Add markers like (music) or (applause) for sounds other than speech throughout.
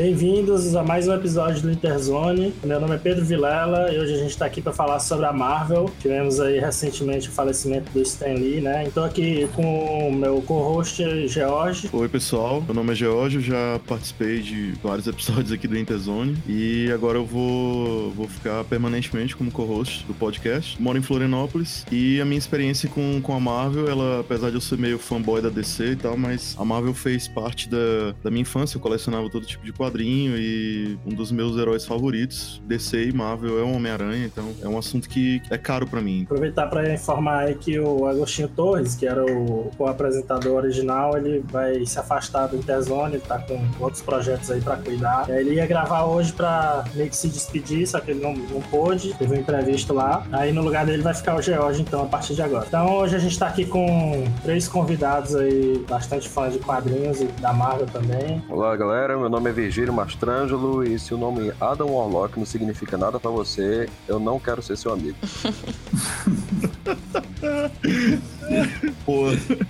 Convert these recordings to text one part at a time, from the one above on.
Bem-vindos a mais um episódio do Interzone. Meu nome é Pedro Vilela e hoje a gente está aqui para falar sobre a Marvel. Tivemos aí recentemente o falecimento do Stan Lee, né? Estou aqui com o meu co-host George. Oi, pessoal. Meu nome é George, já participei de vários (laughs) episódios aqui do Interzone e agora eu vou, vou ficar permanentemente como co-host do podcast. Moro em Florianópolis e a minha experiência com, com a Marvel, ela, apesar de eu ser meio fanboy da DC e tal, mas a Marvel fez parte da, da minha infância. Eu colecionava todo tipo de quadrinhos quadrinho e um dos meus heróis favoritos, DC e Marvel, é o Homem-Aranha, então é um assunto que é caro para mim. Aproveitar para informar aí que o Agostinho Torres, que era o, o apresentador original, ele vai se afastar do Interzone, ele tá com outros projetos aí para cuidar. Ele ia gravar hoje para meio que se despedir, só que ele não, não pôde, teve um imprevisto lá. Aí no lugar dele vai ficar o George, então, a partir de agora. Então hoje a gente tá aqui com três convidados aí, bastante fãs de quadrinhos e da Marvel também. Olá, galera. Meu nome é Virgílio Virgílio Mastrangelo e se o nome Adam Warlock não significa nada para você, eu não quero ser seu amigo. (laughs)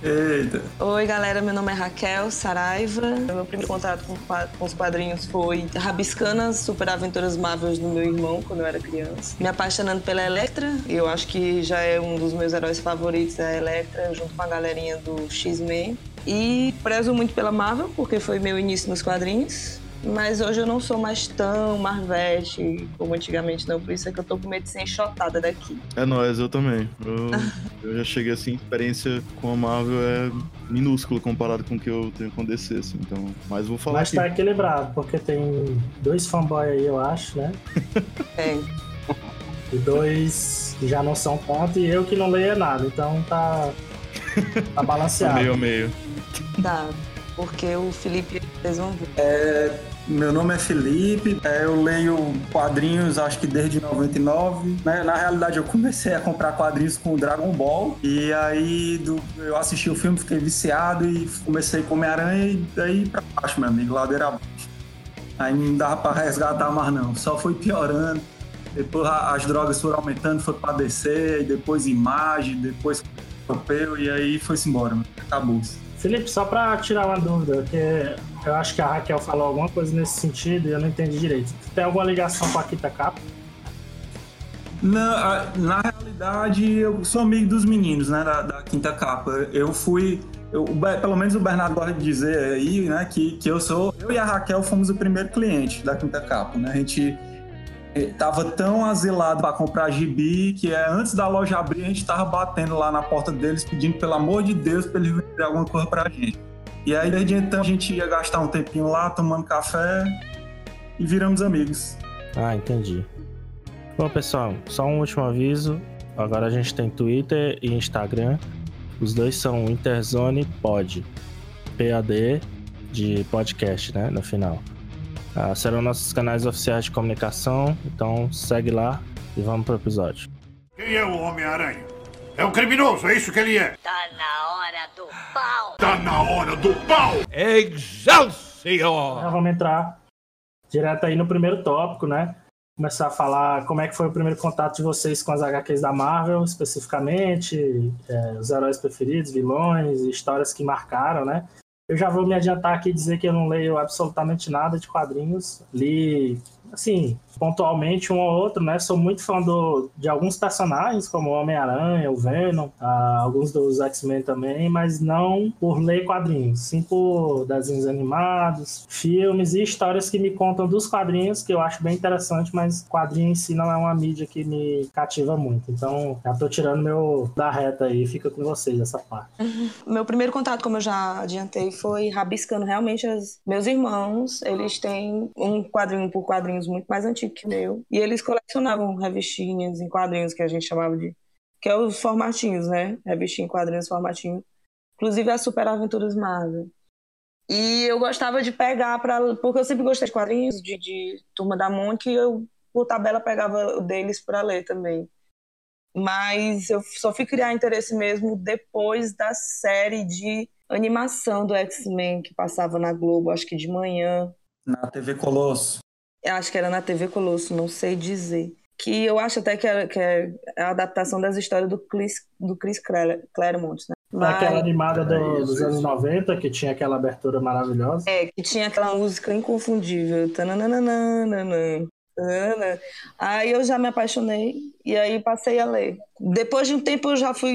Eita. Oi, galera. Meu nome é Raquel Saraiva. Meu primeiro contato com, com os quadrinhos foi rabiscando as super aventuras Marvels do meu irmão quando eu era criança. Me apaixonando pela Electra. Eu acho que já é um dos meus heróis favoritos, a Electra, junto com a galerinha do X-Men. E prezo muito pela Marvel, porque foi meu início nos quadrinhos. Mas hoje eu não sou mais tão marvete como antigamente, não. Por isso é que eu tô com medo de ser enxotada daqui. É nóis, eu também. Eu, (laughs) eu já cheguei assim, experiência com a Marvel é minúscula comparado com o que eu tenho com DC, assim. Então, mas vou falar. Mas aqui. tá equilibrado, porque tem dois fanboys aí, eu acho, né? Tem. (laughs) E dois que já não são ponto e eu que não leio nada. Então tá. Tá (laughs) balanceado. meio a meio. Tá porque o Felipe vocês vão ver. É, meu nome é Felipe, é, eu leio quadrinhos acho que desde 99. Né? Na realidade, eu comecei a comprar quadrinhos com Dragon Ball. E aí do, eu assisti o filme, fiquei viciado e comecei com Homem-Aranha e daí pra baixo, meu amigo, ladeira abaixo. Aí não dava pra resgatar mais não, só foi piorando. Depois as drogas foram aumentando, foi pra descer, depois imagem, depois europeu, e aí foi-se embora, acabou-se. Felipe, só para tirar uma dúvida, que eu acho que a Raquel falou alguma coisa nesse sentido e eu não entendi direito. Tem alguma ligação com a Quinta Capa? Na, na realidade, eu sou amigo dos meninos, né, da, da Quinta Capa. Eu fui, eu, pelo menos o Bernardo gosta de dizer aí, né, que, que eu sou, eu e a Raquel fomos o primeiro cliente da Quinta Capa, né, a gente tava tão azelado para comprar gibi que é, antes da loja abrir a gente tava batendo lá na porta deles pedindo pelo amor de Deus para eles venderem alguma coisa pra gente. E aí desde então a gente ia gastar um tempinho lá tomando café e viramos amigos. Ah, entendi. Bom, pessoal, só um último aviso. Agora a gente tem Twitter e Instagram. Os dois são Interzone Pod. PAD de podcast, né? No final. Ah, serão nossos canais oficiais de comunicação, então segue lá e vamos pro episódio. Quem é o Homem-Aranha? É um criminoso, é isso que ele é! Tá na hora do pau! Tá na hora do pau! Excelsior! vamos entrar direto aí no primeiro tópico, né? Começar a falar como é que foi o primeiro contato de vocês com as HQs da Marvel, especificamente, é, os heróis preferidos, vilões, histórias que marcaram, né? Eu já vou me adiantar aqui e dizer que eu não leio absolutamente nada de quadrinhos. Li assim, pontualmente um ou outro, né? Sou muito fã do, de alguns personagens, como o Homem-Aranha, o Venom, ah, alguns dos X-Men também, mas não por ler quadrinhos, sim por desenhos animados, filmes e histórias que me contam dos quadrinhos, que eu acho bem interessante, mas quadrinho em si não é uma mídia que me cativa muito. Então, já tô tirando meu da reta aí, fica com vocês essa parte. (laughs) Meu primeiro contato, como eu já adiantei, foi rabiscando realmente as... meus irmãos, eles têm um quadrinho por quadrinho quadrinhos muito mais antigo que o meu. E eles colecionavam revistinhas em quadrinhos que a gente chamava de. que é os formatinhos, né? Revistinha em quadrinhos, formatinho. Inclusive as Super Aventuras Marvel. E eu gostava de pegar para Porque eu sempre gostei de quadrinhos, de, de Turma da Mônica, e eu, por tabela, pegava deles para ler também. Mas eu só fui criar interesse mesmo depois da série de animação do X-Men que passava na Globo, acho que de manhã. Na TV Colosso. Eu acho que era na TV Colosso, não sei dizer. Que eu acho até que é, que é a adaptação das histórias do Chris, do Chris Claremont, né? Naquela Mas- animada do- É dos anos isso. 90, que tinha aquela abertura maravilhosa. É, que tinha aquela música inconfundível. Tananana, tanana. Aí eu já me apaixonei e aí passei a ler. Depois de um tempo eu já fui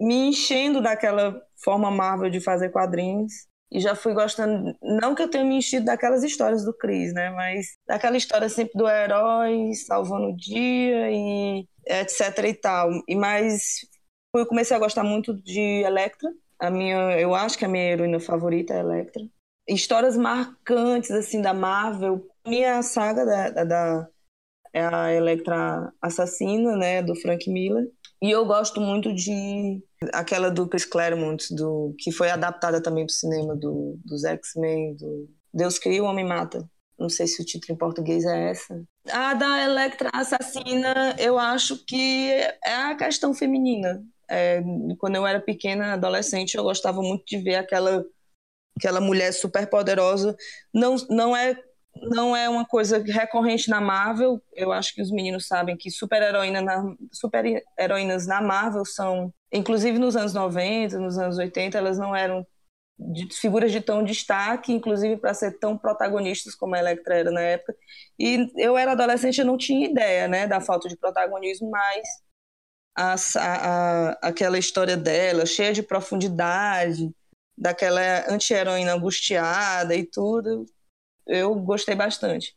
me enchendo daquela forma Marvel de fazer quadrinhos. E já fui gostando, não que eu tenha me enchido daquelas histórias do Chris, né? Mas daquela história sempre do herói salvando o dia e etc e tal. E mais eu comecei a gostar muito de Electra. A minha, eu acho que a minha heroína favorita é Electra histórias marcantes assim da Marvel. Minha saga da, da, da- é a Electra Assassina, né, do Frank Miller. E eu gosto muito de aquela do Chris Claremont, do que foi adaptada também para o cinema do, dos X-Men, do Deus cria o homem mata. Não sei se o título em português é essa. A da Electra Assassina, eu acho que é a questão feminina. É, quando eu era pequena, adolescente, eu gostava muito de ver aquela aquela mulher super poderosa não não é não é uma coisa recorrente na Marvel. Eu acho que os meninos sabem que super heroína na super na Marvel são inclusive nos anos 90 nos anos 80 elas não eram de figuras de tão destaque inclusive para ser tão protagonistas como a Electra era na época. E eu era adolescente eu não tinha ideia né da falta de protagonismo mas a, a, aquela história dela cheia de profundidade daquela anti-heroína angustiada e tudo, eu gostei bastante.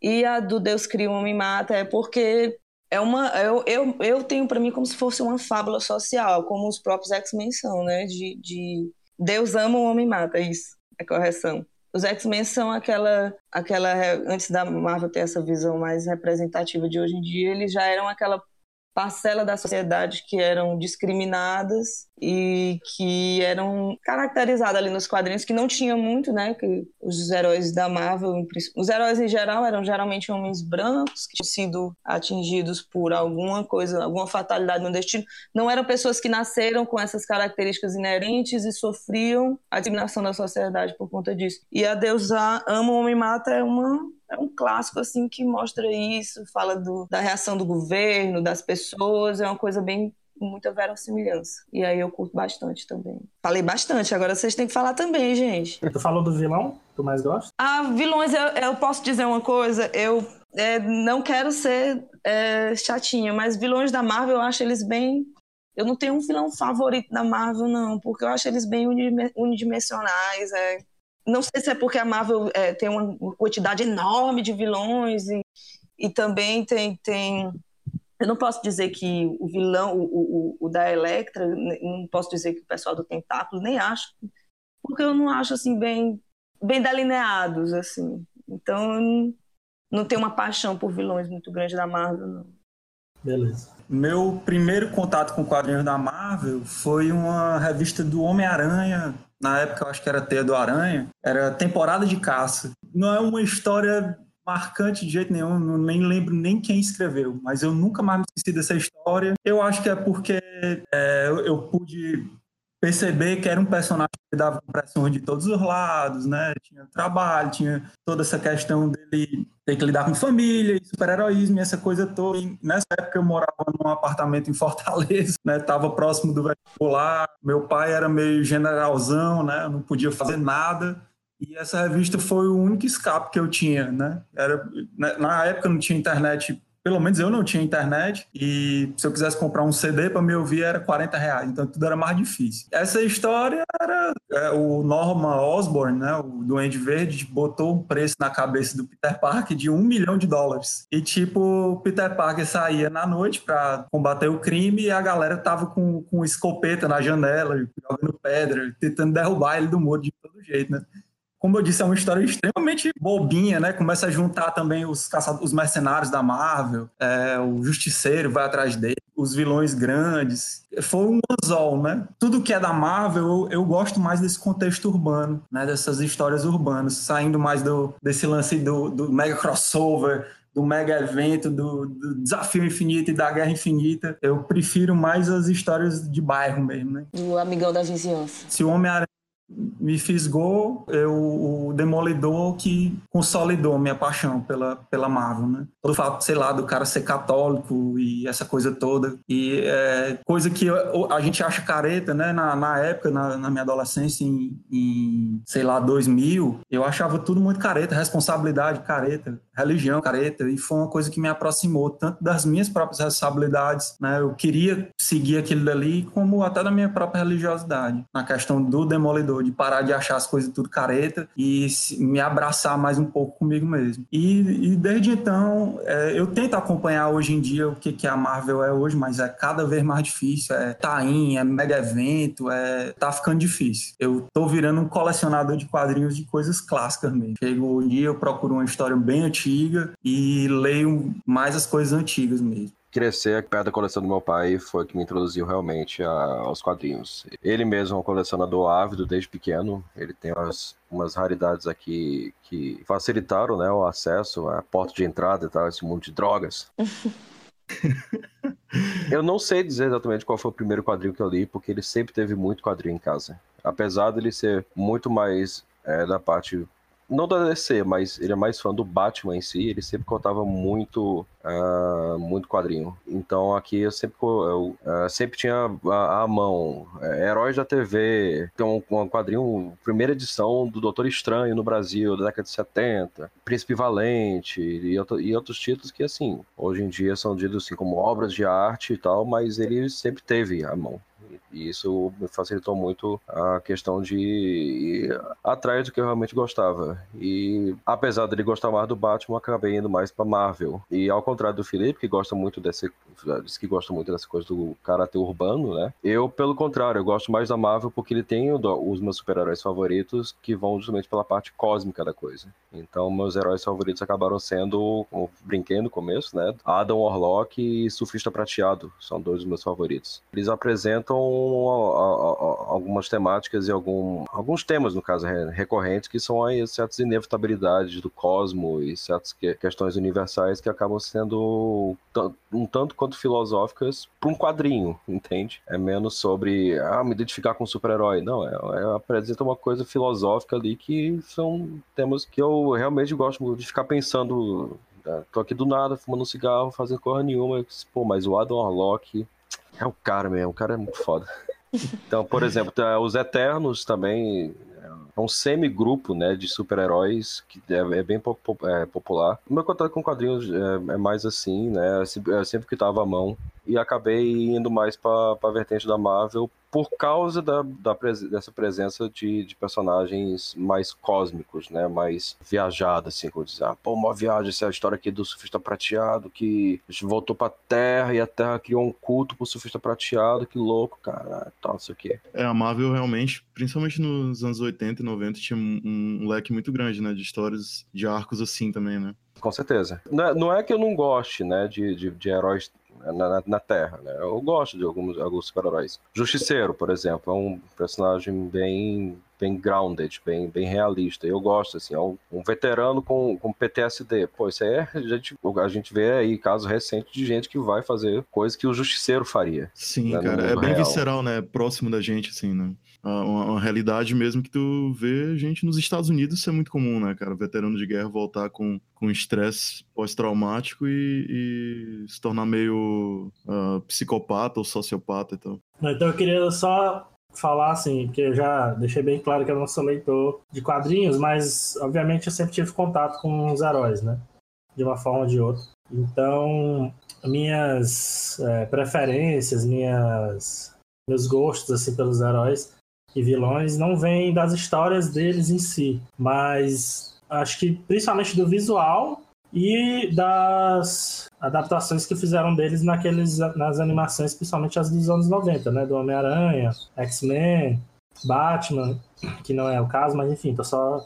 E a do Deus Cria um Homem Mata é porque é uma eu, eu, eu tenho para mim como se fosse uma fábula social, como os próprios X-Men são, né? De, de Deus ama o homem mata, isso é correção. Os X-Men são aquela aquela antes da Marvel ter essa visão mais representativa de hoje em dia, eles já eram aquela parcela da sociedade que eram discriminadas e que eram caracterizadas ali nos quadrinhos que não tinha muito, né, que os heróis da Marvel, os heróis em geral eram geralmente homens brancos que tinham sido atingidos por alguma coisa, alguma fatalidade no destino, não eram pessoas que nasceram com essas características inerentes e sofriam a discriminação da sociedade por conta disso. E a deusa ama o homem mata é uma é um clássico assim que mostra isso, fala do, da reação do governo, das pessoas, é uma coisa bem muita verossimilhança. E aí eu curto bastante também. Falei bastante, agora vocês têm que falar também, gente. Tu falou do vilão que tu mais gosta? Ah, vilões, eu, eu posso dizer uma coisa, eu é, não quero ser é, chatinha, mas vilões da Marvel eu acho eles bem. Eu não tenho um vilão favorito da Marvel, não, porque eu acho eles bem unidime- unidimensionais. É. Não sei se é porque a Marvel é, tem uma quantidade enorme de vilões e, e também tem, tem. Eu não posso dizer que o vilão, o, o, o da Electra, n- não posso dizer que o pessoal do Tentáculo, nem acho, porque eu não acho assim bem, bem delineados, assim. Então eu não, não tenho uma paixão por vilões muito grande da Marvel, não. Beleza. Meu primeiro contato com quadrinhos da Marvel foi uma revista do Homem-Aranha. Na época eu acho que era Teia do Aranha. Era Temporada de Caça. Não é uma história marcante de jeito nenhum, não- nem lembro nem quem escreveu, mas eu nunca mais me esqueci dessa história. Eu acho que é porque é, eu, eu pude perceber que era um personagem que dava pressões de todos os lados, né? Tinha trabalho, tinha toda essa questão dele ter que lidar com família, super-heroísmo, e essa coisa toda. E nessa época eu morava num apartamento em Fortaleza, né? Tava próximo do vestibular. Meu pai era meio generalzão, né? Eu não podia fazer nada. E essa revista foi o único escape que eu tinha, né? Era, na- na época não tinha internet, pelo menos eu não tinha internet, e se eu quisesse comprar um CD para me ouvir era 40 reais, então tudo era mais difícil. Essa história era é, o Norman Osborn, né, o Duende Verde, botou um preço na cabeça do Peter Parker de um milhão de dólares. E tipo, Peter Parker saía na noite para combater o crime e a galera tava com, com escopeta na janela, jogando pedra, tentando derrubar ele do muro de todo jeito, né? Como eu disse, é uma história extremamente bobinha, né? Começa a juntar também os, caça... os mercenários da Marvel, é, o Justiceiro vai atrás dele, os vilões grandes. Foi um anzol, né? Tudo que é da Marvel, eu, eu gosto mais desse contexto urbano, né? Dessas histórias urbanas, saindo mais do, desse lance do, do mega crossover, do mega evento, do, do desafio infinito e da guerra infinita. Eu prefiro mais as histórias de bairro mesmo, né? Do amigão da vizinhança. Se o Homem-Aranha me fisgou, eu, o Demolidor que consolidou minha paixão pela, pela Marvel, né? Todo o fato, sei lá, do cara ser católico e essa coisa toda. E é, coisa que a gente acha careta, né? Na, na época, na, na minha adolescência, em, em, sei lá, 2000, eu achava tudo muito careta, responsabilidade careta, religião careta. E foi uma coisa que me aproximou tanto das minhas próprias responsabilidades, né? Eu queria seguir aquilo dali, como até da minha própria religiosidade. Na questão do Demolidor de parar de achar as coisas tudo careta e me abraçar mais um pouco comigo mesmo. E, e desde então, é, eu tento acompanhar hoje em dia o que, que a Marvel é hoje, mas é cada vez mais difícil. É taim, é mega evento, é, tá ficando difícil. Eu tô virando um colecionador de quadrinhos de coisas clássicas mesmo. Chego um dia, eu procuro uma história bem antiga e leio mais as coisas antigas mesmo crescer perto da coleção do meu pai foi que me introduziu realmente a, aos quadrinhos. Ele mesmo é um colecionador ávido desde pequeno. Ele tem umas, umas raridades aqui que facilitaram né, o acesso, a porta de entrada e tal, esse mundo de drogas. (laughs) eu não sei dizer exatamente qual foi o primeiro quadrinho que eu li, porque ele sempre teve muito quadrinho em casa. Apesar dele ser muito mais é, da parte não da DC, mas ele é mais fã do Batman em si, ele sempre contava muito uh, muito quadrinho. Então aqui eu sempre, eu, uh, sempre tinha a, a mão uh, Heróis da TV, tem um, um, quadrinho, primeira edição do Doutor Estranho no Brasil, da década de 70, Príncipe Valente e, e outros títulos que, assim, hoje em dia são ditos assim, como obras de arte e tal, mas ele sempre teve a mão. E isso me facilitou muito a questão de ir atrás do que eu realmente gostava. E apesar dele gostar mais do Batman, acabei indo mais para Marvel. E ao contrário do Felipe, que gosta muito desse, que gosta muito dessa coisa do karatê urbano, né? Eu, pelo contrário, eu gosto mais da Marvel porque ele tem os meus super-heróis favoritos que vão justamente pela parte cósmica da coisa. Então, meus heróis favoritos acabaram sendo, como brinquei no começo, né? Adam Warlock e Surfista Prateado são dois dos meus favoritos. Eles apresentam algumas temáticas e algum, alguns temas, no caso, recorrentes, que são aí certas inevitabilidades do cosmo e certas questões universais que acabam sendo um tanto quanto filosóficas para um quadrinho, (laughs) entende? É menos sobre ah, me identificar com um super-herói. Não, é, é, apresenta uma coisa filosófica ali que são temas que eu realmente gosto de ficar pensando. Né? Tô aqui do nada, fumando um cigarro, fazendo coisa nenhuma. Pô, mas o Adam Warlock é o cara mesmo, o cara é muito foda. Então, por exemplo, os Eternos também é um semi-grupo né, de super-heróis que é, é bem é, popular. O meu contato com quadrinhos é, é mais assim, né? É sempre que estava à mão. E acabei indo mais para a vertente da Marvel por causa da, da dessa presença de, de, personagens mais cósmicos, né? Mais viajados, assim, como dizer, ah, pô, uma viagem, essa é a história aqui do surfista prateado que voltou pra Terra e a Terra criou um culto pro surfista prateado, que louco, cara, tal, isso aqui. É, a Marvel realmente, principalmente nos anos 80 e 90, tinha um, um leque muito grande, né? De histórias, de arcos assim também, né? Com certeza. Não é, não é que eu não goste, né, de, de, de heróis na, na, Terra, né? Eu gosto de alguns, alguns super-heróis. Justiceiro, por exemplo, é um personagem bem bem grounded, bem, bem realista. Eu gosto, assim, é um, um, veterano com, com PTSD. Pô, isso aí é, a gente, a gente vê aí casos recentes de gente que vai fazer coisas que o justiceiro faria. Sim, né, cara, é bem real. visceral, né? Próximo da gente, assim, né? Uma, uma, realidade mesmo que tu vê gente nos Estados Unidos, isso é muito comum, né, cara? veterano de guerra voltar com com estresse pós-traumático e, e, se tornar meio uh, psicopata ou sociopata e tal. Então eu queria só falar assim, porque eu já deixei bem claro que eu não sou leitor de quadrinhos, mas obviamente eu sempre tive contato com os heróis, né? De uma forma ou de outra. Então, minhas é, preferências, minhas, meus gostos assim pelos heróis e vilões não vêm das histórias deles em si, mas acho que principalmente do visual e das adaptações que fizeram deles naqueles, nas animações, principalmente as dos anos 90, né? Do Homem-Aranha, X-Men, Batman, que não é o caso, mas enfim, tô só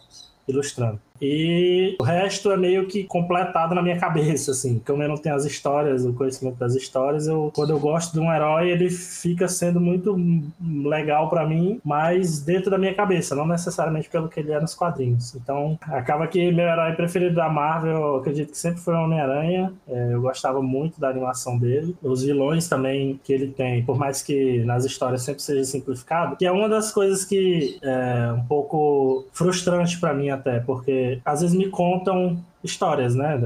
ilustrando. E o resto é meio que completado na minha cabeça, assim. Como eu não tenho as histórias, o conhecimento das histórias, eu, quando eu gosto de um herói, ele fica sendo muito legal para mim, mas dentro da minha cabeça, não necessariamente pelo que ele é nos quadrinhos. Então, acaba que meu herói preferido da Marvel, eu acredito que sempre foi o Homem-Aranha. É, eu gostava muito da animação dele. Os vilões também que ele tem, por mais que nas histórias sempre seja simplificado, que é uma das coisas que é um pouco frustrante para mim até, porque às vezes me contam histórias, né?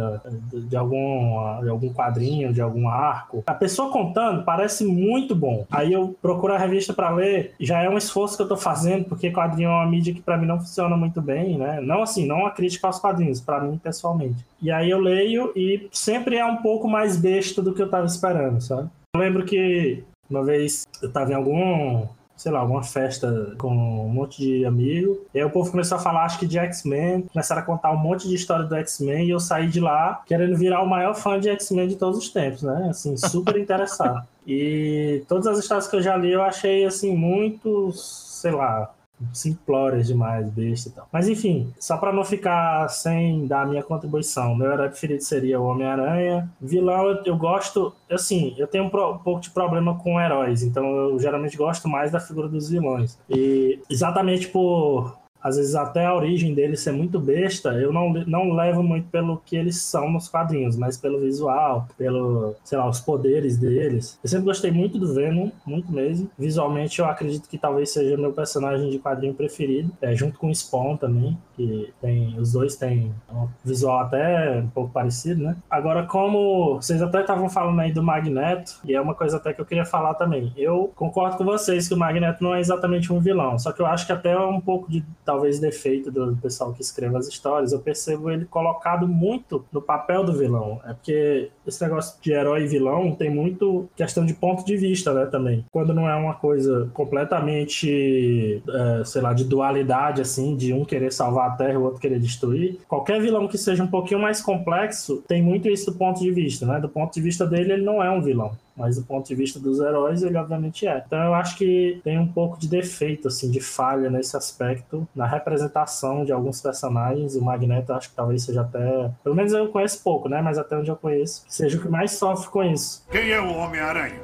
De, de, algum, de algum quadrinho, de algum arco. A pessoa contando parece muito bom. Aí eu procuro a revista para ler, já é um esforço que eu tô fazendo, porque quadrinho é uma mídia que para mim não funciona muito bem, né? Não assim, não uma crítica aos quadrinhos, para mim pessoalmente. E aí eu leio e sempre é um pouco mais besta do que eu tava esperando, sabe? Eu lembro que uma vez eu tava em algum sei lá, alguma festa com um monte de amigo. E aí o povo começou a falar, acho que de X-Men, começaram a contar um monte de história do X-Men e eu saí de lá querendo virar o maior fã de X-Men de todos os tempos, né? Assim, super (laughs) interessado. e todas as histórias que eu já li eu achei, assim, muito, sei lá, simplórias demais, besta e tal. Mas enfim, só para não ficar sem dar a minha contribuição, meu herói preferido seria o Homem-Aranha. Vilão, eu, eu, gosto, assim, eu tenho um, pro, um, pouco de problema com heróis, então eu geralmente gosto mais da figura dos vilões. E exatamente por às vezes até a origem deles ser muito besta, eu não, não levo muito pelo que eles são nos quadrinhos, mas pelo visual, pelo, sei lá, os poderes deles. Eu sempre gostei muito do Venom, muito mesmo. Visualmente eu acredito que talvez seja meu personagem de quadrinho preferido, é, junto com o Spawn também, que tem, os dois têm um visual até um pouco parecido, né? Agora, como vocês até estavam falando aí do Magneto, e é uma coisa até que eu queria falar também, eu concordo com vocês que o Magneto não é exatamente um vilão, só que eu acho que até é um pouco de talvez defeito do pessoal que escreve as histórias, eu percebo ele colocado muito no papel do vilão. É porque esse negócio de herói e vilão tem muito questão de ponto de vista, né, também. Quando não é uma coisa completamente, é, sei lá, de dualidade, assim, de um querer salvar a Terra e o outro querer destruir, qualquer vilão que seja um pouquinho mais complexo tem muito isso do ponto de vista, né? Do ponto de vista dele, ele não é um vilão. Mas do ponto de vista dos heróis, ele obviamente é. Então eu acho que tem um pouco de defeito, assim, de falha nesse aspecto, na representação de alguns personagens. O Magneto, acho que talvez seja até. Pelo menos eu conheço pouco, né? Mas até onde eu conheço, seja o que mais sofre com isso. Quem é o Homem-Aranha?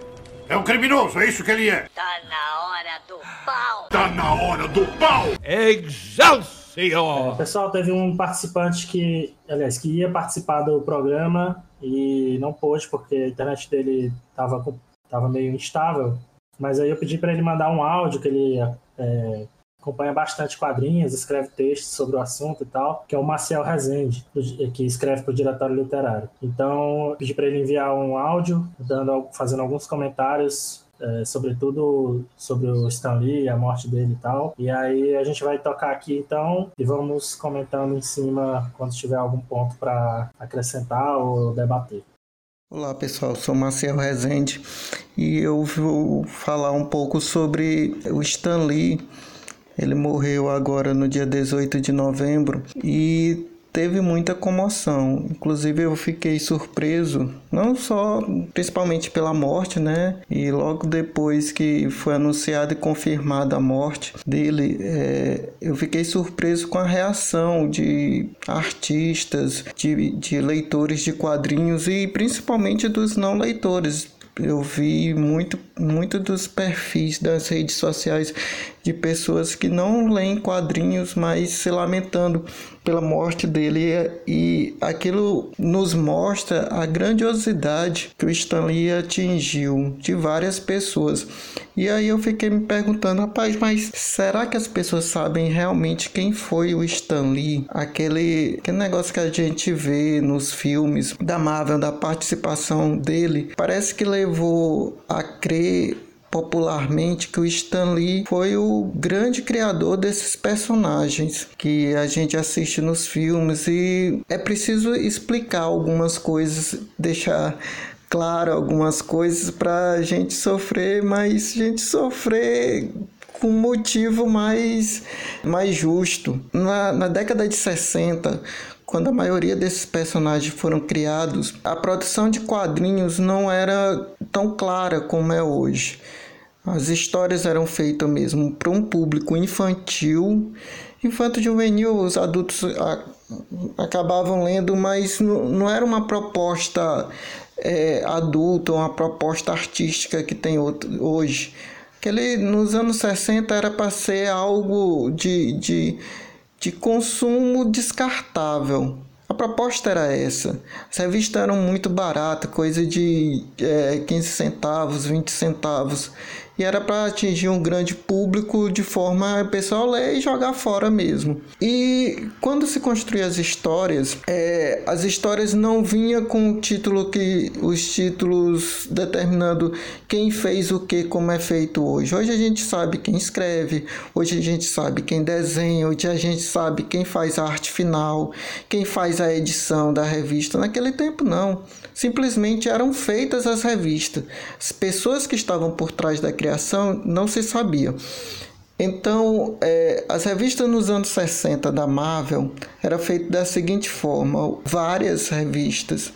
É um criminoso, é isso que ele é. Tá na hora do pau. Tá na hora do pau. Excelsior! É, pessoal, teve um participante que, aliás, que ia participar do programa e não pôde porque a internet dele estava tava meio instável. Mas aí eu pedi para ele mandar um áudio que ele é, acompanha bastante quadrinhos, escreve textos sobre o assunto e tal, que é o Marcel Rezende, que escreve para o Diretório Literário. Então, pedi para ele enviar um áudio, dando, fazendo alguns comentários é, sobretudo sobre o Stan Lee, a morte dele e tal. E aí a gente vai tocar aqui então e vamos comentando em cima quando tiver algum ponto para acrescentar ou debater. Olá pessoal, sou Marcelo Rezende e eu vou falar um pouco sobre o Stan Lee. Ele morreu agora no dia 18 de novembro e teve muita comoção. Inclusive eu fiquei surpreso, não só principalmente pela morte, né? E logo depois que foi anunciada e confirmada a morte dele, é, eu fiquei surpreso com a reação de artistas, de, de leitores de quadrinhos e principalmente dos não leitores eu vi muito, muito dos perfis das redes sociais de pessoas que não leem quadrinhos, mas se lamentando pela morte dele e aquilo nos mostra a grandiosidade que o Stanley atingiu de várias pessoas. E aí eu fiquei me perguntando, rapaz, mas será que as pessoas sabem realmente quem foi o Stanley? Aquele, aquele negócio que a gente vê nos filmes da Marvel, da participação dele, parece que levou a crer popularmente que o Stan Lee foi o grande criador desses personagens que a gente assiste nos filmes e é preciso explicar algumas coisas, deixar claro algumas coisas para a gente sofrer, mas a gente sofrer com um motivo mais, mais justo. Na, na década de 60, quando a maioria desses personagens foram criados, a produção de quadrinhos não era tão clara como é hoje. As histórias eram feitas mesmo para um público infantil, infanto juvenil, os adultos acabavam lendo, mas não, era uma proposta é, adulta, uma proposta artística que tem hoje. Aquele, nos anos 60 era para ser algo de, de, de consumo descartável. A proposta era essa. As revistas eram muito baratas, coisa de é, 15 centavos, 20 centavos e era para atingir um grande público de forma pessoal ler e jogar fora mesmo. E quando se construía as histórias, é, as histórias não vinha com o título que os títulos determinando quem fez o que como é feito hoje. Hoje a gente sabe quem escreve, hoje a gente sabe quem desenha, hoje a gente sabe quem faz a arte final, quem faz a edição da revista. Naquele tempo não simplesmente eram feitas as revistas. As pessoas que estavam por trás da criação não se sabia. Então, é, as revistas nos anos 60 da Marvel era feito da seguinte forma: várias revistas,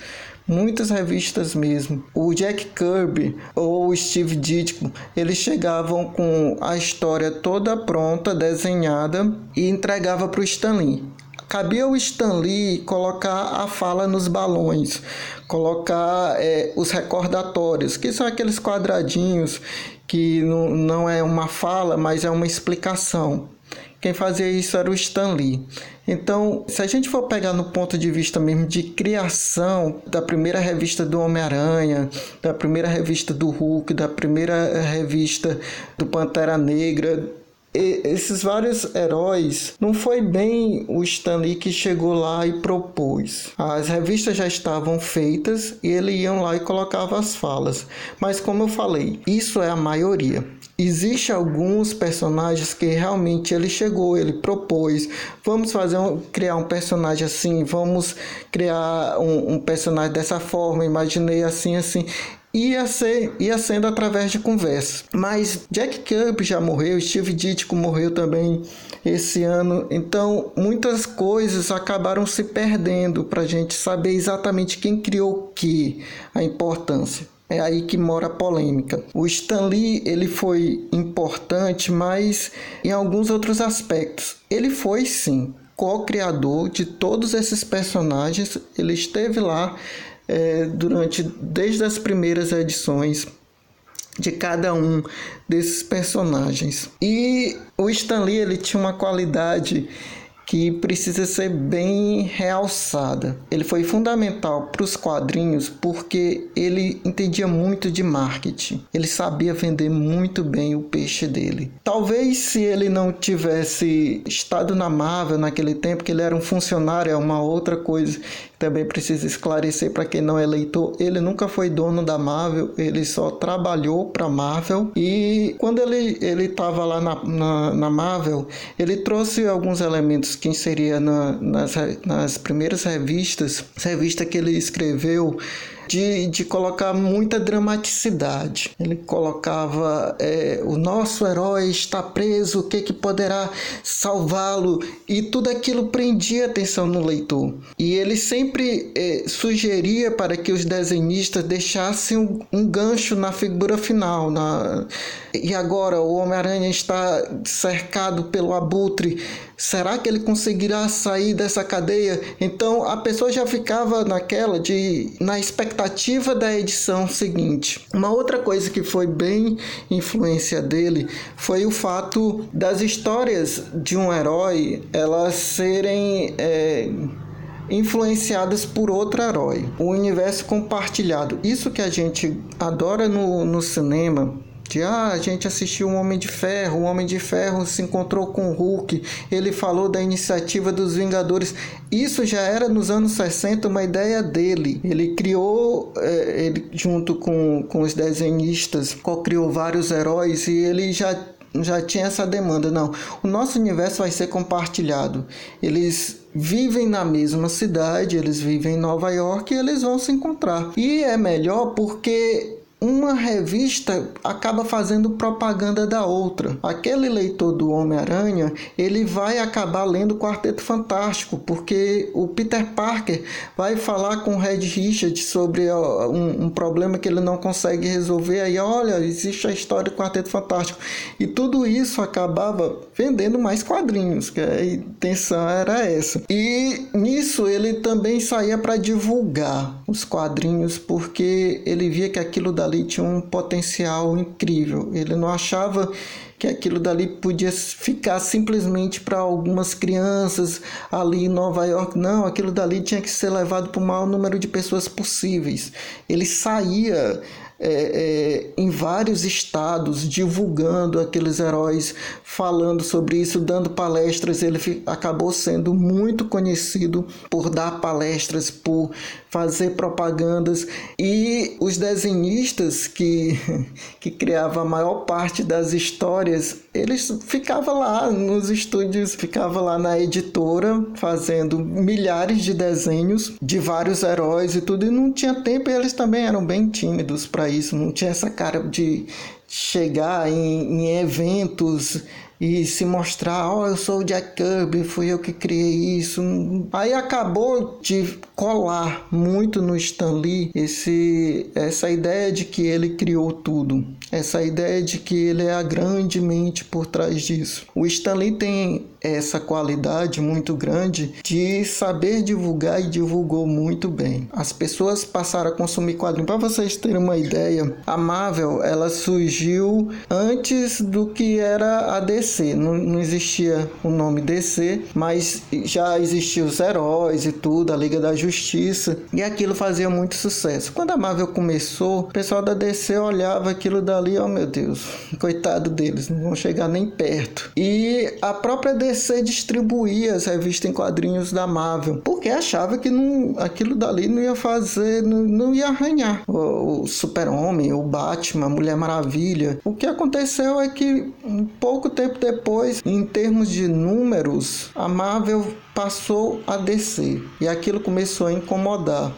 muitas revistas mesmo. O Jack Kirby ou o Steve Ditko, eles chegavam com a história toda pronta, desenhada e entregava para o Stan Lee. Cabia ao Stan Lee colocar a fala nos balões, colocar é, os recordatórios, que são aqueles quadradinhos que não, não é uma fala, mas é uma explicação. Quem fazia isso era o Stan Lee. Então, se a gente for pegar no ponto de vista mesmo de criação da primeira revista do Homem-Aranha, da primeira revista do Hulk, da primeira revista do Pantera Negra, esses vários heróis, não foi bem o Stan Lee que chegou lá e propôs. As revistas já estavam feitas e ele iam lá e colocava as falas. Mas como eu falei, isso é a maioria. Existe alguns personagens que realmente ele chegou, ele propôs, vamos fazer um, criar um personagem assim, vamos criar um, um personagem dessa forma, imaginei assim assim ia, ser, ia sendo através de conversas. Mas Jack Kirby já morreu, Steve Ditko morreu também esse ano, então muitas coisas acabaram se perdendo para a gente saber exatamente quem criou o que, a importância. É aí que mora a polêmica. O Stan Lee ele foi importante, mas em alguns outros aspectos. Ele foi sim co-criador de todos esses personagens, ele esteve lá é, durante desde as primeiras edições de cada um desses personagens. E o Stan Lee ele tinha uma qualidade que precisa ser bem realçada. Ele foi fundamental para os quadrinhos porque ele entendia muito de marketing. Ele sabia vender muito bem o peixe dele. Talvez se ele não tivesse estado na Marvel naquele tempo, que ele era um funcionário, é uma outra coisa também precisa esclarecer para quem não é leitor, ele nunca foi dono da Marvel, ele só trabalhou para Marvel. E quando ele ele estava lá na, na, na, Marvel, ele trouxe alguns elementos que inseria na, nas, nas primeiras revistas, revista que ele escreveu de, de colocar muita dramaticidade. Ele colocava é, o nosso herói está preso, o que, que poderá salvá-lo? E tudo aquilo prendia atenção no leitor. E ele sempre é, sugeria para que os desenhistas deixassem um, um gancho na figura final. Na... E agora o Homem-Aranha está cercado pelo abutre será que ele conseguirá sair dessa cadeia? Então a pessoa já ficava naquela de na expectativa da edição seguinte. Uma outra coisa que foi bem influência dele foi o fato das histórias de um herói elas serem é, influenciadas por outro herói, o universo compartilhado. Isso que a gente adora no, no cinema de ah, a gente assistiu um Homem de Ferro, o Homem de Ferro se encontrou com o Hulk, ele falou da iniciativa dos Vingadores. Isso já era nos anos 60 uma ideia dele. Ele criou, é, ele junto com, com os desenhistas, co-criou vários heróis e ele já já tinha essa demanda. Não, o nosso universo vai ser compartilhado. Eles vivem na mesma cidade, eles vivem em Nova York e eles vão se encontrar. E é melhor porque uma revista acaba fazendo propaganda da outra. Aquele leitor do Homem-Aranha, ele vai acabar lendo Quarteto Fantástico, porque o Peter Parker vai falar com o Red Richard sobre um, um problema que ele não consegue resolver. Aí, olha, existe a história do Quarteto Fantástico. E tudo isso acabava vendendo mais quadrinhos, que a intenção era essa. E nisso ele também saía para divulgar os quadrinhos, porque ele via que aquilo dali tinha um potencial incrível. Ele não achava que aquilo dali podia ficar simplesmente para algumas crianças ali em Nova York. Não, aquilo dali tinha que ser levado para o maior número de pessoas possíveis. Ele saía é, é, em vários estados divulgando aqueles heróis, falando sobre isso, dando palestras. Ele acabou sendo muito conhecido por dar palestras, por fazer propagandas e os desenhistas que, (laughs) que criavam a maior parte das histórias, eles ficavam lá nos estúdios, ficavam lá na editora fazendo milhares de desenhos de vários heróis e tudo, e não tinha tempo e eles também eram bem tímidos para isso, não tinha essa cara de chegar em, em eventos e se mostrar, ó, oh, eu sou o Jack Kirby, fui eu que criei isso. Aí acabou de colar muito no Stan Lee esse, essa ideia de que ele criou tudo, essa ideia de que ele é a grande mente por trás disso. O Stan Lee tem essa qualidade muito grande de saber divulgar e divulgou muito bem. As pessoas passaram a consumir quadrinhos. Para vocês terem uma ideia, a Marvel ela surgiu antes do que era a DC. Não, não existia o nome DC, mas já existiam os heróis e tudo, a Liga da Justiça, e aquilo fazia muito sucesso. Quando a Marvel começou, o pessoal da DC olhava aquilo dali, oh meu Deus, coitado deles, não vão chegar nem perto. E a própria DC distribuía as revistas em quadrinhos da Marvel, porque achava que não, aquilo dali não ia fazer, não, não ia arranhar o, o Super-Homem, o Batman, a Mulher Maravilha. O que aconteceu é que um pouco tempo depois, em termos de números, a Marvel passou a descer e aquilo começou a incomodar.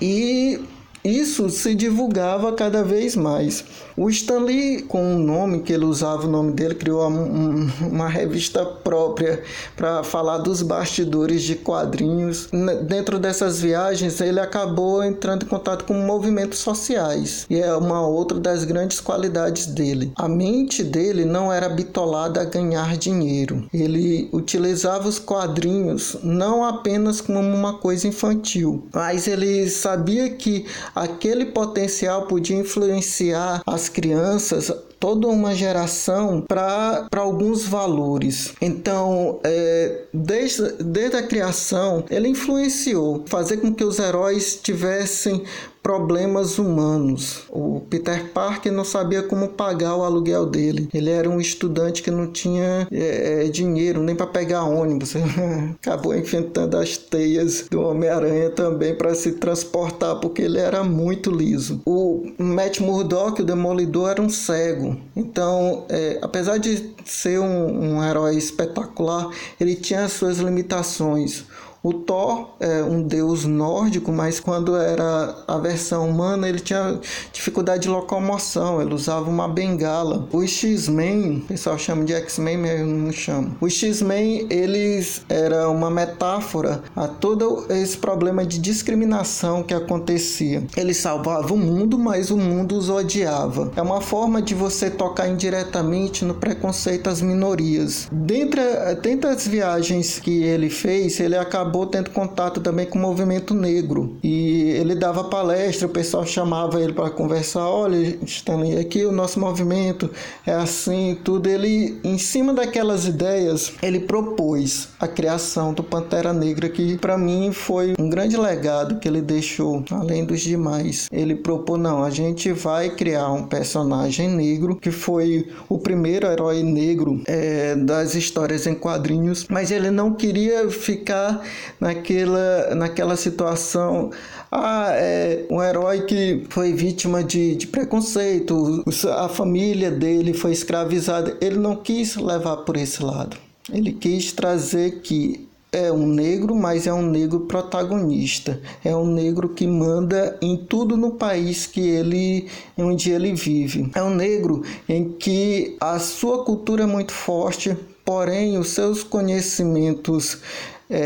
E isso se divulgava cada vez mais. O Stanley, com o nome que ele usava, o nome dele, criou um, uma revista própria para falar dos bastidores de quadrinhos. Dentro dessas viagens, ele acabou entrando em contato com movimentos sociais, e é uma outra das grandes qualidades dele. A mente dele não era bitolada a ganhar dinheiro. Ele utilizava os quadrinhos não apenas como uma coisa infantil, mas ele sabia que aquele potencial podia influenciar as crianças toda uma geração para alguns valores. Então, é, desde, desde a criação, ele influenciou fazer com que os heróis tivessem problemas humanos. O Peter Parker não sabia como pagar o aluguel dele. Ele era um estudante que não tinha é, é dinheiro nem para pegar ônibus. (laughs) Acabou enfrentando as teias do Homem-Aranha também para se transportar, porque ele era muito liso. O Matt Murdock, o Demolidor, era um cego. Então, é, apesar de ser um, um herói espetacular, ele tinha as suas limitações. O Thor é um deus nórdico, mas quando era a versão humana, ele tinha dificuldade de locomoção, ele usava uma bengala. O X-Men, o pessoal chama de X-Men, mas eu não chamo. O X-Men, eles era uma metáfora a todo esse problema de discriminação que acontecia. Eles salvavam o mundo, mas o mundo os odiava. É uma forma de você tocar indiretamente no preconceito às minorias. Dentre, dentre viagens que ele fez, ele acabou acabou tendo contato também com o movimento negro. E ele dava palestra, o pessoal chamava ele para conversar. Olha, Stanley, aqui o nosso movimento é assim, tudo. Ele, em cima daquelas ideias, ele propôs a criação do Pantera Negra, que para mim foi um grande legado que ele deixou, além dos demais. Ele propôs: não, a gente vai criar um personagem negro, que foi o primeiro herói negro é, das histórias em quadrinhos, mas ele não queria ficar naquela, naquela situação. Ah, é um herói que foi vítima de, de preconceito, a família dele foi escravizada. Ele não quis levar por esse lado. Ele quis trazer que é um negro, mas é um negro protagonista. É um negro que manda em tudo no país que ele onde ele vive. É um negro em que a sua cultura é muito forte, porém os seus conhecimentos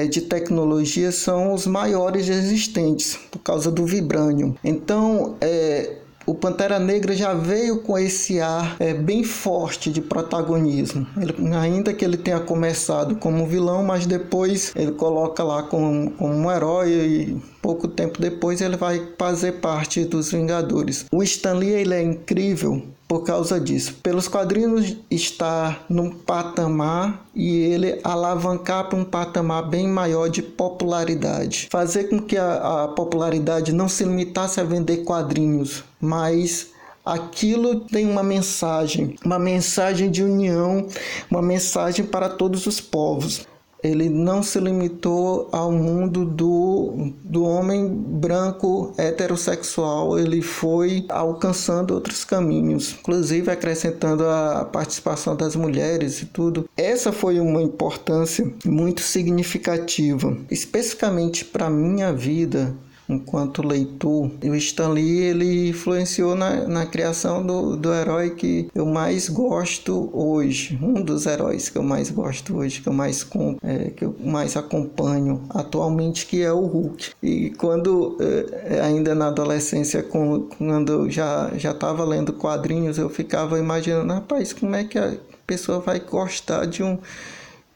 de tecnologia são os maiores existentes por causa do vibrânio. Então, é, o Pantera Negra já veio com esse ar é, bem forte de protagonismo. Ele, ainda que ele tenha começado como vilão, mas depois ele coloca lá como, como um herói e pouco tempo depois ele vai fazer parte dos Vingadores. O Stan Lee ele é incrível por causa disso. Pelos quadrinhos estar num patamar e ele alavancar para um patamar bem maior de popularidade. Fazer com que a, a popularidade não se limitasse a vender quadrinhos, mas aquilo tem uma mensagem, uma mensagem de união, uma mensagem para todos os povos ele não se limitou ao mundo do, do homem branco heterossexual, ele foi alcançando outros caminhos, inclusive acrescentando a participação das mulheres e tudo. Essa foi uma importância muito significativa, especificamente para minha vida enquanto leitor. E o Stan Lee ele influenciou na, na criação do, do herói que eu mais gosto hoje, um dos heróis que eu mais gosto hoje, que eu mais é, que eu mais acompanho atualmente, que é o Hulk. E quando é, ainda na adolescência, quando eu já já estava lendo quadrinhos, eu ficava imaginando, rapaz, como é que a pessoa vai gostar de um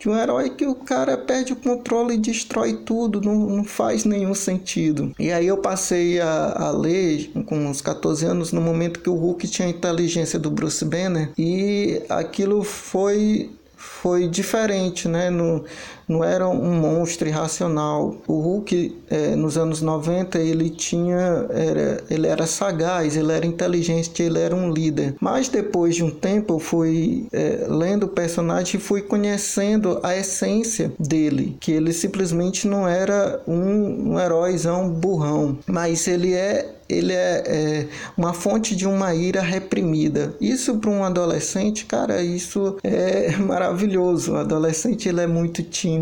de um herói que o cara perde o controle e destrói tudo, não, não faz nenhum sentido. E aí eu passei a, a, ler com uns 14 anos, no momento que o Hulk tinha a inteligência do Bruce Banner, e aquilo foi foi diferente, né? No, não era um monstro irracional. O Hulk, é, nos anos 90, ele tinha, era, ele era sagaz, ele era inteligente, ele era um líder. Mas depois de um tempo, eu fui é, lendo o personagem e fui conhecendo a essência dele, que ele simplesmente não era um, um heróizão burrão, mas ele é ele é, é, uma fonte de uma ira reprimida. Isso para um adolescente, cara, isso é (laughs) maravilhoso. O adolescente ele é muito tímido,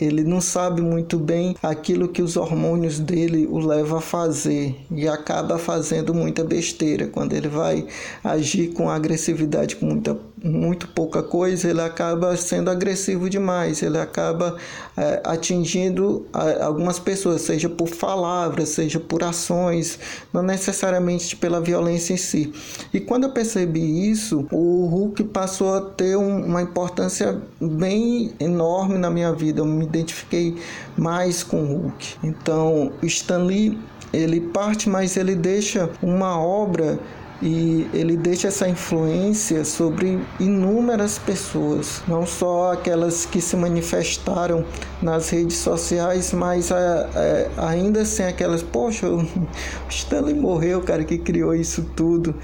ele não sabe muito bem aquilo que os hormônios dele o levam a fazer e acaba fazendo muita besteira. Quando ele vai agir com agressividade, com muita, muito pouca coisa, ele acaba sendo agressivo demais, ele acaba é, atingindo algumas pessoas, seja por palavras, seja por ações, não necessariamente pela violência em si. E quando eu percebi isso, o Hulk passou a ter um, uma importância bem enorme na minha vida. Eu me identifiquei mais com o Hulk. Então, Stan Lee, ele parte, mas ele deixa uma obra e ele deixa essa influência sobre inúmeras pessoas, não só aquelas que se manifestaram nas redes sociais, mas é, é, ainda assim aquelas, poxa, o (laughs) Stanley morreu, cara, que criou isso tudo,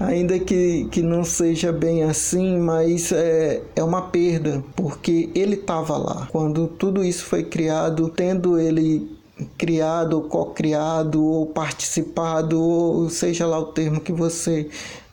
ainda que, que não seja bem assim, mas é, é uma perda, porque ele estava lá. Quando tudo isso foi criado, tendo ele criado, co-criado ou participado, ou seja lá o termo que você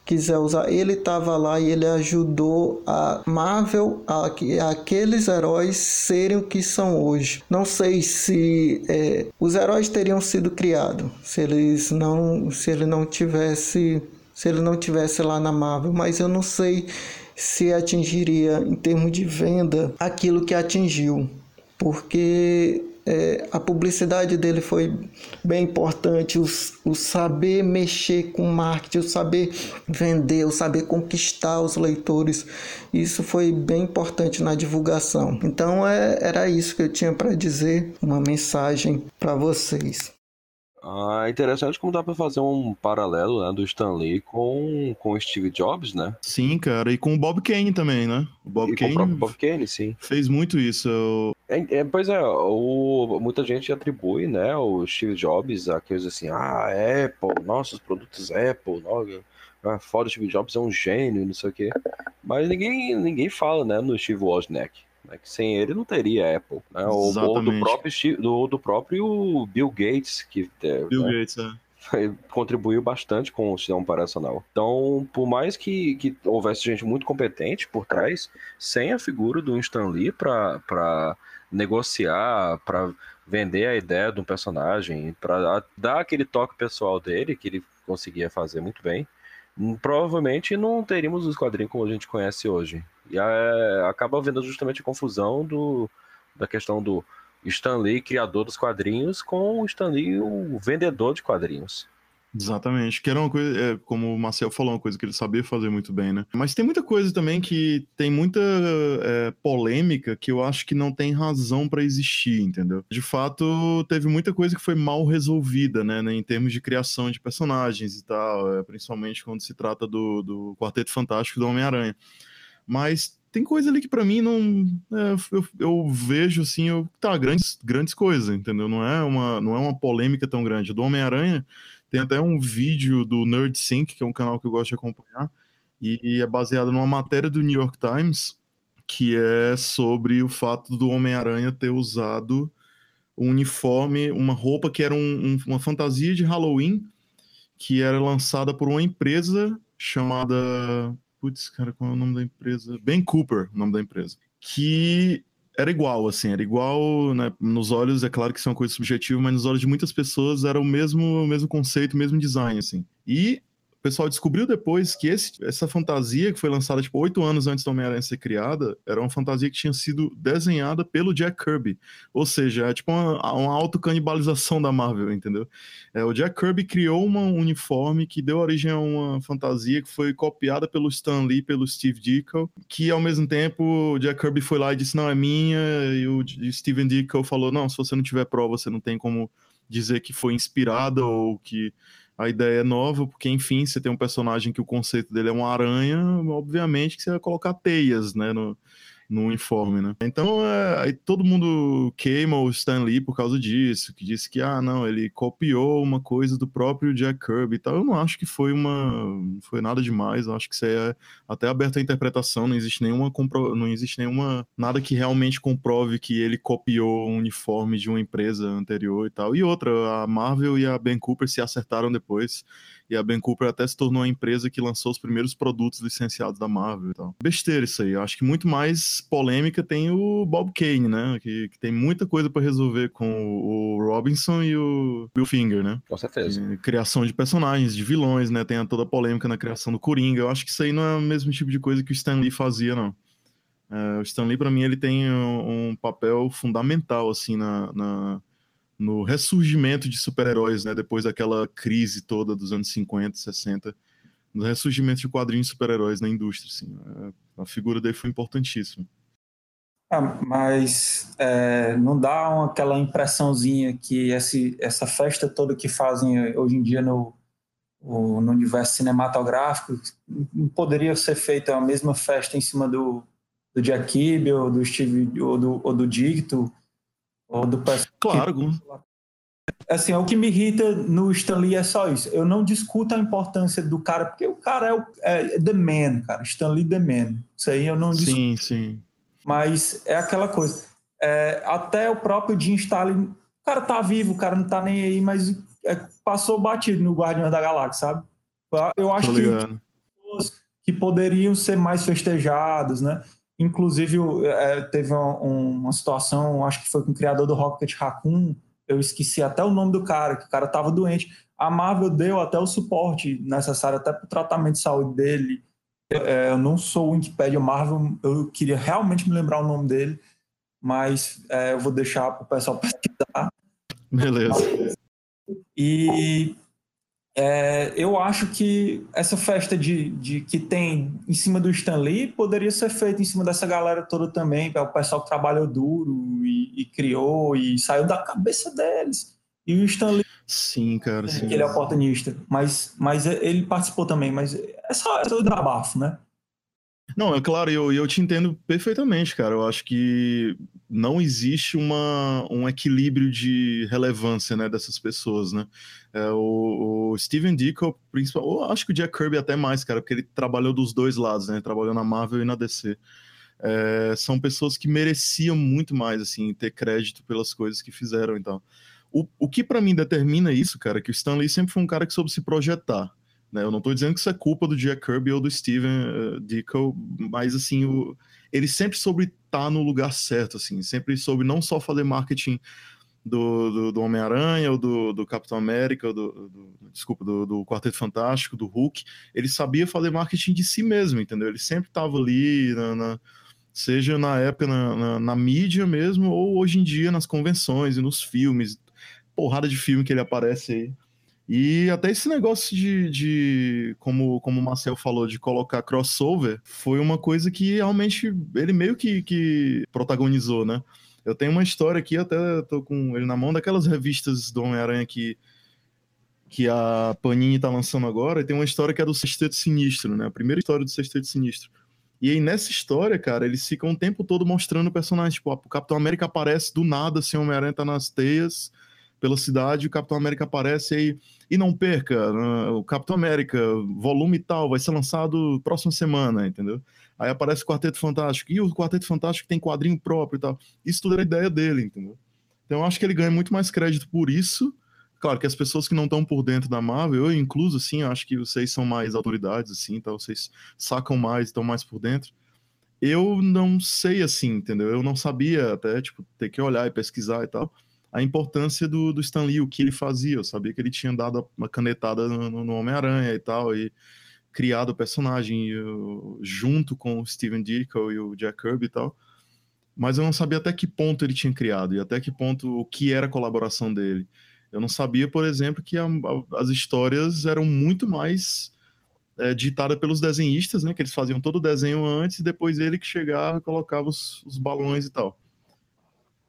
quiser usar, ele estava lá e ele ajudou a Marvel, a, a, aqueles heróis serem o que são hoje. Não sei se é, os heróis teriam sido criados se eles não, se ele não tivesse, se ele não tivesse lá na Marvel, mas eu não sei se atingiria em termos de venda aquilo que atingiu, porque é, a publicidade dele foi bem importante, o, o, saber mexer com marketing, o saber vender, o saber conquistar os leitores, isso foi bem importante na divulgação. Então é, era isso que eu tinha para dizer, uma mensagem para vocês. Ah, interessante como dá para fazer um paralelo né, do Stan Lee com, com o Steve Jobs, né? Sim, cara, e com o Bob Kane também, né? O Bob e Kane. Com o Bob Kane, sim. Fez muito isso. É, é, pois é, o, muita gente atribui, né, o Steve Jobs a coisa assim, ah, Apple, nossos produtos Apple, nossa, ah, foda, o Steve Jobs é um gênio, não sei o quê. Mas ninguém, ninguém fala, né, no Steve Wozniak. Né, que sem ele não teria Apple. Né, ou, ou, do, próprio, do, do próprio Bill Gates. Que, Bill né, Gates, é contribuiu bastante com o sistema operacional. Então, por mais que, que houvesse gente muito competente por trás, sem a figura do Stan Lee para negociar, para vender a ideia de um personagem, para dar aquele toque pessoal dele, que ele conseguia fazer muito bem, hum, provavelmente não teríamos os quadrinhos como a gente conhece hoje. E é, acaba vendo justamente a confusão do, da questão do Stan Lee, criador dos quadrinhos, com o Stan Lee, o vendedor de quadrinhos. Exatamente, que era uma coisa, é, como o Marcel falou, uma coisa que ele sabia fazer muito bem, né? Mas tem muita coisa também que tem muita é, polêmica que eu acho que não tem razão para existir, entendeu? De fato, teve muita coisa que foi mal resolvida, né, né em termos de criação de personagens e tal, é, principalmente quando se trata do, do Quarteto Fantástico do Homem-Aranha. Mas tem coisa ali que para mim não. É, eu, eu, vejo assim, eu, tá, grandes, grandes coisas, entendeu? Não é, uma, não é uma polêmica tão grande. Do Homem-Aranha tem até um vídeo do Nerd Sync, que é um canal que eu gosto de acompanhar, e é baseado numa matéria do New York Times, que é sobre o fato do Homem-Aranha ter usado um uniforme, uma roupa que era um, um, uma fantasia de Halloween, que era lançada por uma empresa chamada. Putz, cara, qual é o nome da empresa? Ben Cooper, o nome da empresa. Que era igual, assim, era igual, né? Nos olhos, é claro que isso é uma coisa subjetiva, mas nos olhos de muitas pessoas era o mesmo, o mesmo conceito, o mesmo design, assim. E pessoal descobriu depois que esse, essa fantasia, que foi lançada tipo oito anos antes do Homem-Aranha ser criada, era uma fantasia que tinha sido desenhada pelo Jack Kirby. Ou seja, é tipo uma, uma autocanibalização da Marvel, entendeu? É, o Jack Kirby criou uma uniforme que deu origem a uma fantasia que foi copiada pelo Stan Lee, pelo Steve Ditko, que ao mesmo tempo o Jack Kirby foi lá e disse, não, é minha, e o Steven Ditko falou, não, se você não tiver prova, você não tem como dizer que foi inspirada ou que a ideia é nova, porque, enfim, você tem um personagem que o conceito dele é uma aranha, obviamente que você vai colocar teias, né, no, no uniforme, né? Então, é, aí todo mundo queima o Stan Lee por causa disso, que disse que, ah, não, ele copiou uma coisa do próprio Jack Kirby e tal. Eu não acho que foi uma... foi nada demais, eu acho que isso é até aberto à interpretação, não existe nenhuma... Compro... não existe nenhuma... nada que realmente comprove que ele copiou um uniforme de uma empresa anterior e tal. E outra, a Marvel e a Ben Cooper se acertaram depois e a Ben Cooper até se tornou a empresa que lançou os primeiros produtos licenciados da Marvel e tal. Besteira isso aí. Acho que muito mais polêmica tem o Bob Kane, né? Que, que tem muita coisa para resolver com o Robinson e o Bill Finger, né? Com certeza. E criação de personagens, de vilões, né? Tem toda a polêmica na criação do Coringa. Eu acho que isso aí não é o mesmo tipo de coisa que o Stan Lee fazia, não. É, o Stan Lee, para mim, ele tem um, um, papel fundamental, assim, na, na no ressurgimento de super-heróis, né? Depois daquela crise toda dos anos 50, 60, no ressurgimento de quadrinhos super-heróis na indústria, assim. É, a figura dele foi importantíssima. Ah, mas é, não dá uma, aquela impressãozinha que esse, essa festa toda que fazem hoje em dia no, o, no universo cinematográfico poderia ser feita a mesma festa em cima do, do Jack Kirby ou do Steve ou do, ou do ou do Claro. Assim, o que me irrita no Stanley é só isso. Eu não discuto a importância do cara, porque o cara é, o, é The Man, cara. Stanley The Man. Isso aí eu não discuto. Sim, sim. Mas é aquela coisa. É, até o próprio Jim Stalin, o cara tá vivo, o cara não tá nem aí, mas é, passou batido no Guardião da Galáxia, sabe? Eu acho que, que poderiam ser mais festejados, né? Inclusive, é, teve uma, situação, acho que foi com o criador do Rocket Raccoon, eu esqueci até o nome do cara, que o cara estava doente. A Marvel deu até o suporte necessário, até para o tratamento de saúde dele. É, eu não sou o Wikipedia Marvel, eu queria realmente me lembrar o nome dele, mas é, eu vou deixar para o pessoal (laughs) pesquisar. Beleza. E é, eu acho que essa festa de, de, que tem em cima do Stanley poderia ser feita em cima dessa galera toda também, o pessoal que trabalhou duro e, e, criou e saiu da cabeça deles. E o Stanley. Sim, cara. Sim. Que ele é oportunista. Mas, mas ele participou também. Mas é só, é só o drabafo, né? Não, é claro, eu, eu te entendo perfeitamente, cara. Eu acho que não existe uma, um equilíbrio de relevância né, dessas pessoas, né? É, o, o, Steven Ditko, principal, eu acho que o Jack Kirby até mais, cara, porque ele trabalhou dos dois lados, né? Trabalhou na Marvel e na DC. É, são pessoas que mereciam muito mais, assim, ter crédito pelas coisas que fizeram, então. O, o que para mim determina isso, cara, é que o Stan Lee sempre foi um cara que soube se projetar. Né? Eu não tô dizendo que isso é culpa do Jack Kirby ou do Steven uh, Ditko, mas assim, o, ele sempre soube estar no lugar certo, assim, sempre soube não só fazer marketing do, do, do Homem-Aranha, ou do, do Capitão América, ou do, do desculpa, do, Quarteto Fantástico, do Hulk, ele sabia fazer marketing de si mesmo, entendeu? Ele sempre estava ali, na, na, seja na época na, na, na, mídia mesmo, ou hoje em dia nas convenções e nos filmes, porrada de filme que ele aparece aí. E até esse negócio de, de como, como o Marcel falou, de colocar crossover, foi uma coisa que realmente ele meio que, que protagonizou, né? Eu tenho uma história aqui, até tô com ele na mão, daquelas revistas do Homem-Aranha que, que a Panini tá lançando agora, e tem uma história que é do Sexteto Sinistro, né? A primeira história do Sexteto Sinistro. E aí, nessa história, cara, eles ficam o tempo todo mostrando o personagem. Tipo, o Capitão América aparece do nada, assim, o Homem-Aranha tá nas teias pela cidade, o Capitão América aparece aí. E não perca, né, o Capitão América, volume tal, vai ser lançado próxima semana, entendeu? Aí aparece o Quarteto Fantástico. E o Quarteto Fantástico tem quadrinho próprio e tal. Isso tudo era ideia dele, entendeu? Então eu acho que ele ganha muito mais crédito por isso. Claro que as pessoas que não estão por dentro da Marvel, eu incluso, assim, acho que vocês são mais autoridades, assim, tá? vocês sacam mais, estão mais por dentro. Eu não sei, assim, entendeu? Eu não sabia até, tipo, ter que olhar e pesquisar e tal, a importância do, do Stan Lee, o que ele fazia. Eu sabia que ele tinha dado uma canetada no, no Homem-Aranha e tal, e criado o personagem junto com o Steven Ditko e o Jack Kirby e tal. Mas eu não sabia até que ponto ele tinha criado e até que ponto o que era a colaboração dele. Eu não sabia, por exemplo, que a, a, as histórias eram muito mais é, ditadas pelos desenhistas, né? Que eles faziam todo o desenho antes e depois ele que chegava e colocava os, os balões e tal.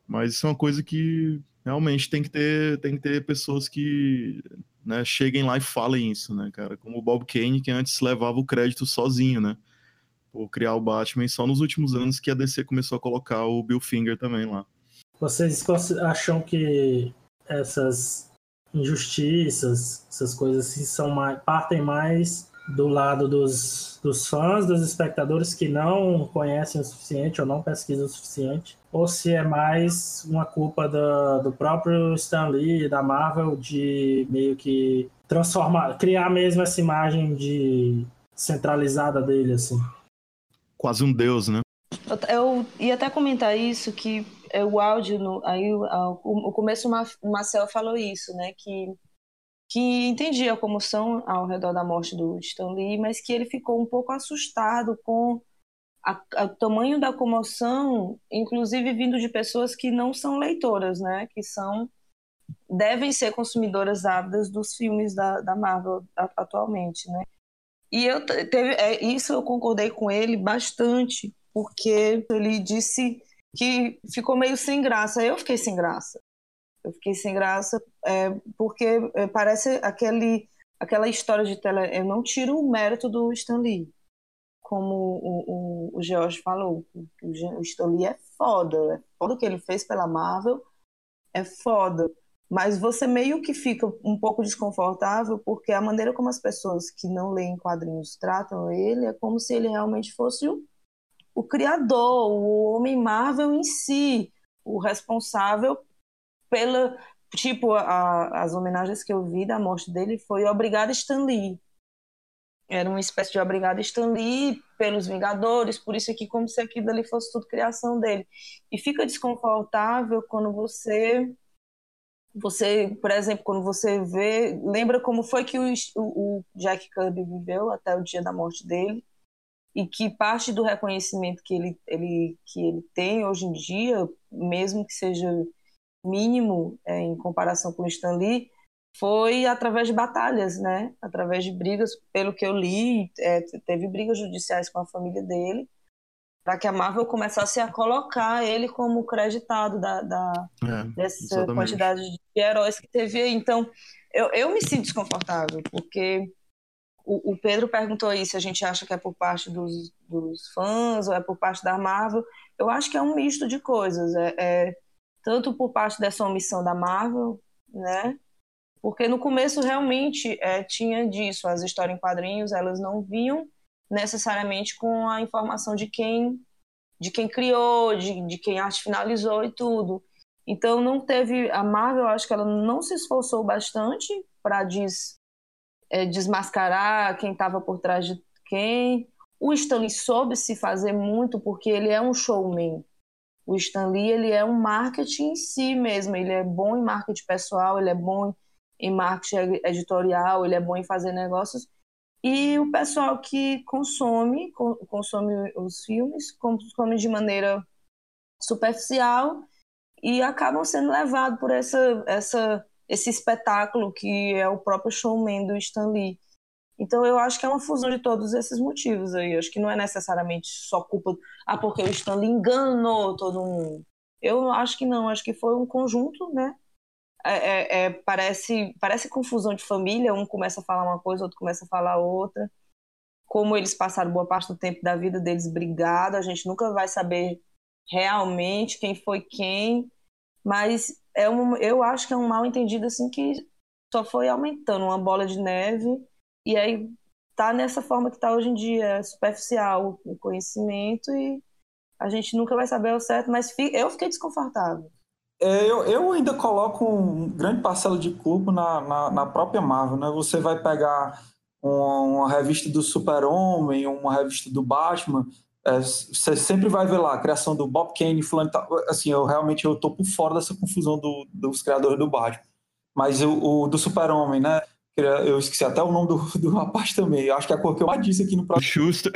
Mas isso é uma coisa que realmente tem que ter, tem que ter pessoas que né, cheguem lá e falem isso, né, cara? Como o Bob Kane, que antes levava o crédito sozinho, né? Por criar o Batman, só nos últimos anos que a DC começou a colocar o Bill Finger também lá. Vocês acham que essas injustiças, essas coisas assim, são mais, partem mais do lado dos, dos fãs, dos espectadores que não conhecem o suficiente ou não pesquisam o suficiente, ou se é mais uma culpa do, do próprio Stan Lee, da Marvel, de meio que transformar, criar mesmo essa imagem de centralizada dele, assim. Quase um deus, né? Eu, eu ia até comentar isso, que é, o áudio, no, aí o, o começo o Marcel falou isso, né, que que entendia a comoção ao redor da morte do Stan Lee, mas que ele ficou um pouco assustado com o tamanho da comoção, inclusive vindo de pessoas que não são leitoras, né? Que são devem ser consumidoras ávidas dos filmes da, da Marvel atualmente, né? E eu teve é, isso eu concordei com ele bastante, porque ele disse que ficou meio sem graça. Eu fiquei sem graça. Eu fiquei sem graça é, porque é, parece aquele, aquela história de tele. Eu não tiro o mérito do Stan Lee, como o, o, o George falou. O Stan Lee é foda. É foda o que ele fez pela Marvel. É foda. Mas você meio que fica um pouco desconfortável porque a maneira como as pessoas que não leem quadrinhos tratam ele é como se ele realmente fosse o, o criador, o homem Marvel em si, o responsável pela tipo a, as homenagens que eu vi da morte dele foi obrigada Stan Lee. Era uma espécie de obrigada Stan Lee pelos Vingadores por isso aqui como se aquilo ali fosse tudo criação dele. E fica desconfortável quando você você por exemplo quando você vê lembra como foi que o, o Jack Kirby viveu até o dia da morte dele e que parte do reconhecimento que ele, ele, que ele tem hoje em dia, mesmo que seja mínimo é, em comparação com o Stan Lee foi através de batalhas, né? Através de brigas, pelo que eu li, é, teve brigas judiciais com a família dele para que a Marvel começasse a colocar ele como creditado da, da é, dessa exatamente. quantidade de heróis que teve aí. Então, eu, eu me sinto desconfortável, porque o, o, Pedro perguntou aí se a gente acha que é por parte dos, dos, fãs ou é por parte da Marvel. Eu acho que é um misto de coisas. É, é tanto por parte dessa omissão da Marvel, né? Porque no começo realmente é, tinha disso, as histórias em quadrinhos elas não vinham necessariamente com a informação de quem de quem criou, de, de quem arte finalizou e tudo. Então não teve a Marvel, acho que ela não se esforçou bastante para des, é, desmascarar quem estava por trás de quem. O Stanley soube se fazer muito porque ele é um showman. O Stanley ele é um marketing em si mesmo. Ele é bom em marketing pessoal, ele é bom em marketing editorial, ele é bom em fazer negócios. E o pessoal que consome, consome os filmes, consome de maneira superficial e acabam sendo levados por essa, essa, esse espetáculo que é o próprio showman do Stan Lee. Então eu acho que é uma fusão de todos esses motivos aí. Eu acho que não é necessariamente só culpa, ah, porque o Stan Lee enganou todo mundo. Eu acho que não, acho que foi um conjunto, né? É, é, é, parece, parece confusão de família, um começa a falar uma coisa, outro começa a falar outra. Como eles passaram boa parte do tempo da vida deles brigados, a gente nunca vai saber realmente quem foi quem, mas é um, eu acho que é um mal entendido assim que só foi aumentando, uma bola de neve, e aí tá nessa forma que tá hoje em dia, é superficial o conhecimento e a gente nunca vai saber o certo, mas eu fiquei desconfortável. É, eu, eu ainda coloco um grande parcela de culpa na, na, na própria Marvel, né? Você vai pegar uma, uma revista do Super-Homem, uma revista do Batman, é, você sempre vai ver lá a criação do Bob Kane, fulano assim, eu realmente eu tô por fora dessa confusão do, dos criadores do Batman. Mas o, o do Super-Homem, né? Eu esqueci até o nome do, do rapaz também. Eu acho que é a cor que eu mais disse aqui no próximo. Schuster.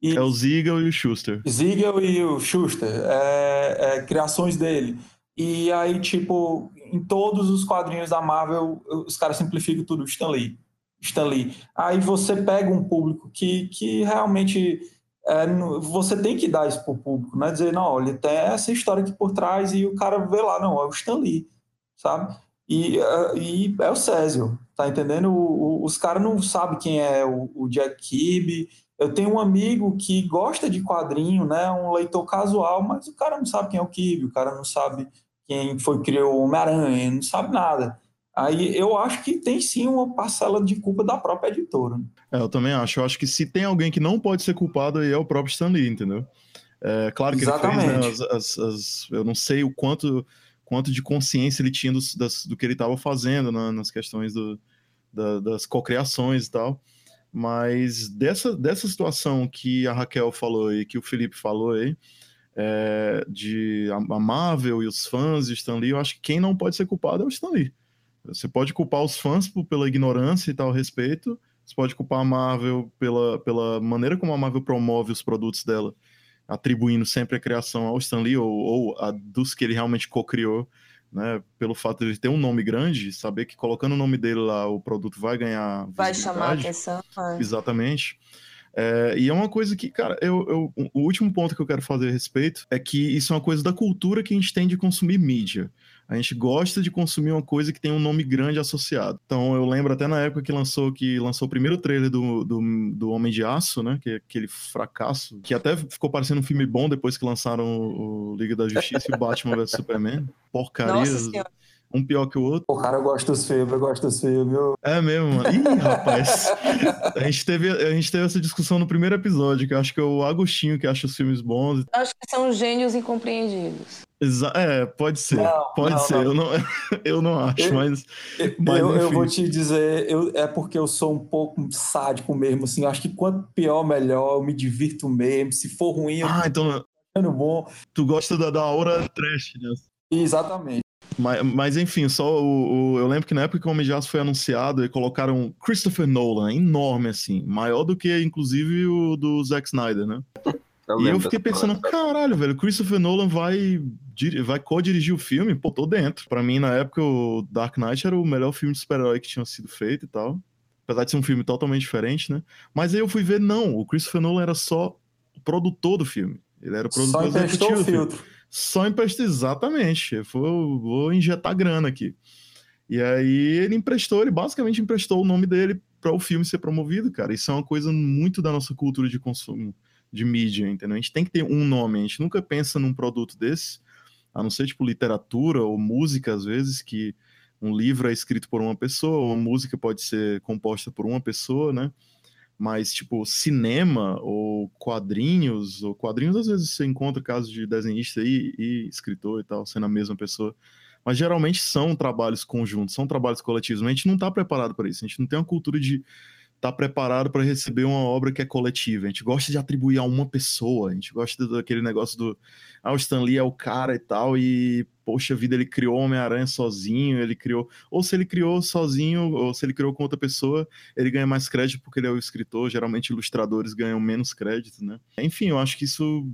E... É o Ziegel e o Schuster. Ziegel e o Schuster. É, é, criações dele. E aí, tipo, em todos os quadrinhos da Marvel, os caras simplificam tudo. Stan Lee. Stan Lee. Aí você pega um público que, que realmente é, você tem que dar isso pro público, né? Dizer, não, olha, tem essa história aqui por trás e o cara vê lá, não, é o Stan Lee, sabe? E, é, e é o Césio, tá entendendo? O, o, os caras não sabem quem é o, o Jack Kirby. Eu tenho um amigo que gosta de quadrinho, né? Um leitor casual, mas o cara não sabe quem é o Kirby, o cara não sabe quem foi que criou o Homem-Aranha, não sabe nada. Aí eu acho que tem sim uma parcela de culpa da própria editora. É, eu também acho. Eu acho que se tem alguém que não pode ser culpado aí é o próprio Stan Lee, entendeu? É, claro que Exatamente. ele fez, né, as, as, as, eu não sei o quanto, quanto de consciência ele tinha do, das, do que ele estava fazendo né, nas questões do, da, das cocriações e tal. Mas dessa, dessa situação que a Raquel falou e que o Felipe falou aí, é, de a Marvel e os fãs de Stan Lee, eu acho que quem não pode ser culpado é o Stan Lee. Você pode culpar os fãs por, pela ignorância e tal respeito. Você pode culpar a Marvel pela, pela maneira como a Marvel promove os produtos dela, atribuindo sempre a criação ao Stan Lee ou, ou a dos que ele realmente co-criou, né? Pelo fato de ele ter um nome grande, saber que colocando o nome dele lá o produto vai ganhar. Vai chamar atenção. É. Exatamente. É, e é uma coisa que, cara, eu, eu, o último ponto que eu quero fazer a respeito é que isso é uma coisa da cultura que a gente tem de consumir mídia. A gente gosta de consumir uma coisa que tem um nome grande associado. Então eu lembro até na época que lançou que lançou o primeiro trailer do, do, do Homem de Aço, né? Que é aquele fracasso, que até ficou parecendo um filme bom depois que lançaram o, Liga da Justiça e o Batman vs Superman. Porcaria. Nossa um pior que o outro. O cara, eu gosto dos filmes, eu gosto dos filmes. Eu... É mesmo, mano. Ih, rapaz. (laughs) a, gente teve, a gente teve essa discussão no primeiro episódio, que eu acho que é o Agostinho que acha os filmes bons. Acho que são gênios incompreendidos. Exa é, pode ser. Não, pode não, ser. Não. Eu, não, (laughs) eu não acho, eu, mas. mas eu, eu, vou te dizer, eu, é porque eu sou um pouco sádico mesmo, assim. Eu acho que quanto pior, melhor. Eu me divirto mesmo. Se for ruim, eu. Ah, então. Bom. Tu gosta da, da aura trash, né? Exatamente. Mas, mas, enfim, só o, o, eu lembro que na época que o Homem de Aço foi anunciado, e colocaram Christopher Nolan, enorme assim, maior do que inclusive o do Zack Snyder, né? Eu e eu fiquei pensando, caralho, velho, Christopher Nolan vai, vai co-dirigir o filme? Pô, tô dentro. Pra mim, na época, o Dark Knight era o melhor filme de super-herói que tinha sido feito e tal. Apesar de ser um filme totalmente diferente, né? Mas aí eu fui ver, não, o Christopher Nolan era só o produtor do filme. Ele era o produtor só executivo. O filtro. Só emprestou, exatamente. Vou, vou injetar grana aqui. E aí ele emprestou, ele basicamente emprestou o nome dele para o filme ser promovido, cara. Isso é uma coisa muito da nossa cultura de consumo, de mídia, entendeu? A gente tem que ter um nome, a gente nunca pensa num produto desse, a não ser tipo literatura ou música, às vezes, que um livro é escrito por uma pessoa, uma música pode ser composta por uma pessoa, né? Mas, tipo, cinema ou quadrinhos, ou quadrinhos às vezes você encontra casos de desenhista e, e escritor e tal, sendo a mesma pessoa. Mas geralmente são trabalhos conjuntos, são trabalhos coletivos. Mas a gente não está preparado para isso. A gente não tem uma cultura de estar tá preparado para receber uma obra que é coletiva. A gente gosta de atribuir a uma pessoa. A gente gosta daquele negócio do. Ah, o Stan Lee é o cara e tal. E, poxa vida, ele criou Homem-Aranha sozinho. Ele criou. Ou se ele criou sozinho, ou se ele criou com outra pessoa, ele ganha mais crédito porque ele é o escritor. Geralmente, ilustradores ganham menos crédito, né? Enfim, eu acho que isso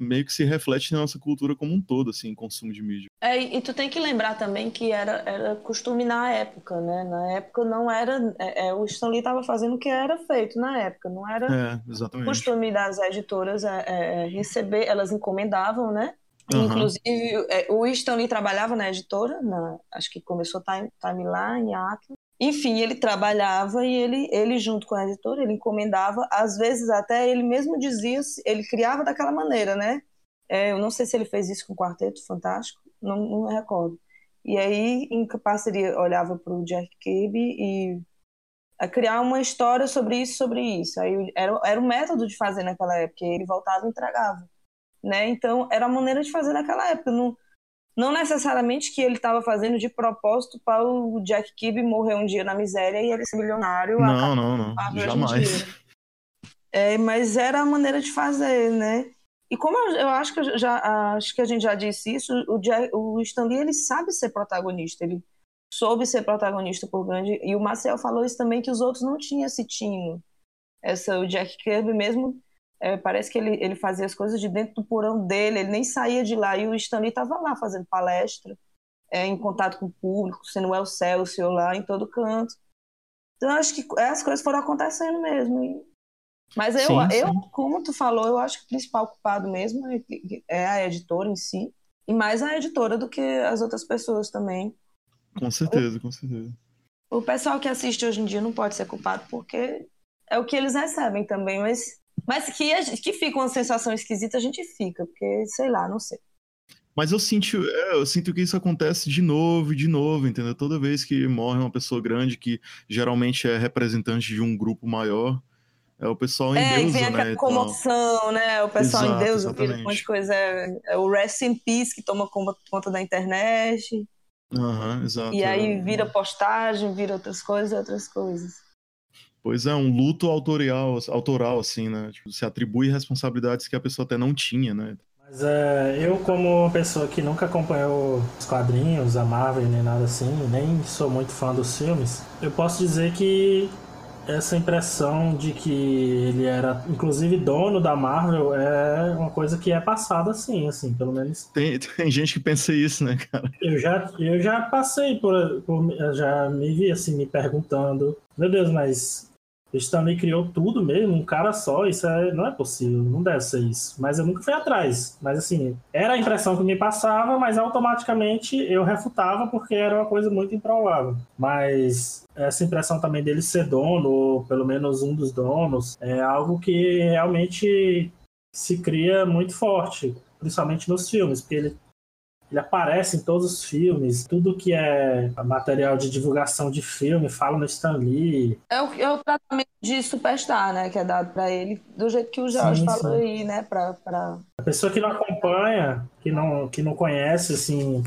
meio que se reflete na nossa cultura como um todo, assim, consumo de mídia. É, e tu tem que lembrar também que era, era costume na época, né? Na época não era. É, é, o Stanley estava fazendo o que era feito na época, não era é, costume das editoras é, é, receber, elas encomendavam, né? Uhum. Inclusive, o Stanley trabalhava na editora, na, acho que começou Time, Timeline, Atlas, enfim, ele trabalhava e ele, ele junto com a editora, ele encomendava, às vezes até ele mesmo dizia, ele criava daquela maneira, né? É, eu não sei se ele fez isso com o Quarteto Fantástico, não, não recordo. E aí, em parceria, olhava para o Jack Kirby e a criar uma história sobre isso, sobre isso. Aí era, era o método de fazer naquela época, ele voltava e entregava. Né? Então, era a maneira de fazer naquela época. Não, não necessariamente que ele estava fazendo de propósito para o Jack Kirby morrer um dia na miséria e ele ser milionário. Não, não, não. Jamais. É, mas era a maneira de fazer, né? E como eu, eu, acho que eu já acho que a gente já disse isso, o, Jack, o Stan Lee, ele sabe ser protagonista, ele soube ser protagonista por grande. E o Marcel falou isso também que os outros não tinham esse tino. Essa o Jack Kirby mesmo é, parece que ele, ele fazia as coisas de dentro do porão dele, ele nem saía de lá. E o Stanley estava lá fazendo palestra, é, em contato com o público, sendo o Excelsior lá em todo canto. Então, acho que as coisas foram acontecendo mesmo. E... Mas eu, sim, sim. eu, como tu falou, eu acho que o principal culpado mesmo é, é a editora em si, e mais a editora do que as outras pessoas também. Com certeza, com certeza. O pessoal que assiste hoje em dia não pode ser culpado porque é o que eles recebem também, mas mas que, a gente, que fica uma sensação esquisita, a gente fica, porque, sei lá, não sei. Mas eu sinto, é, eu sinto que isso acontece de novo e de novo, entendeu? Toda vez que morre uma pessoa grande, que geralmente é representante de um grupo maior, é o pessoal em Deus, né? É, comoção, né? O pessoal Exato, em Deus, um monte de coisa. É, é, o Rest in Peace que toma conta da internet. Uhum, exato. E aí é. vira postagem, vira outras coisas, outras coisas. Pois é, um luto autorial, autoral, assim, né? Tipo, se atribui responsabilidades que a pessoa até não tinha, né? Mas é, eu, como pessoa que nunca acompanhou os quadrinhos, a Marvel, nem nada assim, nem sou muito fã dos filmes, eu posso dizer que essa impressão de que ele era, inclusive, dono da Marvel é uma coisa que é passada assim, assim, pelo menos. Tem, tem gente que pensa isso, né, cara? Eu já, eu já passei por, por. Já me vi assim, me perguntando: meu Deus, mas Stanley criou tudo mesmo, um cara só, isso é, não é possível, não deve ser isso. Mas eu nunca fui atrás. Mas assim, era a impressão que me passava, mas automaticamente eu refutava porque era uma coisa muito improvável. Mas essa impressão também dele ser dono, ou pelo menos um dos donos, é algo que realmente se cria muito forte, principalmente nos filmes, porque ele ele aparece em todos os filmes, tudo que é material de divulgação de filme fala no Stan Lee. É o, é o tratamento de superstar, né, que é dado para ele, do jeito que o Jorge sim, falou sim. aí, né, pra, pra... A pessoa que não acompanha, que não, que não conhece, assim,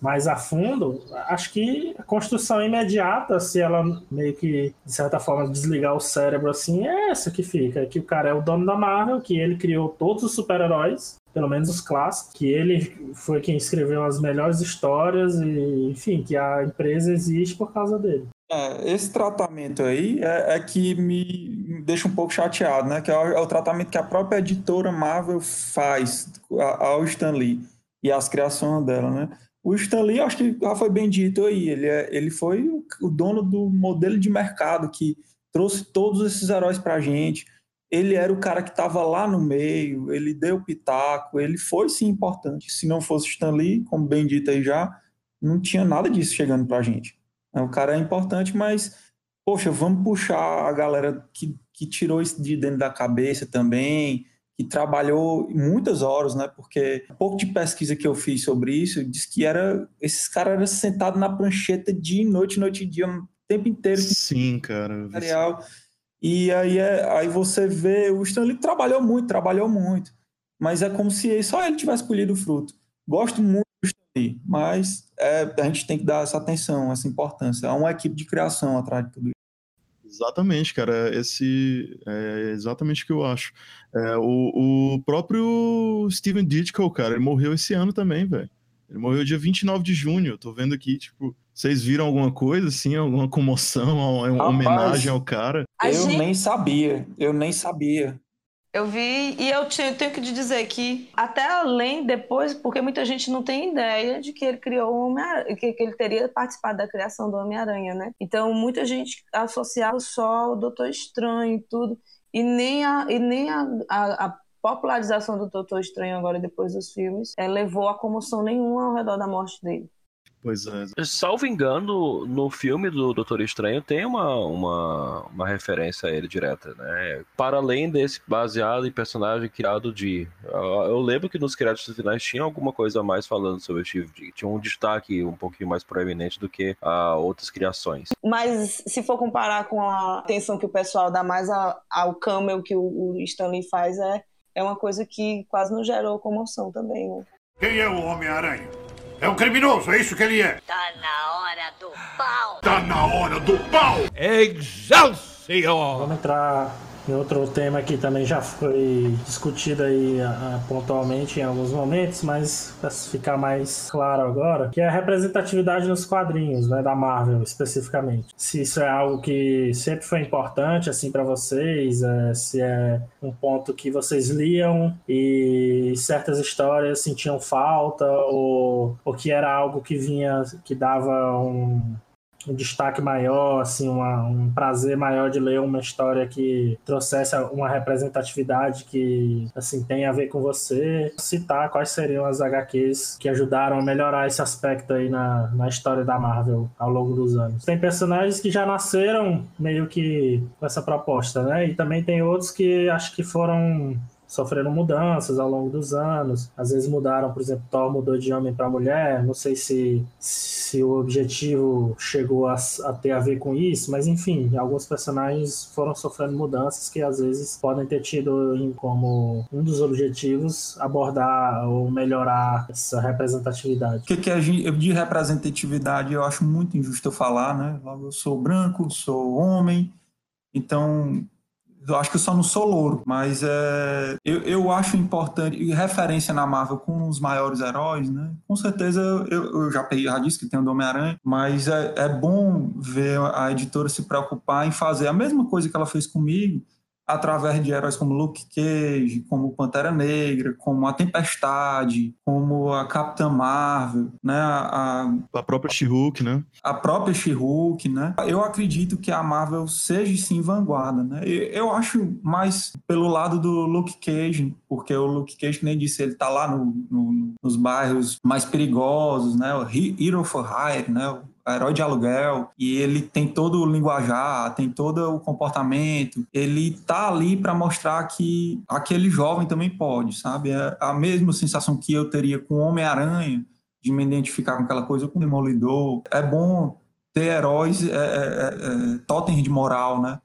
mais a fundo, acho que a construção imediata, se ela meio que, de certa forma, desligar o cérebro assim, é essa que fica. Que o cara é o dono da Marvel, que ele criou todos os super-heróis, pelo menos os clássicos, que ele foi quem escreveu as melhores histórias e, enfim, que a empresa existe por causa dele. É, esse tratamento aí é, é, que me deixa um pouco chateado, né? Que é o, é o, tratamento que a própria editora Marvel faz ao Stan Lee e as criações dela, né? O Stan Lee, acho que já foi bem dito aí, ele, é, ele foi o dono do modelo de mercado que trouxe todos esses heróis pra gente, ele era o cara que estava lá no meio, ele deu pitaco, ele foi sim importante. Se não fosse Stan Lee, como bem dito aí já, não tinha nada disso chegando pra gente. É, o cara é importante, mas, poxa, vamos puxar a galera que, que tirou isso de dentro da cabeça também, que trabalhou muitas horas, né? Porque um pouco de pesquisa que eu fiz sobre isso diz que era esses caras eram sentados na prancheta dia e noite, noite e dia, o tempo inteiro. Sim, cara. Material. E aí, é, aí você vê, o Stanley trabalhou muito, trabalhou muito, mas é como se só ele tivesse colhido o fruto. Gosto muito do Stanley, mas é, a gente tem que dar essa atenção, essa importância. Há uma equipe de criação atrás de tudo isso. Exatamente, cara. Esse é exatamente o que eu acho. É, o, o próprio Steven Ditko, cara, ele morreu esse ano também, velho. Ele morreu dia 29 de junho. Tô vendo aqui, tipo, vocês viram alguma coisa, assim, alguma comoção, (laughs) uma Rapaz, homenagem ao cara? Eu gente- nem sabia, eu nem sabia. Eu vi e eu te- tenho que te dizer que até além depois, porque muita gente não tem ideia de que ele criou o Homem-Aranha, que, que ele teria participado da criação do Homem-Aranha, né? Então muita gente associava só o Doutor Estranho e tudo, e nem a, e nem a, a, a popularização do Doutor Estranho agora depois dos filmes eh, levou a comoção nenhuma ao redor da morte dele. Pois é. Salvo engano, no filme do Doutor Estranho tem uma, uma, uma referência a ele direta, né? Para além desse baseado em personagem criado de. Eu lembro que nos créditos finais tinha alguma coisa a mais falando sobre o Steve D. Tinha um destaque um pouquinho mais proeminente do que a outras criações. Mas se for comparar com a atenção que o pessoal dá mais a- ao camel que o, o Stanley faz, é, é uma coisa que quase não gerou comoção também, né? Quem é o Homem-Aranha? É um criminoso, é isso que ele é. Tá na hora do pau. Tá na hora do pau! Excelsior! Vamos entrar outro tema que também já foi discutido aí ah, pontualmente em alguns momentos, mas para ficar mais claro agora, que é a representatividade nos quadrinhos, né, da Marvel especificamente. Se isso é algo que sempre foi importante assim para vocês, é, se é um ponto que vocês liam e certas histórias sentiam falta ou, ou que era algo que vinha que dava um um destaque maior, assim, uma- um prazer maior de ler uma história que trouxesse uma representatividade que, assim, tem a ver com você. Citar quais seriam as HQs que ajudaram a melhorar esse aspecto aí na, na história da Marvel ao longo dos anos. Tem personagens que já nasceram meio que com essa proposta, né? E também tem outros que acho que foram sofreram mudanças ao longo dos anos. Às vezes mudaram, por exemplo, Thor mudou de homem para mulher. Não sei se, se o objetivo chegou a, a ter a ver com isso, mas enfim, alguns personagens foram sofrendo mudanças que às vezes podem ter tido como um dos objetivos abordar ou melhorar essa representatividade. O que, que é de de representatividade eu acho muito injusto eu falar, né? Logo, eu sou branco, sou homem, então eu acho que eu só não sou louro, mas é, eu, eu acho importante, e referência na Marvel com os maiores heróis, né? Com certeza eu, eu já, peguei- já disse que tem o Homem-Aranha, mas é, é bom ver a editora se preocupar em fazer a mesma coisa que ela fez comigo, através de heróis como Luke Cage, como Pantera Negra, como a Tempestade, como a Capitã Marvel, né? A, A própria She-Hulk, né? a própria She-Hulk, né? Eu acredito que a Marvel seja sim vanguarda, né? Eu, acho mais pelo lado do Luke Cage, porque o Luke Cage, nem disse, ele tá lá no, no- nos bairros mais perigosos, né? O He- Hero for Hire, né? Herói de aluguel, e ele tem todo o linguajar, tem todo o comportamento, ele tá ali para mostrar que aquele jovem também pode, sabe? É a mesma sensação que eu teria com Homem-Aranha, de me identificar com aquela coisa com o Demolidor. É bom ter heróis, é, é, é, é, totens de moral, né?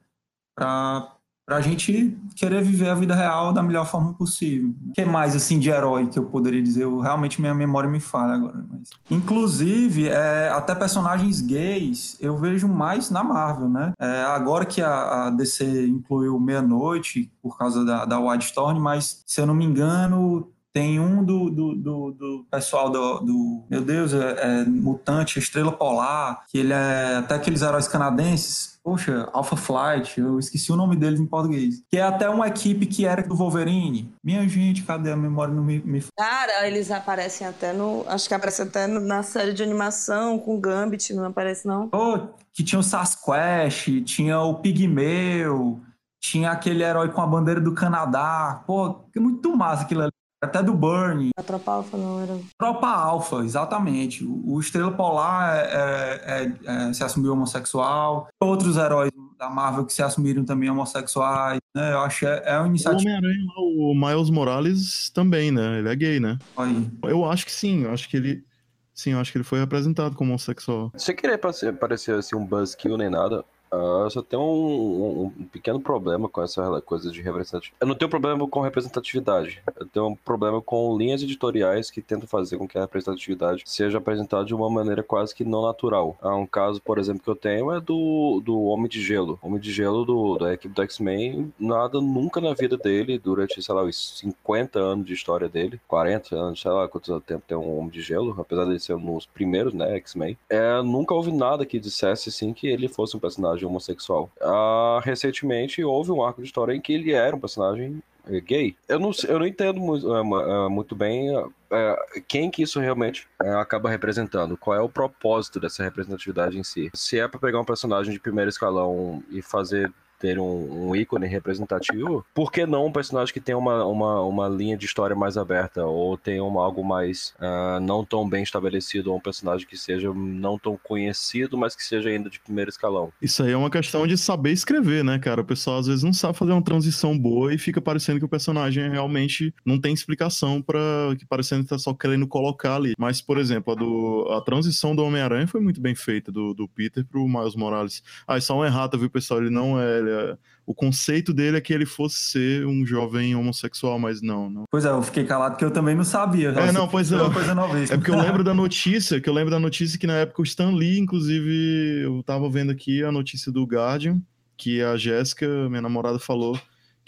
Pra, pra gente querer viver a vida real da melhor forma possível. O que mais, assim, de herói que eu poderia dizer? Eu, realmente minha memória me falha agora. Mas... Inclusive, é, até personagens gays eu vejo mais na Marvel, né? É, agora que a, a DC incluiu Meia-Noite por causa da, da Wildstorm, mas, se eu não me engano, tem um do, do, do, do pessoal do, do- Meu Deus, é, é Mutante, Estrela Polar, que ele é até aqueles heróis canadenses. Poxa, Alpha Flight, eu esqueci o nome deles em português. Que é até uma equipe que era do Wolverine. Minha gente, cadê a memória? Não me, me... Cara, eles aparecem até no. Acho que aparece até no- na série de animação com Gambit, não aparece, não? Pô, que tinha o Sasquatch, tinha o Pigmeu, tinha aquele herói com a bandeira do Canadá. Pô, que muito massa aquilo ali. Até do Burn. A Tropa Alpha não era. Tropa Alpha, exatamente. O, o Estrela Polar é- é- é- é- se assumiu homossexual. Outros heróis da Marvel que se assumiram também homossexuais. Né? Eu acho que é, é uma O iniciativa. Homem-Aranha, lá, o Miles Morales também, né? Ele é gay, né? aí. Eu acho que sim, eu acho que ele. Sim, eu acho que ele foi representado como homossexual. Sem querer parecer, parecer assim um buzzkill nem nada, Uh, eu só tenho um, um, pequeno problema com essa coisa de representatividade. Eu não tenho problema com representatividade. Eu tenho um problema com linhas editoriais que tentam fazer com que a representatividade seja apresentada de uma maneira quase que não natural. Há um caso, por exemplo, que eu tenho é do, do Homem de Gelo. Homem de Gelo do, da equipe do X-Men, nada nunca na vida dele, durante, sei lá, os 50 anos de história dele, 40 anos, sei lá quanto tempo tem um Homem de Gelo, apesar de ser um dos primeiros, né, X-Men. É, nunca houve nada que dissesse, assim, que ele fosse um personagem homossexual. Ah, recentemente houve um arco de história em que ele era um personagem é, gay. Eu não, eu não entendo muito, é, é, muito bem quem que isso realmente acaba representando, qual é o propósito dessa representatividade em si. Se é para pegar um personagem de primeiro escalão e fazer ter um, um, ícone representativo, por que não um personagem que tem uma, uma, uma linha de história mais aberta ou tem uma, algo mais uh, não tão bem estabelecido ou um personagem que seja não tão conhecido, mas que seja ainda de primeiro escalão? Isso aí é uma questão de saber escrever, né, cara? O pessoal às vezes não sabe fazer uma transição boa e fica parecendo que o personagem realmente não tem explicação para que parecendo que tá só querendo colocar ali. Mas, por exemplo, a, do, a transição do Homem-Aranha foi muito bem feita, do, do Peter pro Miles Morales. Ah, é só uma errata, viu, pessoal? Ele não é é, o conceito dele é que ele fosse ser um jovem homossexual, mas não, não. Pois é, eu fiquei calado porque eu também não sabia. É, não, pois é. Uma coisa É porque eu (laughs) lembro da notícia, que eu lembro da notícia que na época o Stan Lee, inclusive, eu tava vendo aqui a notícia do Guardian, que a Jéssica, minha namorada, falou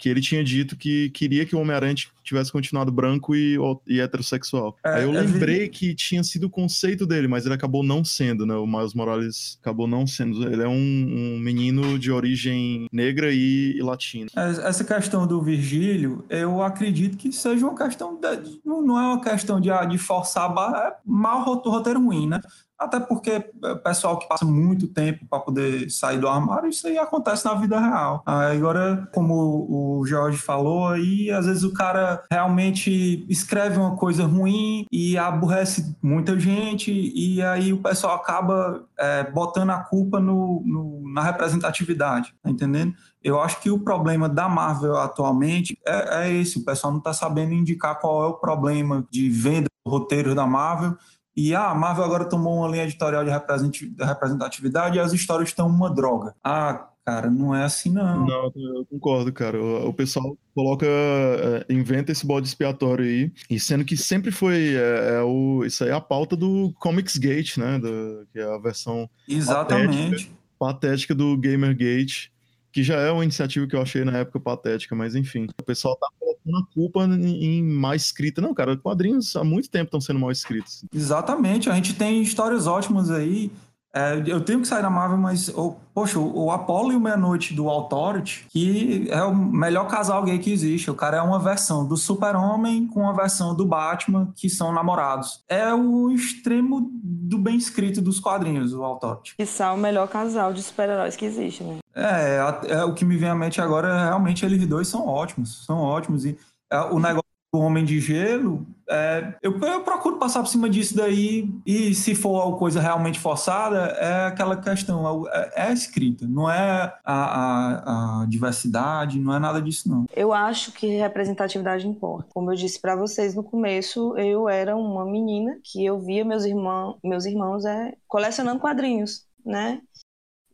que ele tinha dito que queria que o Homem-Aranha tivesse continuado branco e, e heterossexual. É, Aí eu é lembrei que tinha sido o conceito dele, mas ele acabou não sendo, né? O Miles Morales acabou não sendo. Ele é um, um menino de origem negra e, e latina. É, essa questão do Virgílio, eu acredito que seja uma questão. De, não é uma questão de, ah, de forçar a barra, é mal roteiro ruim, né? Até porque é, pessoal que passa muito tempo para poder sair do armário, isso aí acontece na vida real. Agora, como o Jorge falou aí, às vezes o cara realmente escreve uma coisa ruim e aborrece muita gente, e aí o pessoal acaba é, botando a culpa no, no, na representatividade, tá entendendo? Eu acho que o problema da Marvel atualmente é, é esse: o pessoal não está sabendo indicar qual é o problema de venda do roteiro da Marvel e ah, a Marvel agora tomou uma linha editorial de representatividade e as histórias estão uma droga. Ah, cara, não é assim não. Não, eu concordo, cara. O, o pessoal coloca, é, inventa esse bode expiatório aí, e sendo que sempre foi, é, é, o, isso aí é a pauta do Comics Gate, né, do, que é a versão Exatamente. Patética, patética do Gamergate, que já é uma iniciativa que eu achei na época patética, mas enfim, o pessoal tá colocando a culpa em, má escrita. Não, cara, quadrinhos há muito tempo estão sendo mal escritos. Exatamente, a gente tem histórias ótimas aí. É, eu tenho que sair da Marvel, mas, oh, poxa, o, Apollo e o Meia-Noite do Authority, que é o melhor casal gay que existe. O cara é uma versão do Super-Homem com uma versão do Batman, que são namorados. É o extremo do bem escrito dos quadrinhos, o Authority. Que são o melhor casal de super-heróis que existe, né? É, é, o que me vem à mente agora é realmente eles dois são ótimos, são ótimos. E é, o negócio do Homem de Gelo, é, eu, eu, procuro passar por cima disso daí, e se for alguma coisa realmente forçada, é aquela questão, é, é escrita, não é a, a, a, diversidade, não é nada disso, não. Eu acho que representatividade importa. Como eu disse para vocês no começo, eu era uma menina que eu via meus irmãos, meus irmãos é, colecionando quadrinhos, né?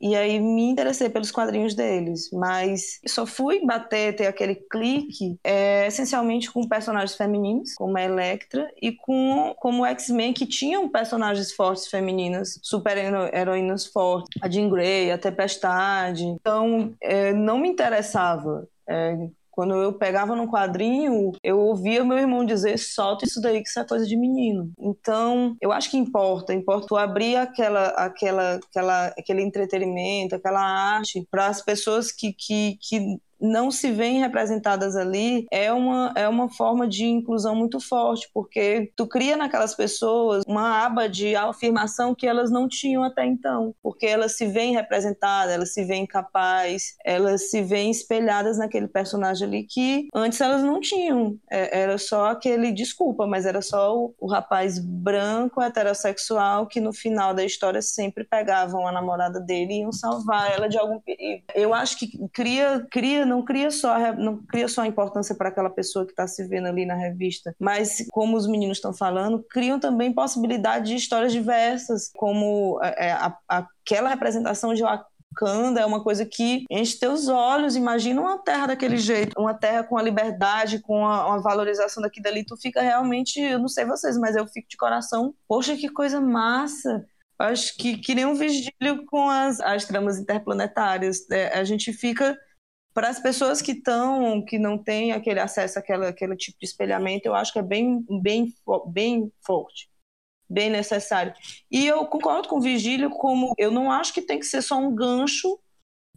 E aí me interessei pelos quadrinhos deles, mas só fui bater, ter aquele clique, é, essencialmente com personagens femininos, como a Electra, e com como X-Men, que tinham personagens fortes femininas, super-heroínas fortes, a Jean Grey, a Tempestade. Então, é, não me interessava é, quando eu pegava no quadrinho, eu ouvia meu irmão dizer: solta isso daí, que isso é coisa de menino. Então, eu acho que importa, importa tu abrir aquela, aquela, aquela, aquele entretenimento, aquela arte para as pessoas que, que, que não se veem representadas ali é uma, é uma forma de inclusão muito forte, porque tu cria naquelas pessoas uma aba de afirmação que elas não tinham até então, porque elas se veem representadas, elas se veem capazes, elas se veem espelhadas naquele personagem ali que antes elas não tinham. É, era só aquele, desculpa, mas era só o, o rapaz branco, heterossexual, que no final da história sempre pegavam a namorada dele e iam salvar ela de algum perigo. Eu acho que cria, cria não cria só não cria só importância para aquela pessoa que está se vendo ali na revista, mas como os meninos estão falando, criam também possibilidade de histórias diversas, como é, é a, aquela representação de Wakanda é uma coisa que enche teus olhos. Imagina uma terra daquele jeito, uma terra com a liberdade, com a, uma valorização daqui dali. Tu fica realmente, eu não sei vocês, mas eu fico de coração. Poxa, que coisa massa! Acho que, que nem um vigílio com as, as tramas interplanetárias. É, a gente fica para as pessoas que estão, que não têm aquele acesso àquela, àquele tipo de espelhamento, eu acho que é bem, bem, bem forte bem necessário. E eu concordo com o Vigílio, como eu não acho que tem que ser só um gancho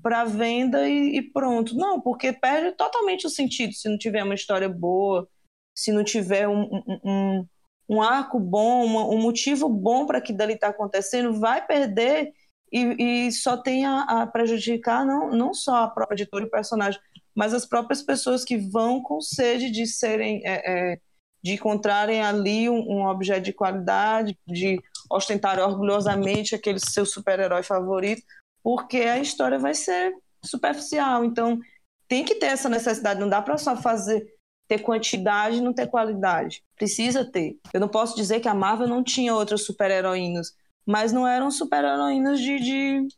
para venda e, e, pronto. Não, porque perde totalmente o sentido se não tiver uma história boa, se não tiver um, um, um, um arco bom, um motivo bom para que dali está acontecendo, vai perder e, e só tem a, a, prejudicar não, não só a própria editora e o personagem, mas as próprias pessoas que vão com sede de serem. É, é, de encontrarem ali um, um objeto de qualidade, de ostentar orgulhosamente aquele seu super-herói favorito, porque a história vai ser superficial. Então, tem que ter essa necessidade, não dá para só fazer ter quantidade e não ter qualidade. Precisa ter. Eu não posso dizer que a Marvel não tinha outras super-heroínas, mas não eram super-heroínas de, de,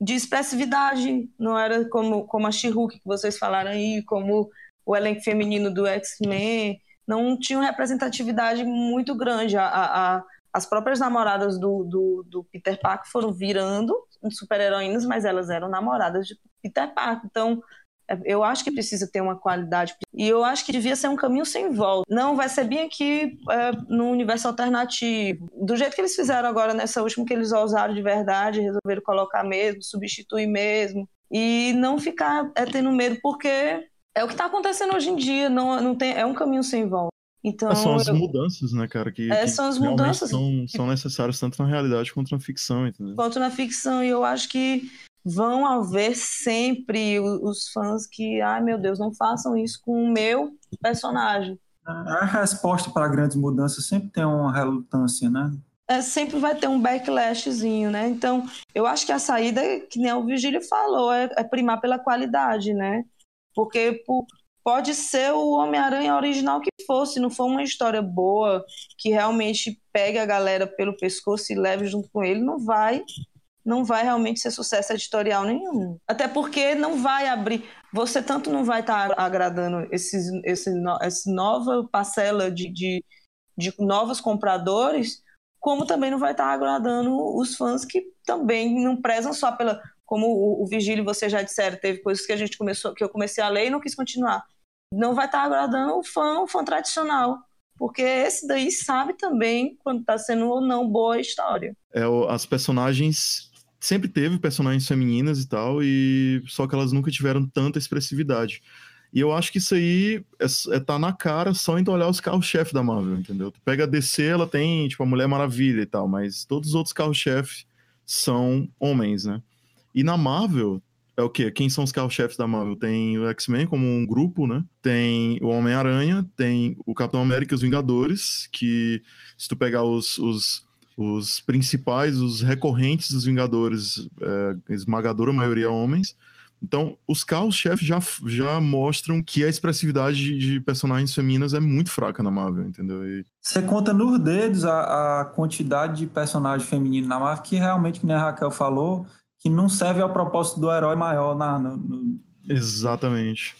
de, expressividade. Não era como, como a She-Hulk que vocês falaram aí, como o elenco feminino do X-Men não tinham representatividade muito grande. A, a, as próprias namoradas do, do, do, Peter Parker foram virando super-heroínas, mas elas eram namoradas de Peter Parker. Então, eu acho que precisa ter uma qualidade. E eu acho que devia ser um caminho sem volta. Não, vai ser bem aqui é, no universo alternativo. Do jeito que eles fizeram agora nessa última, que eles ousaram de verdade, resolveram colocar mesmo, substituir mesmo. E não ficar é, tendo medo, porque é o que está acontecendo hoje em dia, não, não tem, é um caminho sem volta. Então, são as eu... mudanças, né, cara? Que, é, que são as mudanças. São, são necessárias tanto na realidade quanto na ficção, entendeu? Quanto na ficção, e eu acho que vão haver sempre os fãs que, ai meu Deus, não façam isso com o meu personagem. A resposta para grandes mudanças sempre tem uma relutância, né? É, sempre vai ter um backlashzinho, né? Então, eu acho que a saída, que nem o Vigílio falou, é, é primar pela qualidade, né? Porque por, pode ser o Homem-Aranha original que fosse, não for uma história boa, que realmente pegue a galera pelo pescoço e leve junto com ele, não vai não vai realmente ser sucesso editorial nenhum. Até porque não vai abrir. Você tanto não vai estar tá agradando esses, esse, essa nova parcela de, de, de novos compradores, como também não vai estar tá agradando os fãs que também não prezam só pela como o, o Vigílio, você já disseram, teve coisas que a gente começou, que eu comecei a ler e não quis continuar. Não vai estar tá agradando o fã, o fã tradicional. Porque esse daí sabe também quando está sendo ou não boa a história. É, as personagens sempre teve personagens femininas e tal, e só que elas nunca tiveram tanta expressividade. E eu acho que isso aí é, é tá na cara só em olhar os carros-chefe da Marvel, entendeu? Tu pega a DC, ela tem, tipo, a Mulher Maravilha e tal, mas todos os outros carros-chefe são homens, né? E na Marvel, é o quê? Quem são os carros-chefes da Marvel? Tem o X-Men como um grupo, né? Tem o Homem-Aranha, tem o Capitão América e os Vingadores, que se tu pegar os, os, os principais, os recorrentes dos Vingadores, é, esmagadora maioria homens. Então, os carros-chefes já, já mostram que a expressividade de, personagens femininas é muito fraca na Marvel, entendeu? E... Você conta nos dedos a, a quantidade de personagens femininos na Marvel, que realmente, como a Raquel falou, que não serve ao propósito do herói maior na, no, no... Exatamente.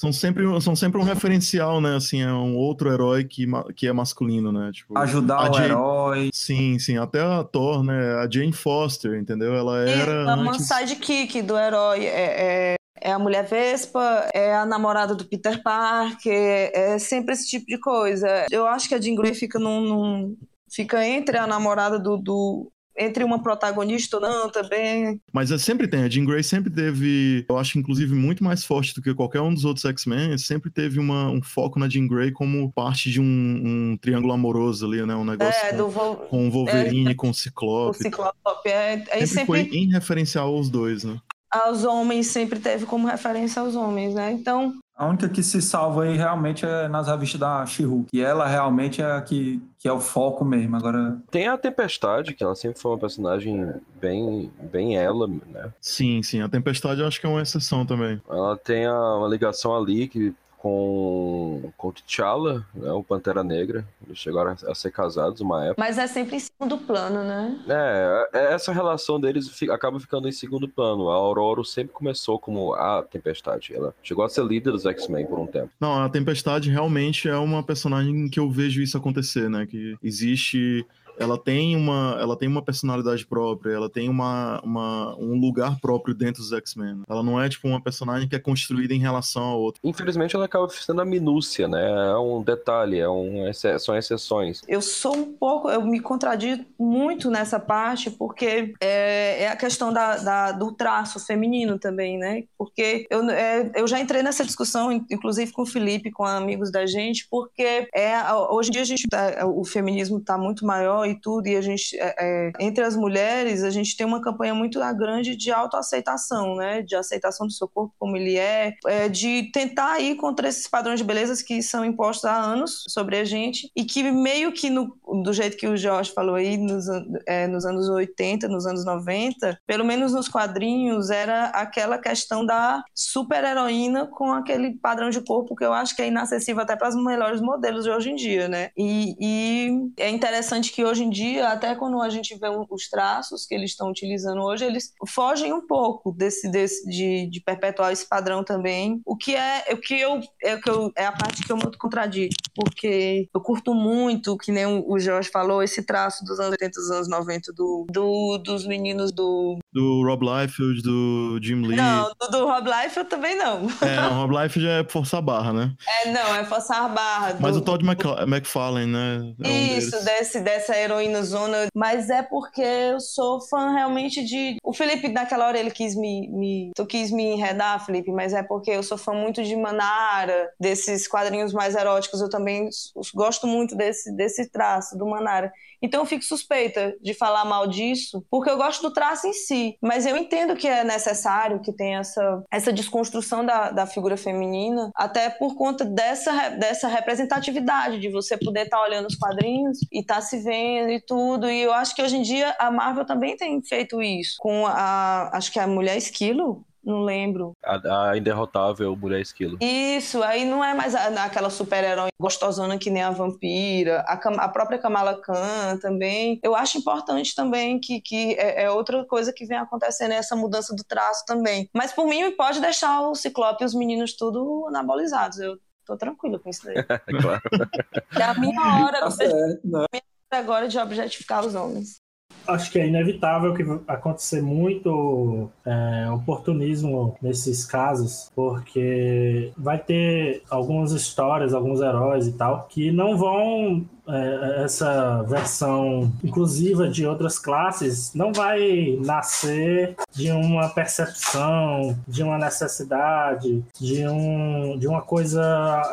São sempre, são sempre um referencial, né? Assim, é um outro herói que, que é masculino, né? Tipo, Ajudar o Jane... herói. Sim, sim. Até a Thor, né? A Jane Foster, entendeu? Ela era. É uma antes... sidekick do herói. É, é, é, a mulher Vespa, é a namorada do Peter Parker, é sempre esse tipo de coisa. Eu acho que a Jean Grey fica num, num fica entre a namorada do, do, entre uma protagonista ou não também. Mas é, sempre tem, a Jean Grey sempre teve, eu acho inclusive muito mais forte do que qualquer um dos outros X-Men, sempre teve uma, um foco na Jean Grey como parte de um, um triângulo amoroso ali, né, um negócio é, com, Vol... com o Wolverine, é, com o Ciclope. O Ciclope, é, sempre, sempre foi em referencial aos dois, né? Aos homens, sempre teve como referência aos homens, né, então... A única que se salva aí realmente é nas revistas da She-Hulk. E ela realmente é a que, que é o foco mesmo. Agora. Tem a Tempestade, que ela sempre foi uma personagem bem, bem ela, né? Sim, sim. A Tempestade eu acho que é uma exceção também. Ela tem a, uma ligação ali que com, com T'Challa, né, o Pantera Negra. Eles chegaram a, a ser casados uma época. Mas é sempre em segundo plano, né? É, é, essa relação deles fi- acaba ficando em segundo plano. A Aurora sempre começou como a Tempestade. Ela chegou a ser líder dos X-Men por um tempo. Não, a Tempestade realmente é uma personagem que eu vejo isso acontecer, né? Que existe. Ela tem uma, ela tem uma personalidade própria, ela tem uma, uma, um lugar próprio dentro dos X-Men. Ela não é tipo uma personagem que é construída em relação a outra. Infelizmente, ela acaba sendo a minúcia, né? É um detalhe, é um, exce- são exceções. Eu sou um pouco, eu me contradigo muito nessa parte, porque é, é a questão da, da- do traço feminino também, né? Porque eu, é, eu já entrei nessa discussão, in- inclusive com o Felipe, com amigos da gente, porque é, hoje em dia a gente tá- o feminismo está muito maior e tudo, e a gente, é, é, entre as mulheres, a gente tem uma campanha muito grande de autoaceitação, né? De aceitação do seu corpo como ele é, é, de tentar ir contra esses padrões de beleza que são impostos há anos sobre a gente e que meio que no- do jeito que o Jorge falou aí nos, é, nos anos 80, nos anos 90, pelo menos nos quadrinhos era aquela questão da super heroína com aquele padrão de corpo que eu acho que é inacessível até para os melhores modelos de hoje em dia, né? E, e é interessante que hoje em dia, até quando a gente vê o- os traços que eles estão utilizando hoje, eles fogem um pouco desse, desse de, de perpetuar esse padrão também. O que é o que eu é, o que eu, é a parte que eu muito contradigo, porque eu curto muito, que nem o, o Jorge falou, esse traço dos anos 80 dos anos 90 do, do, dos meninos do. Do Rob Liefeld, do Jim Lee. Não, do, do Rob Life eu também não. É, não, Rob Liefeld é forçar a barra, né? É, não, é forçar a barra. Mas do- o Todd McCla- McFarlane, né? É um Isso, desse, dessa heroína zona. Mas é porque eu sou fã realmente de. O Felipe, naquela hora, ele quis me. me... Tu quis me enredar, Felipe, mas é porque eu sou fã muito de Manara, desses quadrinhos mais eróticos. Eu também gosto muito desse, desse traço do Manara. Então eu fico suspeita de falar mal disso, porque eu gosto do traço em si. Mas eu entendo que é necessário que tenha essa, essa desconstrução da, da figura feminina, até por conta dessa, dessa representatividade, de você poder estar olhando os quadrinhos e estar se vendo e tudo. E eu acho que hoje em dia a Marvel também tem feito isso. Com a. Acho que é a Mulher Esquilo. Não lembro. A, a inderrotável Mulher Esquilo. Isso, aí não é mais a- aquela super-herói gostosona que nem a vampira, a, a própria Kamala Khan também. Eu acho importante também que, que é, é outra coisa que vem acontecendo, é essa mudança do traço também. Mas por mim, pode deixar o Ciclope e os meninos tudo anabolizados. Eu tô tranquila com isso daí. (laughs) claro. (laughs) É a minha hora, Tá certo, né? Agora de objetificar os homens. Acho que é inevitável que acontecer muito é, oportunismo nesses casos, porque vai ter algumas histórias, alguns heróis e tal, que não vão. É, essa versão inclusiva de outras classes não vai nascer de uma percepção, de uma necessidade, de, um, de uma coisa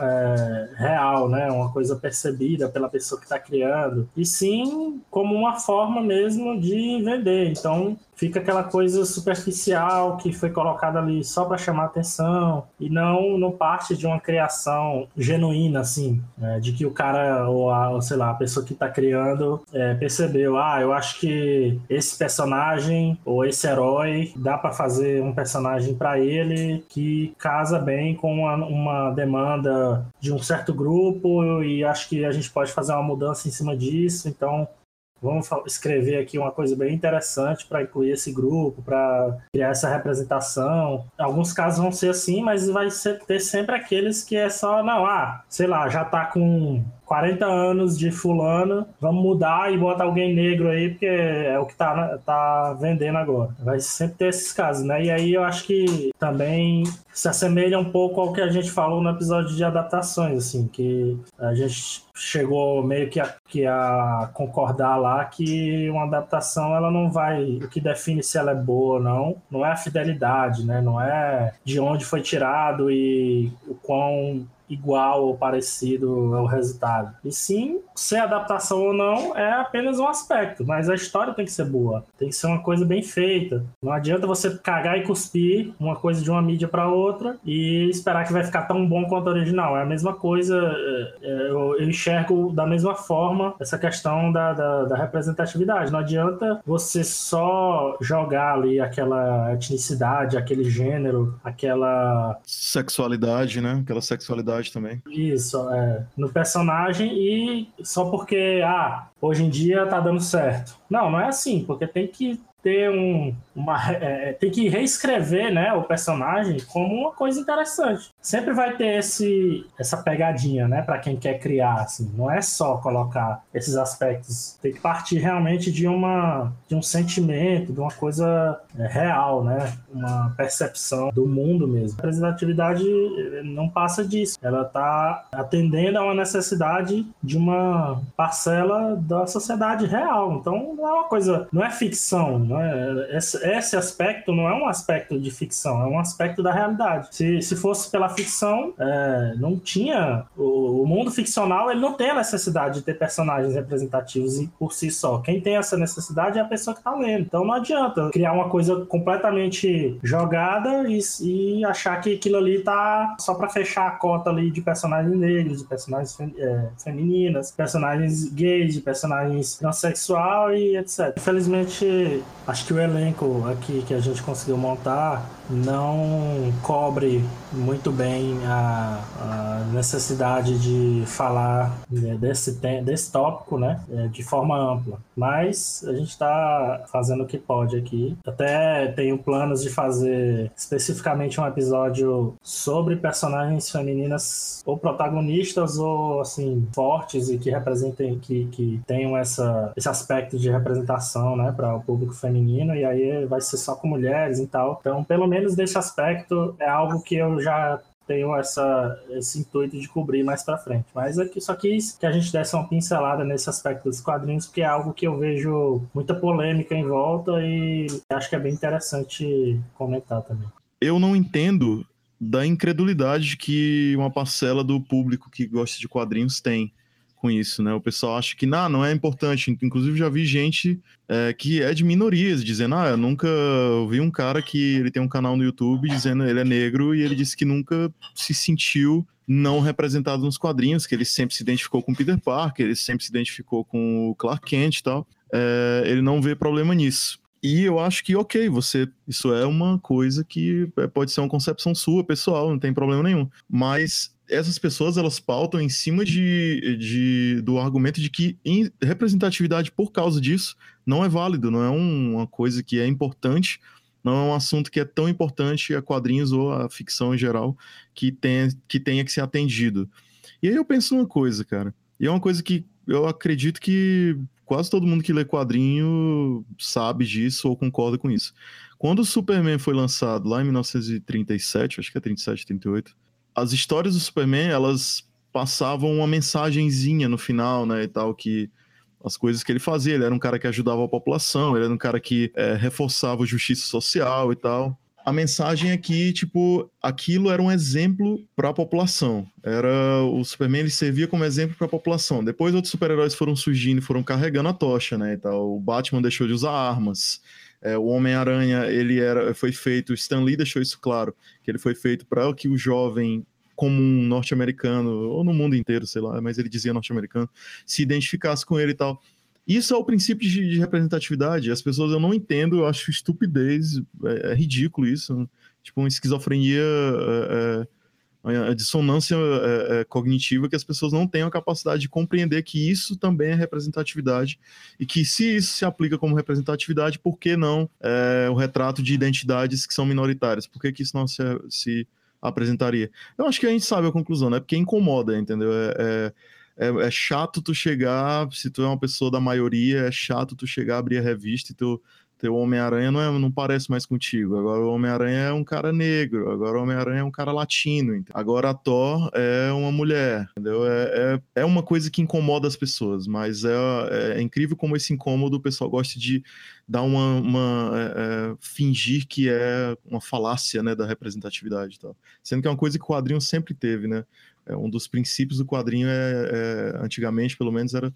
é, real, né? uma coisa percebida pela pessoa que está criando, e sim como uma forma mesmo de vender. Então fica aquela coisa superficial que foi colocada ali só para chamar atenção e não não parte de uma criação genuína assim né? de que o cara ou a ou, sei lá a pessoa que está criando é, percebeu ah eu acho que esse personagem ou esse herói dá para fazer um personagem para ele que casa bem com uma, uma demanda de um certo grupo e acho que a gente pode fazer uma mudança em cima disso então Vamos escrever aqui uma coisa bem interessante para incluir esse grupo, para criar essa representação. Alguns casos vão ser assim, mas vai ser- ter sempre aqueles que é só, não, ah, sei lá, já tá com 40 anos de fulano, vamos mudar e botar alguém negro aí, porque é o que tá, tá vendendo agora. Vai sempre ter esses casos, né? E aí eu acho que também se assemelha um pouco ao que a gente falou no episódio de adaptações, assim, que a gente chegou meio que a, que a concordar lá que uma adaptação ela não vai o que define se ela é boa ou não não é a fidelidade né não é de onde foi tirado e o quão igual ou parecido é o resultado. E sim, ser adaptação ou não é apenas um aspecto, mas a história tem que ser boa, tem que ser uma coisa bem feita. Não adianta você cagar e cuspir uma coisa de uma mídia para outra e esperar que vai ficar tão bom quanto a original. É a mesma coisa, é, é, eu enxergo da mesma forma essa questão da, da, da representatividade. Não adianta você só jogar ali aquela etnicidade, aquele gênero, aquela Sexualidade, né? Aquela sexualidade representatividade também. Isso, é, no personagem e só porque, ah, hoje em dia tá dando certo. Não, não é assim, porque tem que ter um, uma, é, tem que reescrever né, o personagem como uma coisa interessante. Sempre vai ter esse, essa pegadinha, né, para quem quer criar, assim. Não é só colocar esses aspectos. Tem que partir realmente de uma de um sentimento, de uma coisa é, real, né, uma percepção do mundo mesmo. A representatividade não passa disso. Ela está atendendo a uma necessidade de uma parcela da sociedade real. Então não é uma coisa, não é ficção, não é? Esse, esse, aspecto não é um aspecto de ficção, é um aspecto da realidade. Se, se fosse pela ficção, é, não tinha. O, o, mundo ficcional ele não tem a necessidade de ter personagens representativos por si só. Quem tem essa necessidade é a pessoa que está lendo. Então não adianta criar uma coisa completamente jogada e, e achar que aquilo ali tá só para fechar a cota ali de personagens negros, de personagens é, femininas, personagens gays, de personagens transexual e etc. Infelizmente, acho que o elenco aqui que a gente conseguiu montar não cobre muito bem a, a necessidade de falar né, desse, desse tópico, né, é, de forma ampla. Mas a gente está fazendo o que pode aqui. Até tenho planos de fazer especificamente um episódio sobre personagens femininas ou protagonistas ou assim fortes e que representem, que, que tenham essa, esse aspecto de representação, né, para o público feminino. E aí vai ser só com mulheres e tal. Então, pelo menos menos desse aspecto, é algo que eu já tenho essa, esse intuito de cobrir mais para frente. Mas aqui só quis que a gente desse uma pincelada nesse aspecto dos quadrinhos, porque é algo que eu vejo muita polêmica em volta e acho que é bem interessante comentar também. Eu não entendo da incredulidade que uma parcela do público que gosta de quadrinhos tem com isso, né? O pessoal acha que não, não é importante. Inclusive, já vi gente é, que é de minorias dizendo: Ah, eu nunca vi um cara que ele tem um canal no YouTube dizendo ele é negro e ele disse que nunca se sentiu não representado nos quadrinhos, que ele sempre se identificou com Peter Parker, ele sempre se identificou com o Clark Kent e tal. É, ele não vê problema nisso. E eu acho que, ok, você. Isso é uma coisa que é, pode ser uma concepção sua, pessoal, não tem problema nenhum. Mas essas pessoas elas pautam em cima de, de, do argumento de que representatividade por causa disso não é válido, não é um, uma coisa que é importante, não é um assunto que é tão importante a quadrinhos ou a ficção em geral que, tem, que tenha que ser atendido. E aí eu penso numa coisa, cara, e é uma coisa que eu acredito que quase todo mundo que lê quadrinho sabe disso ou concorda com isso. Quando o Superman foi lançado lá em 1937, acho que é 37, 38, as histórias do Superman, elas passavam uma mensagenzinha no final, né, e tal, que as coisas que ele fazia, ele era um cara que ajudava a população, ele era um cara que é, reforçava a justiça social e tal. A mensagem é que, tipo, aquilo era um exemplo para a população. Era o Superman ele servia como exemplo para a população. Depois outros super-heróis foram surgindo, foram carregando a tocha, né, e tal. O Batman deixou de usar armas. É, o Homem-Aranha, ele era, foi feito, Stan Lee deixou isso claro, que ele foi feito para que o jovem comum norte-americano, ou no mundo inteiro, sei lá, mas ele dizia norte-americano, se identificasse com ele e tal. Isso é o princípio de, de representatividade. As pessoas eu não entendo, eu acho estupidez, é, é ridículo isso. Tipo, uma esquizofrenia é, é a dissonância é, é, cognitiva que as pessoas não têm a capacidade de compreender que isso também é representatividade e que se isso se aplica como representatividade, por que não é, o retrato de identidades que são minoritárias? Por que, que isso não se, se apresentaria? Eu acho que a gente sabe a conclusão, né? Porque incomoda, entendeu? É, é, é, é, chato tu chegar, se tu é uma pessoa da maioria, é chato tu chegar, abrir a revista e tu teu Homem-Aranha não, é, não parece mais contigo. Agora o Homem-Aranha é um cara negro. Agora o Homem-Aranha é um cara latino. Entendeu? Agora a Thor é uma mulher. Entendeu? É, é, é uma coisa que incomoda as pessoas, mas é, é, é incrível como esse incômodo o pessoal gosta de dar uma. uma é, é, fingir que é uma falácia né, da representatividade. Tal. Sendo que é uma coisa que o quadrinho sempre teve, né? É, um dos princípios do quadrinho é, antigamente, pelo menos, era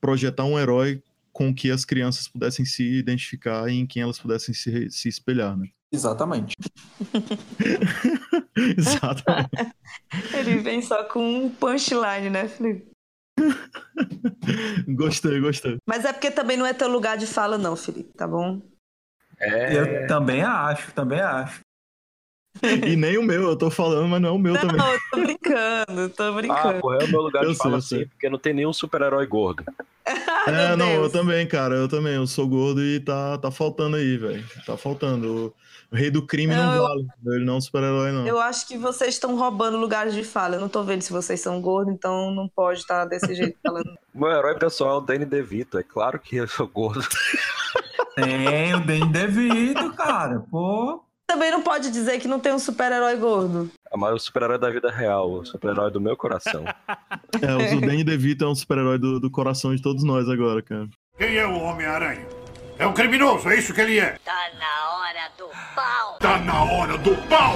projetar um herói com que as crianças pudessem se identificar e em quem elas pudessem se, se espelhar, né? (laughs) Exatamente. (laughs) Exatamente. (laughs) Ele vem só com um punchline, né, Felipe? gostei, gostei. Mas é porque também não é teu lugar de fala, não, Felipe, tá bom? É... Eu também acho, também acho. E nem o meu, eu tô falando, mas não é o meu não, também. Não, eu tô brincando, tô Ah, brincando. porra, é o meu lugar Eu de fala sei, eu assim, porque não tem nenhum super-herói gordo. Ai, É, não, eu também, cara, eu também. Eu sou gordo e tá, tá faltando aí, velho. Tá faltando. O rei do crime não, Não, eu- vale. Ele não é um super-herói, não. Eu acho que vocês estão roubando lugares de fala. Eu não tô vendo se vocês são gordos, então não pode estar desse jeito falando. O (laughs) meu herói pessoal é o Danny DeVito. É claro que eu sou gordo. (laughs) Tem o Danny DeVito, cara. Pô. Também não pode dizer que não tem um super-herói gordo. Mas o super-herói da vida real, o super-herói do meu coração. (laughs) É, o Danny DeVito é um super-herói do, do coração de todos nós agora, cara. Quem é o Homem-Aranha? É um criminoso, é isso que ele é. Tá na hora do pau. Tá na hora do pau!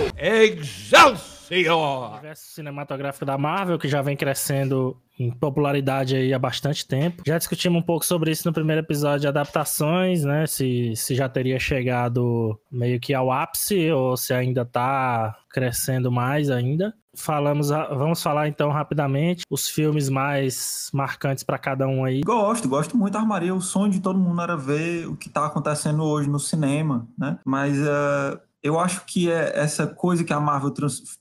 Excelsior! universo cinematográfico da Marvel, que já vem crescendo em popularidade aí há bastante tempo. Já discutimos um pouco sobre isso no primeiro episódio de adaptações, né? Se, se já teria chegado meio que ao ápice ou se ainda tá crescendo mais ainda. Falamos, vamos falar então rapidamente os filmes mais marcantes para cada um aí. Gosto, gosto muito da Armaria. O sonho de todo mundo era ver o que tá acontecendo hoje no cinema, né? Mas eh, eu acho que é essa coisa que a Marvel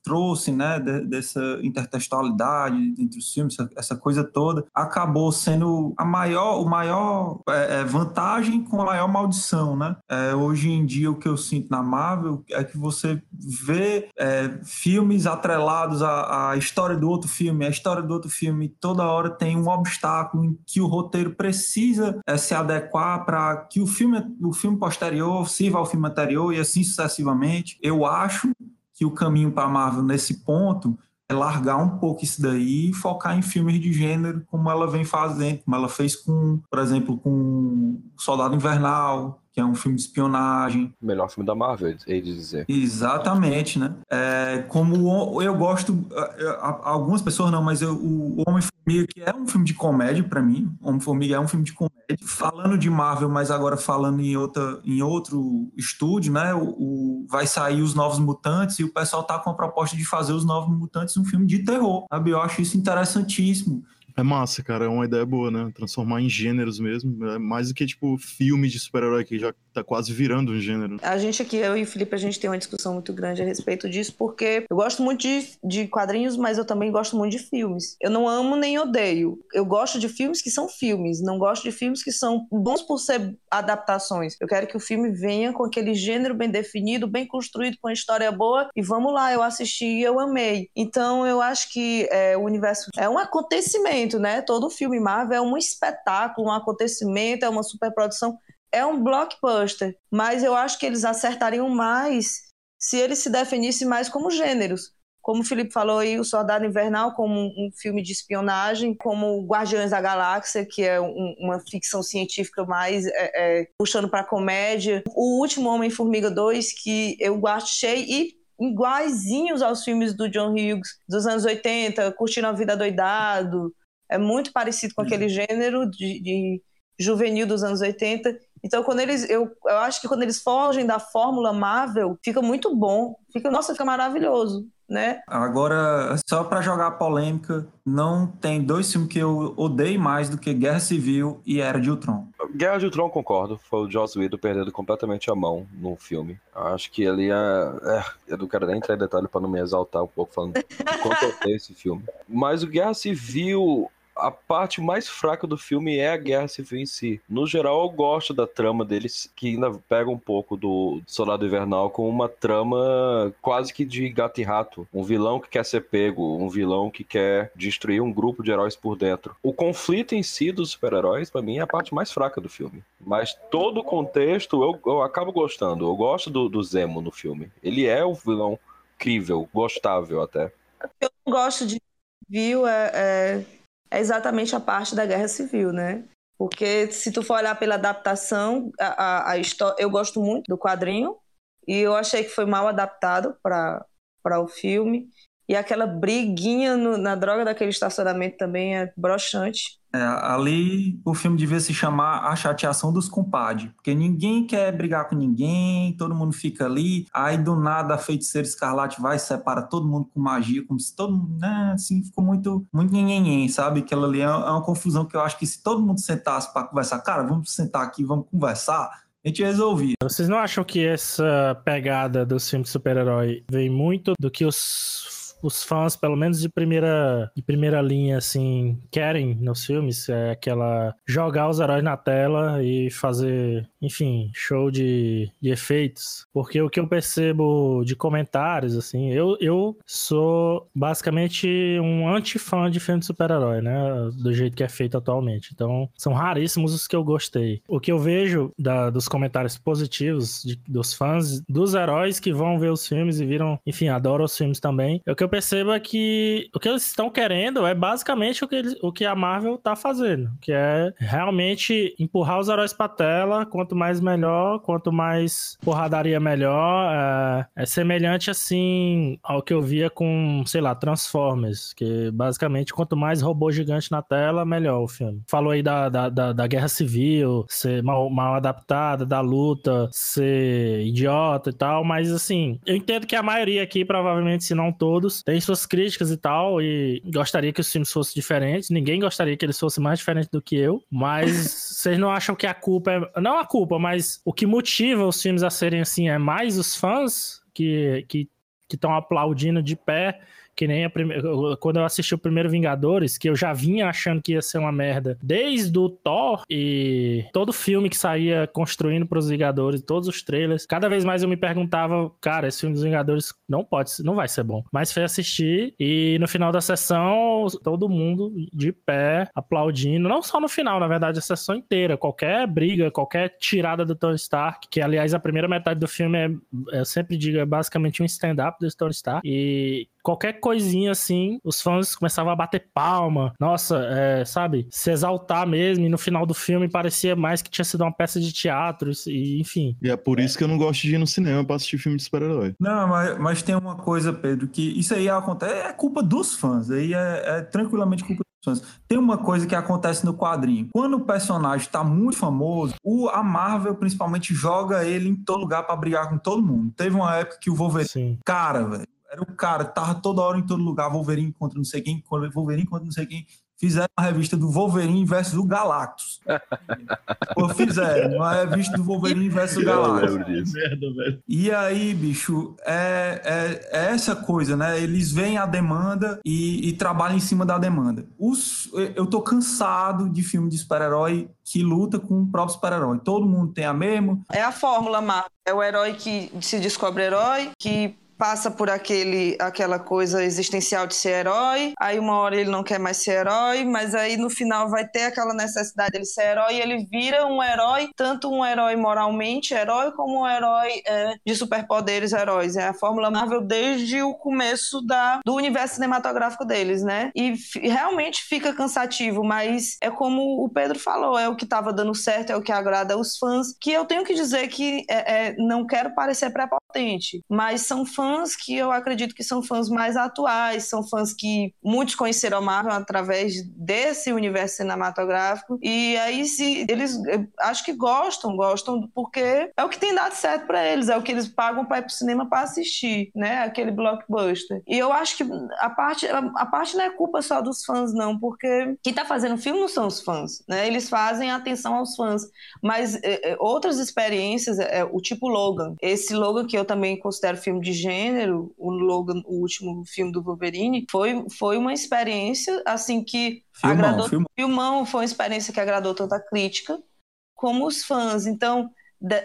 trouxe, né? de- dessa intertextualidade entre os filmes, essa, coisa toda, acabou sendo a maior, o maior eh, eh, vantagem com a maior maldição, né? Eh, hoje em dia o que eu sinto na Marvel é que você vê eh, filmes atrelados à, à história do outro filme, a história do outro filme toda hora tem um obstáculo em que o roteiro precisa eh, se adequar para que o filme, o filme posterior sirva ao filme anterior e assim sucessivamente. Eu acho que o caminho para a Marvel nesse ponto é largar um pouco isso daí e focar em filmes de gênero como ela vem fazendo, como ela fez com, por exemplo, com Soldado Invernal, que é um filme de espionagem, O melhor filme da Marvel, hei de dizer. Exatamente, né? É, como eu gosto, é, a- algumas pessoas não, mas eu- o Homem-Formiga, que é um filme de comédia pra mim, Homem-Formiga é um filme de comédia. Falando de Marvel, mas agora falando em, outra, em outro estúdio, né? O, o- vai sair os Novos Mutantes e o pessoal tá com a proposta de fazer os Novos Mutantes um filme de terror, sabe? Eu acho isso interessantíssimo. É massa, cara. É uma ideia boa, né? Transformar em gêneros mesmo. É mais do que, tipo, filme de super-herói que já tá quase virando um gênero. A gente aqui, eu e o Felipe, a gente tem uma discussão muito grande a respeito disso, porque eu gosto muito de, de quadrinhos, mas eu também gosto muito de filmes. Eu não amo nem odeio. Eu gosto de filmes que são filmes, não gosto de filmes que são bons por ser adaptações. Eu quero que o filme venha com aquele gênero bem definido, bem construído, com a história boa, e vamos lá, eu assisti e eu amei. Então eu acho que é, o universo é um acontecimento, né? Todo filme Marvel é um espetáculo, um acontecimento, é uma superprodução é um blockbuster, mas eu acho que eles acertariam mais se eles se definissem mais como gêneros. Como o Felipe falou aí, o Soldado Invernal como um, filme de espionagem, como Guardiões da Galáxia, que é um- uma ficção científica mais é, é, puxando para comédia. O Último Homem-Formiga 2, que eu achei e iguaizinhos aos filmes do John Hughes dos anos 80, Curtindo a Vida Doidado. É muito parecido com aquele gênero de, de juvenil dos anos 80. Então, quando eles. Eu, eu acho que quando eles fogem da fórmula Marvel, fica muito bom. Fica, nossa, fica maravilhoso, né? Agora, só pra jogar polêmica, não tem dois filmes que eu odeio mais do que Guerra Civil e Era de Ultron. Guerra de Ultron, concordo. Foi o Joss Whedon perdendo completamente a mão no filme. Acho que ele é... é eu não quero nem entrar em detalhe pra não me exaltar um pouco falando do quanto eu odeio esse filme. Mas o Guerra Civil... A parte mais fraca do filme é a guerra civil em si. No geral, eu gosto da trama deles, que ainda pega um pouco do Soldado Invernal com uma trama quase que de gato e rato. Um vilão que quer ser pego, um vilão que quer destruir um grupo de heróis por dentro. O conflito em si dos super-heróis, pra mim, é a parte mais fraca do filme. Mas todo o contexto eu, eu acabo gostando. Eu gosto do, do Zemo no filme. Ele é um vilão incrível, gostável até. Eu não gosto de civil, é, é, é exatamente a parte da guerra civil, né? Porque se tu for olhar pela adaptação, a, a, a história, eu gosto muito do quadrinho e eu achei que foi mal adaptado para o filme. E aquela briguinha no- na droga daquele estacionamento também é broxante. É, ali o filme devia se chamar A Chateação dos Compadres, porque ninguém quer brigar com ninguém, todo mundo fica ali, aí do nada a feiticeira escarlate vai e separa todo mundo com magia, como se todo mundo, né, assim, ficou muito, muito nhenhenhen, sabe? Aquilo ali é é uma confusão que eu acho que se todo mundo sentasse para conversar, cara, vamos sentar aqui, vamos conversar, a gente resolvia. Vocês não acham que essa pegada dos filmes de super-herói vem muito do que os os fãs, pelo menos de primeira, de primeira linha, assim, querem nos filmes, é aquela jogar os heróis na tela e fazer, enfim, show de, de efeitos. Porque o que eu percebo de comentários, assim, eu, eu sou basicamente um anti-fã de filme de super-herói, né? Do jeito que é feito atualmente. Então, são raríssimos os que eu gostei. O que eu vejo da, dos comentários positivos de, dos fãs, dos heróis que vão ver os filmes e viram, enfim, adoram os filmes também, é o que eu percebo é que o que eles estão querendo é basicamente o que, eles, o que a Marvel tá fazendo, que é realmente empurrar os heróis pra tela, quanto mais melhor, quanto mais porradaria melhor, é, é semelhante assim ao que eu via com, sei lá, Transformers, que basicamente quanto mais robô gigante na tela, melhor o filme. Falou aí da, da, da, da guerra civil, ser mal, mal adaptada, da luta, ser idiota e tal, mas assim, eu entendo que a maioria aqui, provavelmente, se não todos, tem suas críticas e tal, e gostaria que os filmes fossem diferentes. Ninguém gostaria que eles fossem mais diferentes do que eu, mas (laughs) vocês não acham que a culpa é. Não a culpa, mas o que motiva os filmes a serem assim é mais os fãs que estão que, aplaudindo de pé que nem a primeira. Quando eu assisti o primeiro Vingadores, que eu já vinha achando que ia ser uma merda desde o Thor e todo filme que saía construindo para os Vingadores, todos os trailers, cada vez mais eu me perguntava, cara, esse filme dos Vingadores não pode, não vai ser bom. Mas foi assistir e no final da sessão, todo mundo de pé, aplaudindo, não só no final, na verdade, a sessão inteira, qualquer briga, qualquer tirada do Tony Stark, que aliás a primeira metade do filme é, eu sempre digo, é basicamente um stand-up do Tony Stark, e qualquer coisinha assim, os fãs começavam a bater palma. Nossa, é, sabe? Se exaltar mesmo. E no final do filme parecia mais que tinha sido uma peça de teatro, e enfim. E é por isso que eu não gosto de ir no cinema pra assistir filme de super-herói. Não, mas, mas tem uma coisa, Pedro, que isso aí acontece, é culpa dos fãs. Aí é, é tranquilamente culpa dos fãs. Tem uma coisa que acontece no quadrinho. Quando o personagem está muito famoso, o, a Marvel principalmente joga ele em todo lugar para brigar com todo mundo. Teve uma época que o Wolverine. Sim. Cara, velho era o cara, tava toda hora em todo lugar, Wolverine contra não sei quem, Wolverine contra não sei quem. Fizeram uma revista do Wolverine versus o Galactus. (laughs) Pô, fizeram uma revista do Wolverine versus o Galactus. E aí, bicho, é, é, é, essa coisa, né? Eles veem a demanda e, e trabalham em cima da demanda. Os, eu tô cansado de filme de super-herói que luta com o próprio super-herói. Todo mundo tem a mesma. É a fórmula, Marvel. É o herói que se descobre herói, que passa por aquele, aquela coisa existencial de ser herói, aí uma hora ele não quer mais ser herói, mas aí no final vai ter aquela necessidade dele ser herói e ele vira um herói, tanto um herói moralmente herói, como um herói é, de superpoderes heróis. É a Fórmula Marvel desde o começo da, do universo cinematográfico deles, né? E realmente fica cansativo, mas é como o Pedro falou, é o que estava dando certo, é o que agrada aos fãs, que eu tenho que dizer que é, é, não quero parecer prepotente, mas são fãs fãs que eu acredito que são fãs mais atuais, são fãs que muitos conheceram a Marvel através desse universo cinematográfico. E aí, se eles acho que gostam, gostam porque é o que tem dado certo para eles, é o que eles pagam para ir pro cinema para assistir, né? Aquele blockbuster. E eu acho que a parte, a parte não é culpa só dos fãs, não, porque quem tá fazendo filme não são os fãs, né? Eles fazem atenção aos fãs. Mas é, é, outras experiências, é, o tipo Logan, esse Logan que eu também considero filme de gênero, gênero, o Logan, o último filme do Wolverine, foi, foi uma experiência assim que filmão, agradou. Filmão. filmão foi uma experiência que agradou tanto a crítica como os fãs. Então,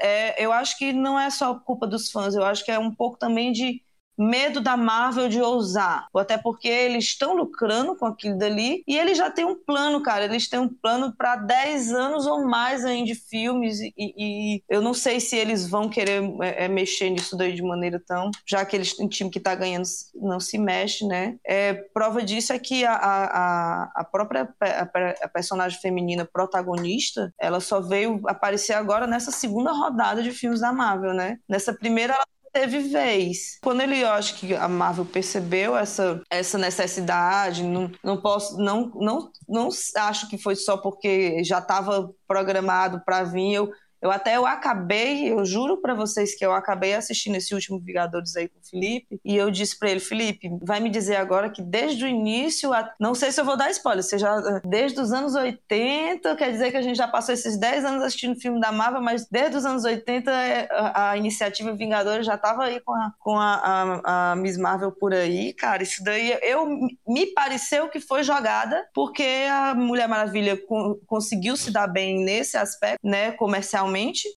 é, eu acho que não é só culpa dos fãs, eu acho que é um pouco também de medo da Marvel de ousar. Até porque eles estão lucrando com aquilo dali e eles já têm um plano, cara. Eles têm um plano para 10 anos ou mais ainda de filmes e, e, eu não sei se eles vão querer é, é, mexer nisso daí de maneira tão... Já que eles um time que tá ganhando não se mexe, né? É, prova disso é que a, a, a própria a, a personagem feminina protagonista, ela só veio aparecer agora nessa segunda rodada de filmes da Marvel, né? Nessa primeira ela teve vez. Quando ele, eu acho que a Marvel percebeu essa, essa necessidade, não, não posso, não, não, não acho que foi só porque já estava programado para vir. Eu, Eu até eu acabei, eu juro para vocês que eu acabei assistindo esse último Vingadores aí com o Felipe, e eu disse para ele, Felipe, vai me dizer agora que desde o início, a... não sei se eu vou dar spoiler, seja desde os anos 80, quer dizer que a gente já passou esses 10 anos assistindo filme da Marvel, mas desde os anos 80 é, a, iniciativa Vingadores já tava aí com a, com a, a, Miss Marvel por aí, cara, isso daí eu me pareceu que foi jogada porque a Mulher Maravilha conseguiu se dar bem nesse aspecto, né, comercialmente,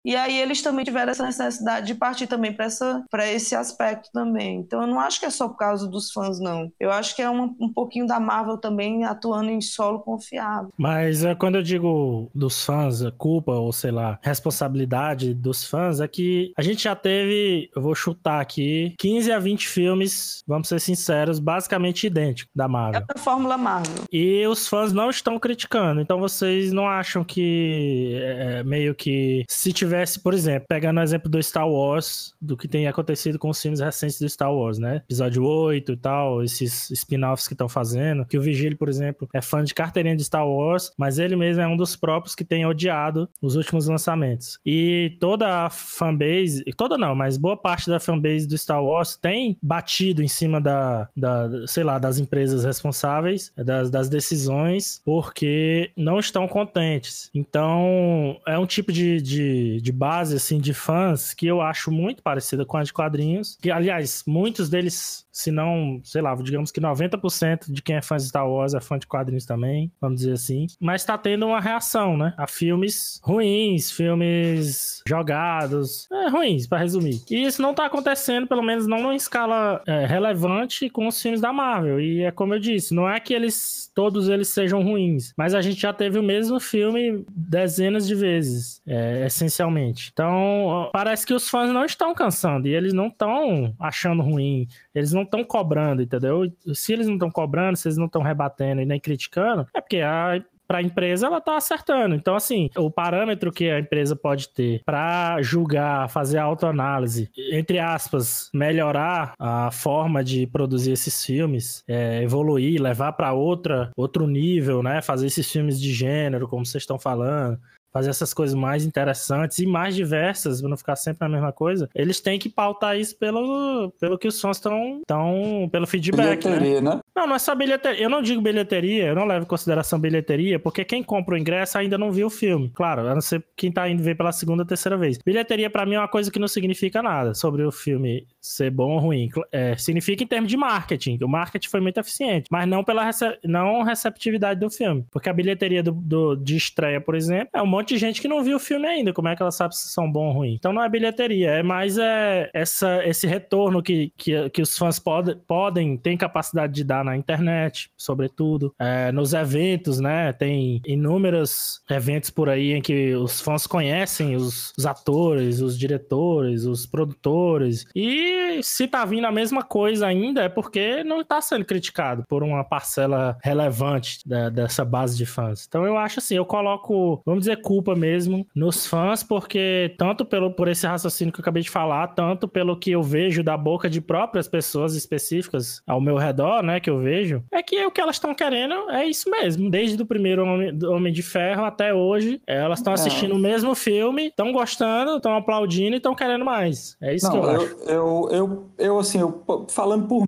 e aí eles também tiveram essa necessidade de partir também para esse aspecto também. Então eu não acho que é só por causa dos fãs, não. Eu acho que é um, um pouquinho da Marvel também atuando em solo confiável. Mas é, quando eu digo dos fãs, culpa ou sei lá, responsabilidade dos fãs, é que a gente já teve, eu vou chutar aqui, 15 a 20 filmes, vamos ser sinceros, basicamente idênticos da Marvel. É a fórmula Marvel. E os fãs não estão criticando, então vocês não acham que é, é, meio que se tivesse, por exemplo, pegando o exemplo do Star Wars, do que tem acontecido com os filmes recentes do Star Wars, né? Episódio 8 e tal, esses spin-offs que estão fazendo, que o Vigílio, por exemplo, é fã de carteirinha de Star Wars, mas ele mesmo é um dos próprios que tem odiado os últimos lançamentos. E toda a fanbase, toda não, mas boa parte da fanbase do Star Wars tem batido em cima da, da sei lá, das empresas responsáveis, das, das decisões, porque não estão contentes. Então, é um tipo de, de, de base, assim, de fãs que eu acho muito parecida com a de quadrinhos. Que, aliás, muitos deles, se não, sei lá, digamos que 90% de quem é fã de Star Wars é fã de quadrinhos também, vamos dizer assim. Mas tá tendo uma reação, né? A filmes ruins, filmes jogados, é, ruins, para resumir. E isso não tá acontecendo, pelo menos não em escala é, relevante com os filmes da Marvel. E é como eu disse, não é que eles todos eles sejam ruins, mas a gente já teve o mesmo filme dezenas de vezes, é, essencialmente. Então, parece que os fãs não estão cansando e eles não estão achando ruim, eles não estão cobrando, entendeu? Se eles não estão cobrando, se eles não estão rebatendo e nem criticando, é porque a para a empresa, ela está acertando. Então, assim, o parâmetro que a empresa pode ter para julgar, fazer autoanálise, entre aspas, melhorar a forma de produzir esses filmes, é, evoluir, levar para outra outro nível, né? Fazer esses filmes de gênero, como vocês estão falando, fazer essas coisas mais interessantes e mais diversas, para não ficar sempre a mesma coisa, eles têm que pautar isso pelo, pelo que os fãs estão, tão, pelo feedback. Né? Bilheteria, né? né? Não, não é só bilheteria. Eu não digo bilheteria, eu não levo em consideração bilheteria, porque quem compra o ingresso ainda não viu o filme. Claro, a não ser quem tá indo ver pela segunda ou terceira vez. Bilheteria, para mim, é uma coisa que não significa nada sobre o filme ser bom ou ruim. É, significa em termos de marketing. O marketing foi muito eficiente, mas não pela rece não receptividade do filme. Porque a bilheteria do, do, de estreia, por exemplo, é um monte de gente que não viu o filme ainda. Como é que ela sabe se são bom ou ruim? Então não é bilheteria, é mais é, essa, esse retorno que, que, que os fãs pod, podem, têm capacidade de dar na internet, sobretudo. É, nos eventos, né? Tem inúmeros eventos por aí em que os fãs conhecem os, os atores, os diretores, os produtores. E se tá vindo a mesma coisa ainda, é porque não tá sendo criticado por uma parcela relevante da, dessa base de fãs. Então eu acho assim, eu coloco, vamos dizer, culpa mesmo nos fãs, porque tanto pelo, por esse raciocínio que eu acabei de falar, tanto pelo que eu vejo da boca de próprias pessoas específicas ao meu redor, né, que eu vejo, é que o que elas estão querendo é isso mesmo. Desde o primeiro Homem, Homem de Ferro até hoje, elas estão é. assistindo o mesmo filme, estão gostando, estão aplaudindo e estão querendo mais. É isso Não, que eu, eu acho. Eu, eu, eu, assim, eu, falando por mim,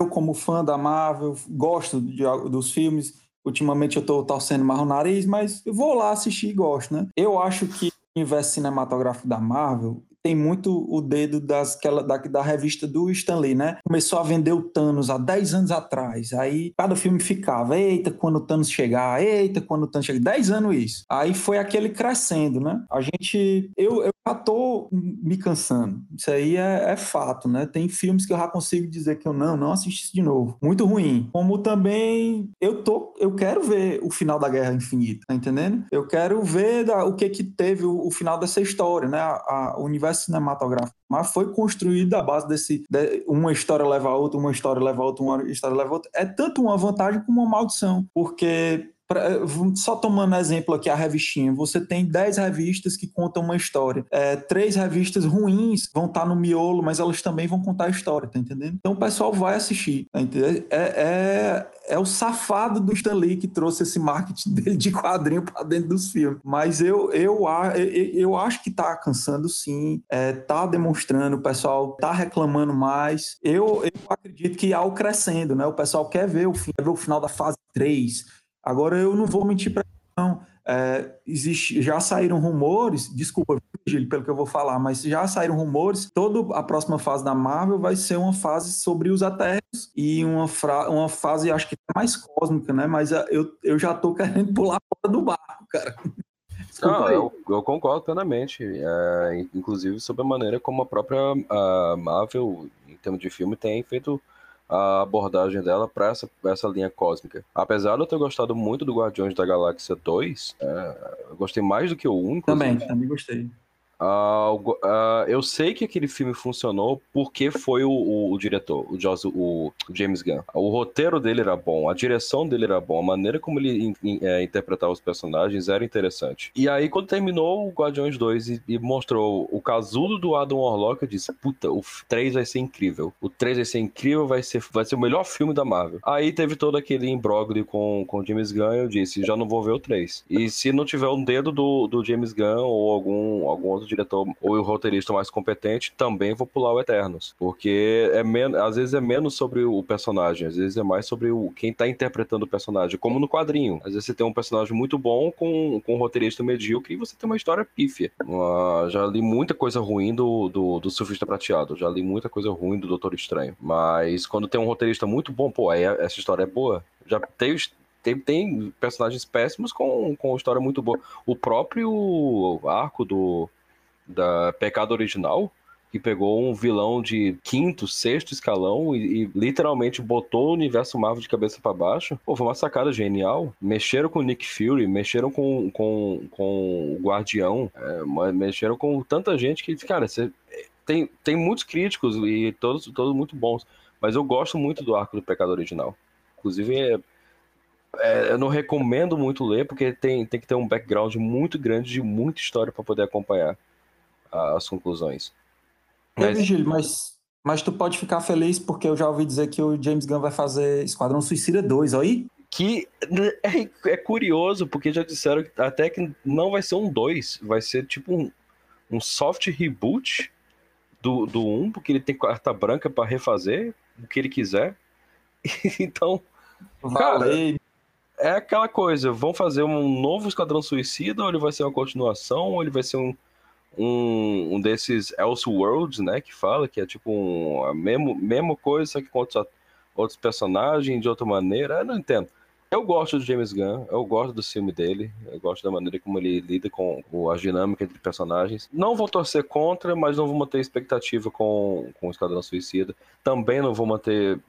eu como fã da Marvel, gosto de, dos filmes, ultimamente eu estou torcendo mais o nariz, mas eu vou lá assistir e gosto, né? Eu acho que o universo cinematográfico da Marvel tem muito o dedo das, aquela, da, da revista do Stanley, né? Começou a vender o Thanos há 10 anos atrás. Aí cada filme ficava, eita, quando o Thanos chegar, eita, quando o Thanos chegar. 10 anos isso. Aí foi aquele crescendo, né? A gente. Eu, eu já tô me cansando. Isso aí é, é fato, né? Tem filmes que eu já consigo dizer que eu não, não assisti de novo. Muito ruim. Como também eu tô. Eu quero ver o final da Guerra Infinita, tá entendendo? Eu quero ver da, o que que teve o, o final dessa história, né? A, a, o universo cinematográfico, mas foi construído à base desse. De, uma história leva a outra, uma história leva a outra, uma história leva a outra. É tanto uma vantagem como uma maldição, porque pra- eh, só tomando exemplo aqui a revistinha, você tem 10 revistas que contam uma história. É, três revistas ruins vão estar no miolo, mas elas também vão contar a história, tá entendendo? Então o pessoal vai assistir, tá? É, é, é o safado do Stan Lee que trouxe esse marketing (laughs) dele de quadrinho para dentro dos filmes. Mas eu, eu, eu, eu acho que tá cansando sim, é, tá demonstrando, o pessoal tá reclamando mais. Eu, eu acredito que há o crescendo, né? O pessoal quer ver o, fim, quer ver o final da fase 3. Agora eu não vou mentir para não. É, existe, já saíram rumores, desculpa, Gil, pelo que eu vou falar, mas já saíram rumores, toda a próxima fase da Marvel vai ser uma fase sobre os Eternos e uma, fra- uma fase, acho que mais cósmica, né? Mas ah, eu, eu já tô querendo (laughs) pular fora do barco, cara. Não, eu, eu concordo plenamente. É, in- inclusive sobre a maneira como a própria a Marvel, em termos de filme, tem feito a abordagem dela para essa, essa linha cósmica. Apesar de eu ter gostado muito do Guardiões da Galáxia 2, é, eu gostei mais do que o 1, inclusive. Também, também gostei. Gu- ah, eu sei que aquele filme funcionou porque foi o, o- o diretor, o, Joss- o James Gunn. O roteiro dele era bom, a direção dele era bom, a maneira como ele in- in- é, interpretava os personagens era interessante. E aí, quando terminou o Guardiões 2 e, e mostrou o casulo do Adam Warlock, eu disse: Puta, o 3 vai ser incrível. O 3 vai ser incrível, vai ser, vai ser o melhor filme da Marvel. Aí teve todo aquele imbróglio com, com o James Gunn, eu disse: Já não vou ver o 3. E se não tiver um dedo do, do James Gunn ou algum, algum outro diretor ou o roteirista mais competente, também vou pular o Eternos. Porque é men às vezes é menos sobre o personagem, às vezes é mais sobre o, quem tá interpretando o personagem, como no quadrinho. Às vezes você tem um personagem muito bom com, com um roteirista medíocre e você tem uma história pífia. Ah, já li muita coisa ruim do, do, do Surfista Prateado, já li muita coisa ruim do Doutor Estranho. Mas quando tem um roteirista muito bom, pô, aí essa história é boa. Já tem tem, tem personagens péssimos com, com história muito boa. O próprio arco do da Pecado Original, que pegou um vilão de quinto, sexto escalão e, e literalmente botou o universo Marvel de cabeça para baixo. Pô, foi uma sacada genial. Mexeram com o Nick Fury, mexeram com, com, com o Guardião, é, mexeram com tanta gente que, cara, você, tem, tem muitos críticos e todos, todos muito bons. Mas eu gosto muito do arco do Pecado Original. Inclusive, é, é, eu não recomendo muito ler, porque tem, tem que ter um background muito grande de muita história para poder acompanhar as conclusões. É, Mas- Virgílio, mas, mas tu pode ficar feliz porque eu já ouvi dizer que o James Gunn vai fazer Esquadrão Suicida 2, aí? Que (laughs) é, é curioso, porque já disseram que até que não vai ser um 2, vai ser tipo um, um soft reboot do, do 1, porque ele tem carta branca para refazer o que ele quiser. (laughs) então, Cara, Valeu. é aquela coisa, vão fazer um novo Esquadrão Suicida, ou ele vai ser uma continuação, ou ele vai ser um, um, um desses Elseworlds, né, que fala, que é tipo um, a mesmo, mesma coisa, só que com outros, outros personagens, de outra maneira, eu não entendo. Eu gosto do James Gunn, eu gosto do filme dele, eu gosto da maneira como ele lida com, a dinâmica entre personagens. Não vou torcer contra, mas não vou manter expectativa com, com o Esquadrão Suicida. Também não vou manter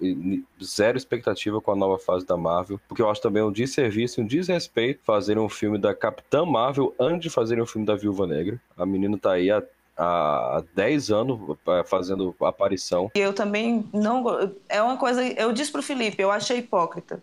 zero expectativa com a nova fase da Marvel, porque eu acho também um desserviço, um desrespeito fazerem um filme da Capitã Marvel antes de fazerem um filme da Viúva Negra. A menina tá aí há, há 10 anos eh, fazendo aparição. Eu também não. É uma coisa. Eu disse pro Felipe, eu achei hipócrita.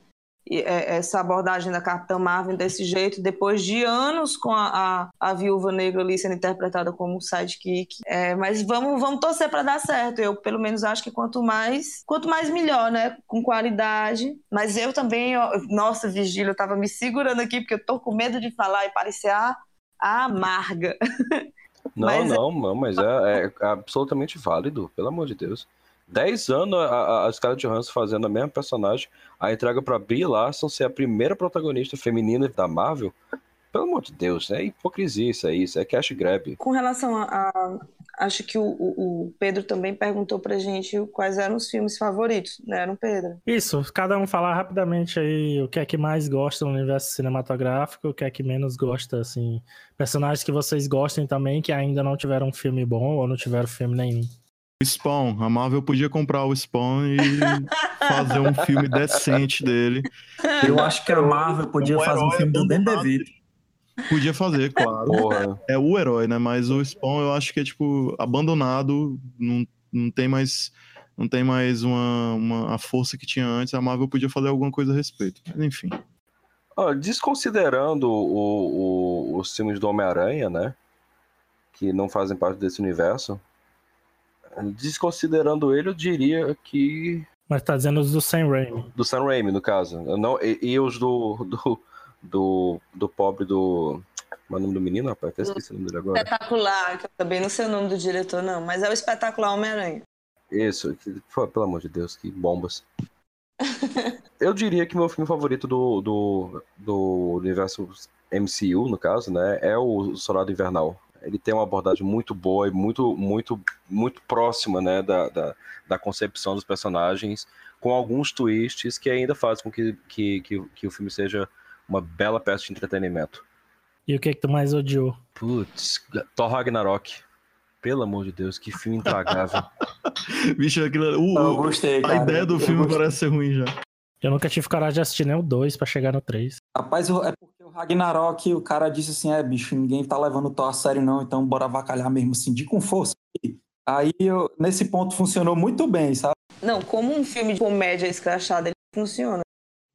É, essa abordagem da Capitã Marvel desse jeito, depois de anos com a, a, a viúva negra ali sendo interpretada como sidekick. É, mas vamos, vamos torcer para dar certo. Eu, pelo menos, acho que quanto mais quanto mais melhor, né? Com qualidade. Mas eu também, ó, nossa, Vigília, eu tava me segurando aqui porque eu tô com medo de falar e parecer a, a amarga. (laughs) Não, Mas é- não, não, mas é, é absolutamente válido, pelo amor de Deus. 10 anos a, a, Scarlett Johansson fazendo a mesma personagem, a entrega pra Brie Larson ser a primeira protagonista feminina da Marvel. Pelo amor de Deus, é hipocrisia isso aí, isso é cash grab. Com relação a. a- acho que o, o- o Pedro também perguntou pra gente quais eram os filmes favoritos, né? Não, Pedro? Isso, cada um falar rapidamente aí o que é que mais gosta no universo cinematográfico, o que é que menos gosta, assim. Personagens que vocês gostem também, que ainda não tiveram um filme bom ou não tiveram filme nenhum. Spawn. A Marvel podia comprar o Spawn e (laughs) fazer um filme decente dele. Eu acho que a Marvel podia Um fazer um filme do Dan. DeVito. Podia fazer, claro. Porra. É o herói, né? Mas o Spawn eu acho que é, tipo, abandonado. Não, não tem mais. Não tem mais uma, uma, a força que tinha antes. A Marvel podia fazer alguma coisa a respeito. Mas enfim. Desconsiderando o- o- os filmes do Homem-Aranha, né? Que não fazem parte desse universo. Desconsiderando ele, eu diria que. Mas tá dizendo os do Sam Raimi. Do Sam Raimi, no caso. Eu não, e, e os do, do, do. do pobre do. Como é o nome do menino, rapaz? Até esqueci o nome dele agora. Espetacular, que eu também não sei o nome do diretor, não, mas é o espetacular Homem-Aranha. Isso, que- pelo amor de Deus, que bombas. (laughs) Eu diria que meu filme favorito do, do, do universo MCU, no caso, né, é o Soldado Invernal. Ele tem uma abordagem muito boa e muito, muito, muito próxima, né, da, da, da concepção dos personagens, com alguns twists que ainda fazem com que, que, que, que o filme seja uma bela peça de entretenimento. E o que que tu mais odiou? Putz, Thor Ragnarok. Pelo amor de Deus, que filme intragável. (laughs) Bicho, aquilo, o- Eu o- gostei, a cara. ideia do Eu filme gostei. parece ser ruim já. Eu nunca tive coragem de assistir nem o 2 pra chegar no 3. Rapaz, é porque o Ragnarok, o cara disse assim, é, bicho, ninguém tá levando o Thor a sério não, então bora avacalhar mesmo assim, de com força. Aí, eu- nesse ponto, funcionou muito bem, sabe? Não, como um filme de comédia escrachada, ele funciona.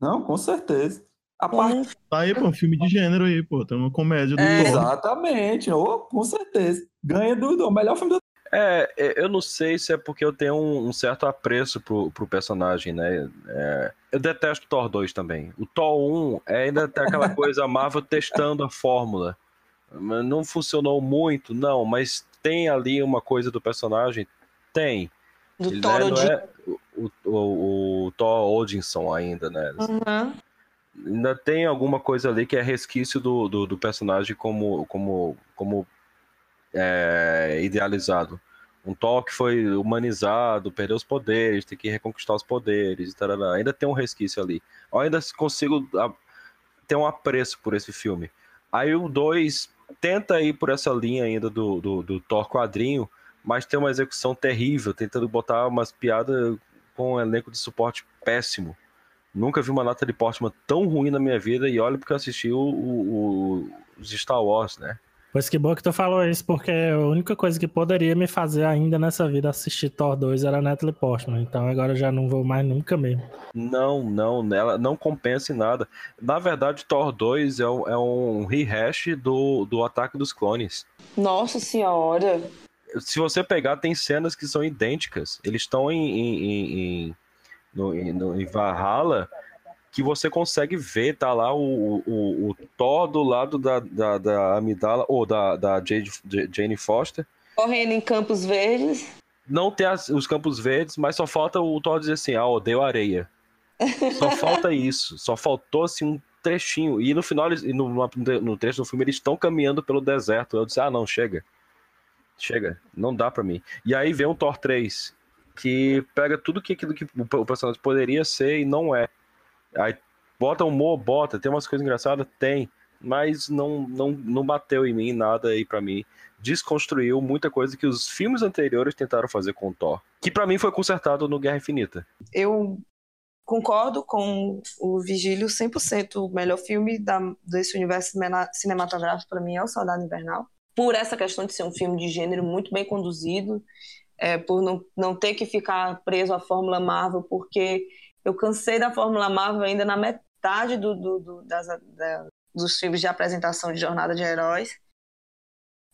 Não, com certeza. A Como parte... Tá aí, pô, um filme de gênero aí, pô. Tem uma comédia do É. Exatamente, oh, com certeza. Ganha do, do melhor filme do É, é, eu não sei se é porque eu tenho um, um certo apreço pro, pro personagem, né? É, eu detesto o Thor 2 também. O Thor 1 é, ainda tem aquela coisa Marvel testando a fórmula. Não funcionou muito, não, mas tem ali uma coisa do personagem? Tem. do Ele Thor não Odin. é o, o, o Thor Odinson ainda, né? Uhum. ainda tem alguma coisa ali que é resquício do, do, do personagem como, como, como é, idealizado. Um Thor que foi humanizado, perdeu os poderes, tem que reconquistar os poderes, tarará. ainda tem um resquício ali. Eu ainda consigo ah, ter um apreço por esse filme. Aí o 2 tenta ir por essa linha ainda do, do, do Thor quadrinho, mas tem uma execução terrível, tentando botar umas piadas com um elenco de suporte péssimo. Nunca vi uma Natalie Portman tão ruim na minha vida e olha porque eu assisti o, o- o- os Star Wars, né? Pois que bom que tu falou isso, porque a única coisa que poderia me fazer ainda nessa vida assistir Thor 2 era a Natalie Portman. Então agora eu já não vou mais nunca mesmo. Não, não, ela não compensa em nada. Na verdade, Thor 2 é um, é um rehash do, do Ataque dos Clones. Nossa senhora. Se você pegar, tem cenas que são idênticas. Eles estão em, em, em, em- no, em, no- em Valhalla que você consegue ver, tá lá o, o, o Thor do lado da, da, da Amidala, ou da, da Jade, Jane Foster. Correndo em Campos Verdes. Não tem as- os campos verdes, mas só falta o Thor dizer assim, ah, odeio areia. Só falta isso. Só faltou assim um trechinho. E no final, eles- no, no trecho do filme, eles estão caminhando pelo deserto. Eu disse, ah, não, chega. Chega, não dá pra mim. E aí vem o Thor 3, que pega tudo que aquilo que o personagem poderia ser e não é. Aí bota humor, bota, tem umas coisas engraçadas? Tem. Mas não, não, não bateu em mim nada aí pra mim. Desconstruiu muita coisa que os filmes anteriores tentaram fazer com o Thor. Que pra mim foi consertado no Guerra Infinita. Eu concordo com o Vigílio 100%. O melhor filme da, desse universo cinematográfico para mim é O Soldado Invernal. Por essa questão de ser um filme de gênero muito bem conduzido, é, por não, não ter que ficar preso à Fórmula Marvel, porque eu cansei da Fórmula Marvel ainda na metade do, do- do- das- da- dos filmes de apresentação de Jornada de Heróis.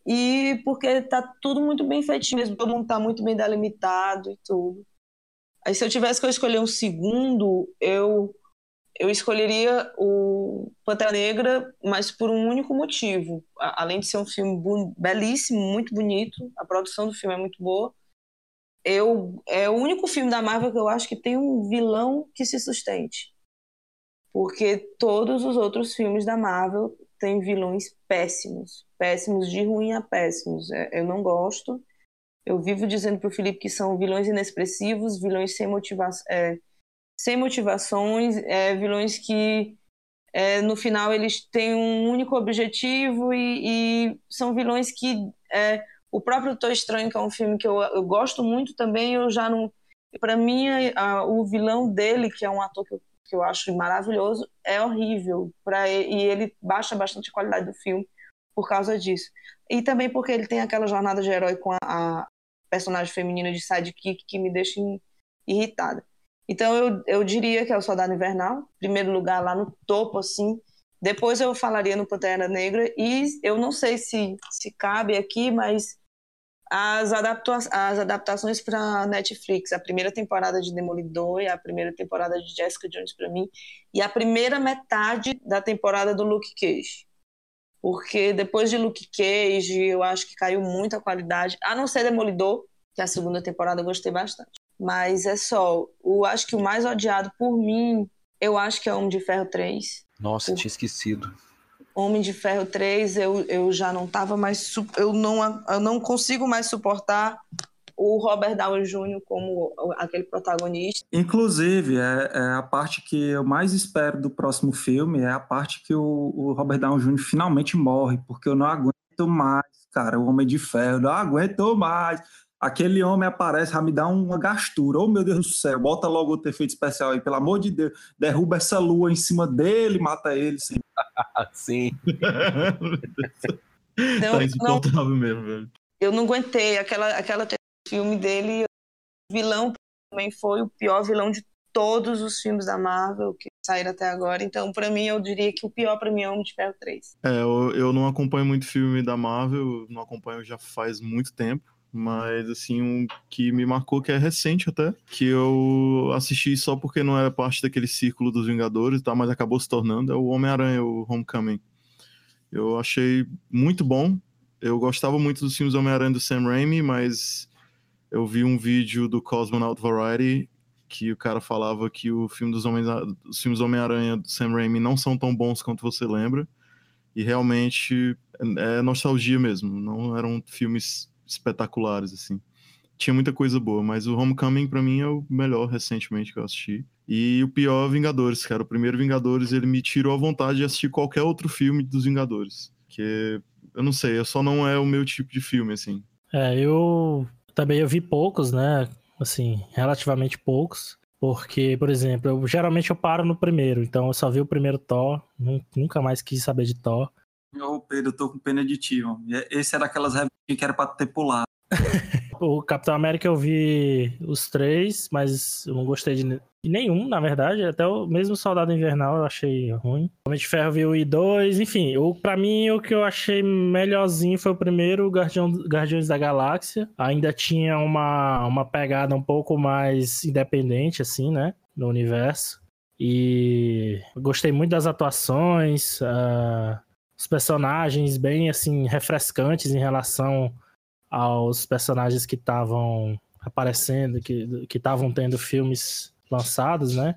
E porque tá tudo muito bem feitinho mesmo, todo mundo tá muito bem delimitado e tudo. Aí se eu tivesse que escolher um segundo, eu eu escolheria o Pantera Negra, mas por um único motivo. Além de ser um filme belíssimo, muito bonito, a produção do filme é muito boa. Eu é o único filme da Marvel que eu acho que tem um vilão que se sustente. Porque todos os outros filmes da Marvel têm vilões péssimos, péssimos de ruim a péssimos. É, Eu não gosto. Eu vivo dizendo pro Felipe que são vilões inexpressivos, vilões sem motivação, sem motivações, é, vilões que é, no final eles têm um único objetivo e, e são vilões que é, o próprio Doutor Estranho, que é um filme que eu, eu gosto muito também, eu já não. Para mim, a- o vilão dele, que é um ator que eu, que eu acho maravilhoso, é horrível. Pra, e ele baixa bastante a qualidade do filme por causa disso. E também porque ele tem aquela jornada de herói com a, a personagem feminina de sidekick que me deixa irritada. Então eu, eu diria que é o Soldado Invernal, primeiro lugar lá no topo, assim. Depois eu falaria no Pantera Negra e eu não sei se, se cabe aqui, mas as, adapta as adaptações para Netflix, a primeira temporada de Demolidor e a primeira temporada de Jessica Jones para mim, e a primeira metade da temporada do Luke Cage. Porque depois de Luke Cage, eu acho que caiu muito a qualidade, a não ser Demolidor, que a segunda temporada eu gostei bastante. Mas é só, eu acho que o mais odiado por mim, eu acho que é Homem de Ferro 3. Nossa, por... tinha esquecido. Homem de Ferro 3, eu, eu já não tava mais. Eu não, eu não consigo mais suportar o Robert Downey Jr. como aquele protagonista. Inclusive, é, é, a parte que eu mais espero do próximo filme é a parte que o, o Robert Downey Jr. finalmente morre, porque eu não aguento mais, cara, o Homem de Ferro, não aguento mais. Aquele homem aparece, já me dá uma gastura. Oh, meu Deus do céu, bota logo outro efeito especial aí, pelo amor de Deus. Derruba essa lua em cima dele, mata ele. Sim. (laughs) sim. não, tá insuportável não, mesmo, velho. Eu não aguentei. Aquela, aquela filme dele, o vilão também foi o pior vilão de todos os filmes da Marvel que saíram até agora. Então, para mim, eu diria que o pior para mim é Homem de Ferro 3. É, eu, eu não acompanho muito filme da Marvel, não acompanho já faz muito tempo mas assim, um que me marcou, que é recente até, que eu assisti só porque não era parte daquele círculo dos Vingadores tá, mas acabou se tornando, é o Homem-Aranha, o Homecoming. Eu achei muito bom, eu gostava muito dos filmes Homem-Aranha do Sam Raimi, mas eu vi um vídeo do Cosmonaut Variety que o cara falava que o filme dos Homens, os filmes Homem-Aranha do Sam Raimi não são tão bons quanto você lembra, e realmente é nostalgia mesmo, não eram filmes espetaculares, assim. Tinha muita coisa boa, mas o Homecoming para mim é o melhor recentemente que eu assisti. E o pior Vingadores, cara. O primeiro Vingadores, ele me tirou a vontade de assistir qualquer outro filme dos Vingadores. Que eu não sei, só não é o meu tipo de filme, assim. É, eu também eu vi poucos, né? Assim, relativamente poucos. Porque, por exemplo, eu, geralmente eu paro no primeiro, então eu só vi o primeiro Thor, nunca mais quis saber de Thor. Ô, Pedro, eu tô com pena de ti, ó. Esse era aquelas que era pra ter pulado. (laughs) o Capitão América eu vi os três, mas eu não gostei de nenhum, na verdade. Até o mesmo Soldado Invernal eu achei ruim. Homem de Ferro vi o I2, enfim. O, pra mim, o que eu achei melhorzinho foi o primeiro Guardião, Guardiões da Galáxia. Ainda tinha uma, uma pegada um pouco mais independente, assim, né? No universo. E gostei muito das atuações. Uh os personagens bem assim refrescantes em relação aos personagens que estavam aparecendo, que estavam tendo filmes lançados, né?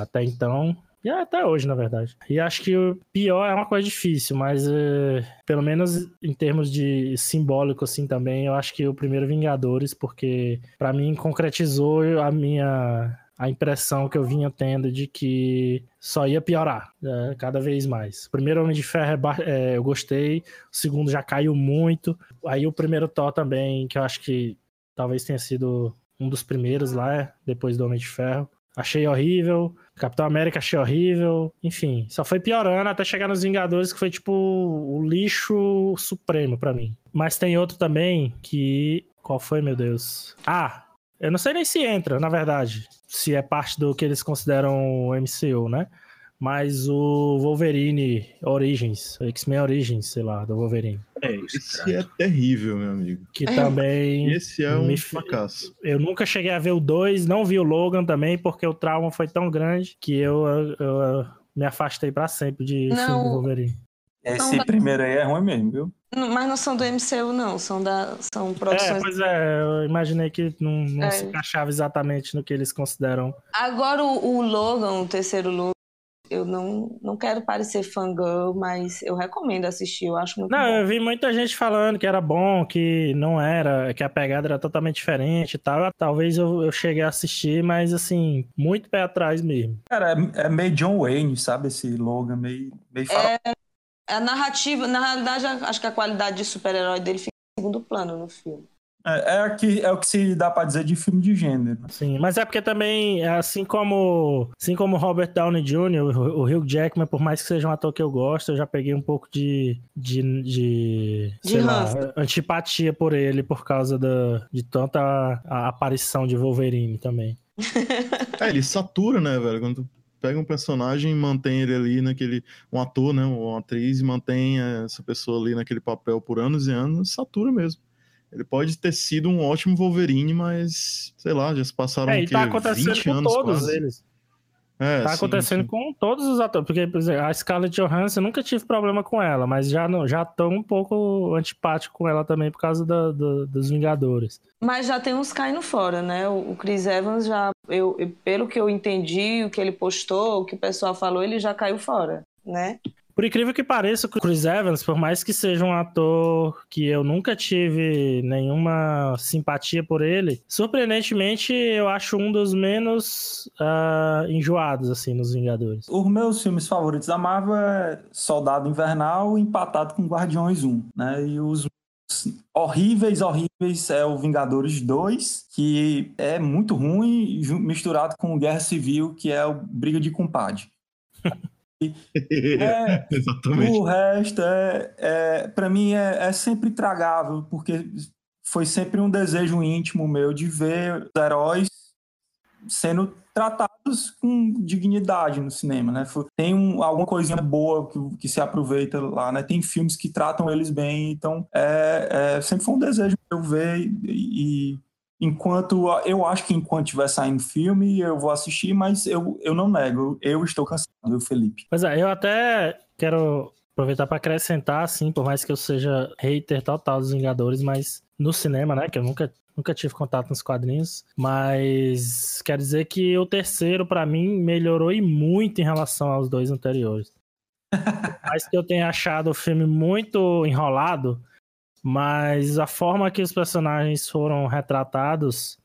Até então. E até hoje, na verdade. E acho que o pior é uma coisa difícil, mas é, pelo menos em termos de simbólico, assim, também, eu acho que o primeiro Vingadores, porque para mim concretizou a minha a impressão que eu vinha tendo de que só ia piorar né, cada vez mais. Primeiro Homem de Ferro é, é, eu gostei, o segundo já caiu muito. Aí o primeiro Thor também, que eu acho que talvez tenha sido um dos primeiros lá, depois do Homem de Ferro. Achei horrível. Capitão América achei horrível. Enfim, só foi piorando até chegar nos Vingadores, que foi tipo o lixo supremo para mim. Mas tem outro também que. Qual foi, meu Deus? Ah, eu não sei nem se entra, na verdade, se é parte do que eles consideram o MCU, né? Mas o Wolverine Origins, X-Men Origins, sei lá, do Wolverine. É, esse é terrível, meu amigo. Que também. Esse é um me... fracasso. Eu nunca cheguei a ver o 2, não vi o Logan também, porque o trauma foi tão grande que eu, eu, eu me afastei para sempre de não. filme do Wolverine. Esse primeiro aí é ruim mesmo, viu? Mas não são do MCU, não. São, da, são produções... É, pois é. Eu imaginei que não, não é. se encaixava exatamente no que eles consideram. Agora, o, o Logan, o terceiro Logan, eu não, não quero parecer fangirl, mas eu recomendo assistir, eu acho muito não, bom. eu vi muita gente falando que era bom, que não era, que a pegada era totalmente diferente e tal. Talvez eu, eu cheguei a assistir, mas assim, muito pé atrás mesmo. Cara, é, é meio John Wayne, sabe? Esse Logan, meio, meio é, a narrativa, na realidade, acho que a qualidade de super-herói dele fica em segundo plano no filme. É, é, que, é o que se dá para dizer de filme de gênero. Sim, mas é porque também, assim como assim como Robert Downey Jr., o, o Hugh Jackman, por mais que seja um ator que eu gosto, eu já peguei um pouco de, de, de, de lá, antipatia por ele por causa da, de tanta a, a aparição de Wolverine também. (laughs) é, ele satura, né, velho? Quando pega um personagem e mantém ele ali naquele. Um ator, né? Uma atriz e mantém essa pessoa ali naquele papel por anos e anos, satura mesmo. Ele pode ter sido um ótimo Wolverine, mas, sei lá, já se passaram É, e tá acontecendo 20 com anos todos quase. eles. É, tá sim, acontecendo sim. com todos os atores. Porque, por exemplo, a Scarlett Johansson, eu nunca tive problema com ela, mas já não, já tô um pouco antipático com ela também por causa da- da- dos Vingadores. Mas já tem uns caindo fora, né? O o Chris Evans já, eu, eu- pelo que eu entendi, o que ele postou, o que o pessoal falou, ele já caiu fora, né? Por incrível que pareça, o Chris Evans, por mais que seja um ator que eu nunca tive nenhuma simpatia por ele, surpreendentemente eu acho um dos menos ah, enjoados, assim, nos Vingadores. Os meus filmes favoritos da Marvel é Soldado Invernal empatado com Guardiões 1, né? E os horríveis, horríveis é o Vingadores 2, que é muito ruim, misturado com Guerra Civil, que é o Briga de Compadre. (laughs) É, (laughs) Exatamente. o resto é, é para mim é, é sempre tragável, porque foi sempre um desejo íntimo meu de ver os heróis sendo tratados com dignidade no cinema, né? Tem um- alguma coisinha boa que, que se aproveita lá, né? Tem filmes que tratam eles bem, então é, é- sempre foi um desejo meu ver e, e enquanto eu acho que enquanto estiver saindo filme eu vou assistir, mas eu, eu não nego, eu estou cansado, viu, Felipe? Pois é, eu até quero aproveitar para acrescentar, assim, por mais que eu seja hater total dos Vingadores, mas no cinema, né, que eu nunca, nunca tive contato nos quadrinhos, mas quer dizer que o terceiro, para mim, melhorou e muito em relação aos dois anteriores. (laughs) Mais que eu tenha achado o filme muito enrolado, mas a forma que os personagens foram retratados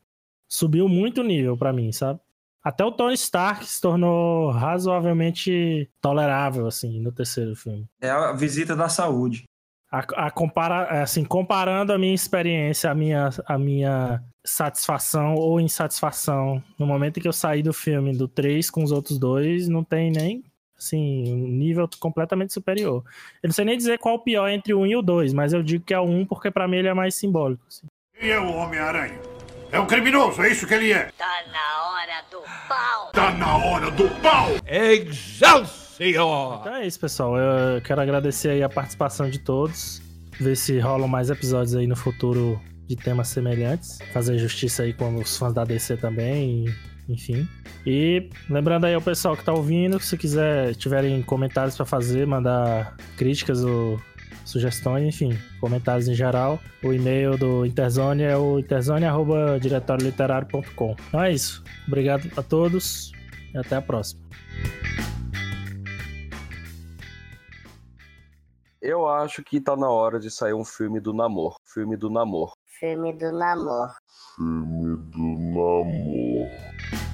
subiu muito o nível para mim, sabe? Até o Tony Stark se tornou razoavelmente tolerável, assim, no terceiro filme. É a visita da saúde. A, a compara, assim, comparando a minha experiência, a minha, a minha satisfação ou insatisfação no momento em que eu saí do filme do 3 com os outros dois, não tem nem, assim, um nível completamente superior. Eu não sei nem dizer qual o pior entre o 1 e o 2, mas eu digo que é o 1 porque pra mim ele é mais simbólico. assim. Quem é o Homem-Aranha? É um criminoso, é isso que ele é. Tá na hora do pau. Tá na hora do pau! Excelsior! Então é isso, pessoal. Eu quero agradecer aí a participação de todos. Ver se rolam mais episódios aí no futuro de temas semelhantes. Fazer justiça aí com os fãs da DC também, e- enfim. E lembrando aí ao pessoal que tá ouvindo, se quiser, tiverem comentários pra fazer, mandar críticas ou sugestões, enfim, comentários em geral, o e-mail do Interzone é o interzone@diretorioliterário.com. Então é isso. Obrigado a todos e até a próxima. Eu acho que tá na hora de sair um filme do namoro. Filme do namoro. Filme do namoro. Filme do namoro.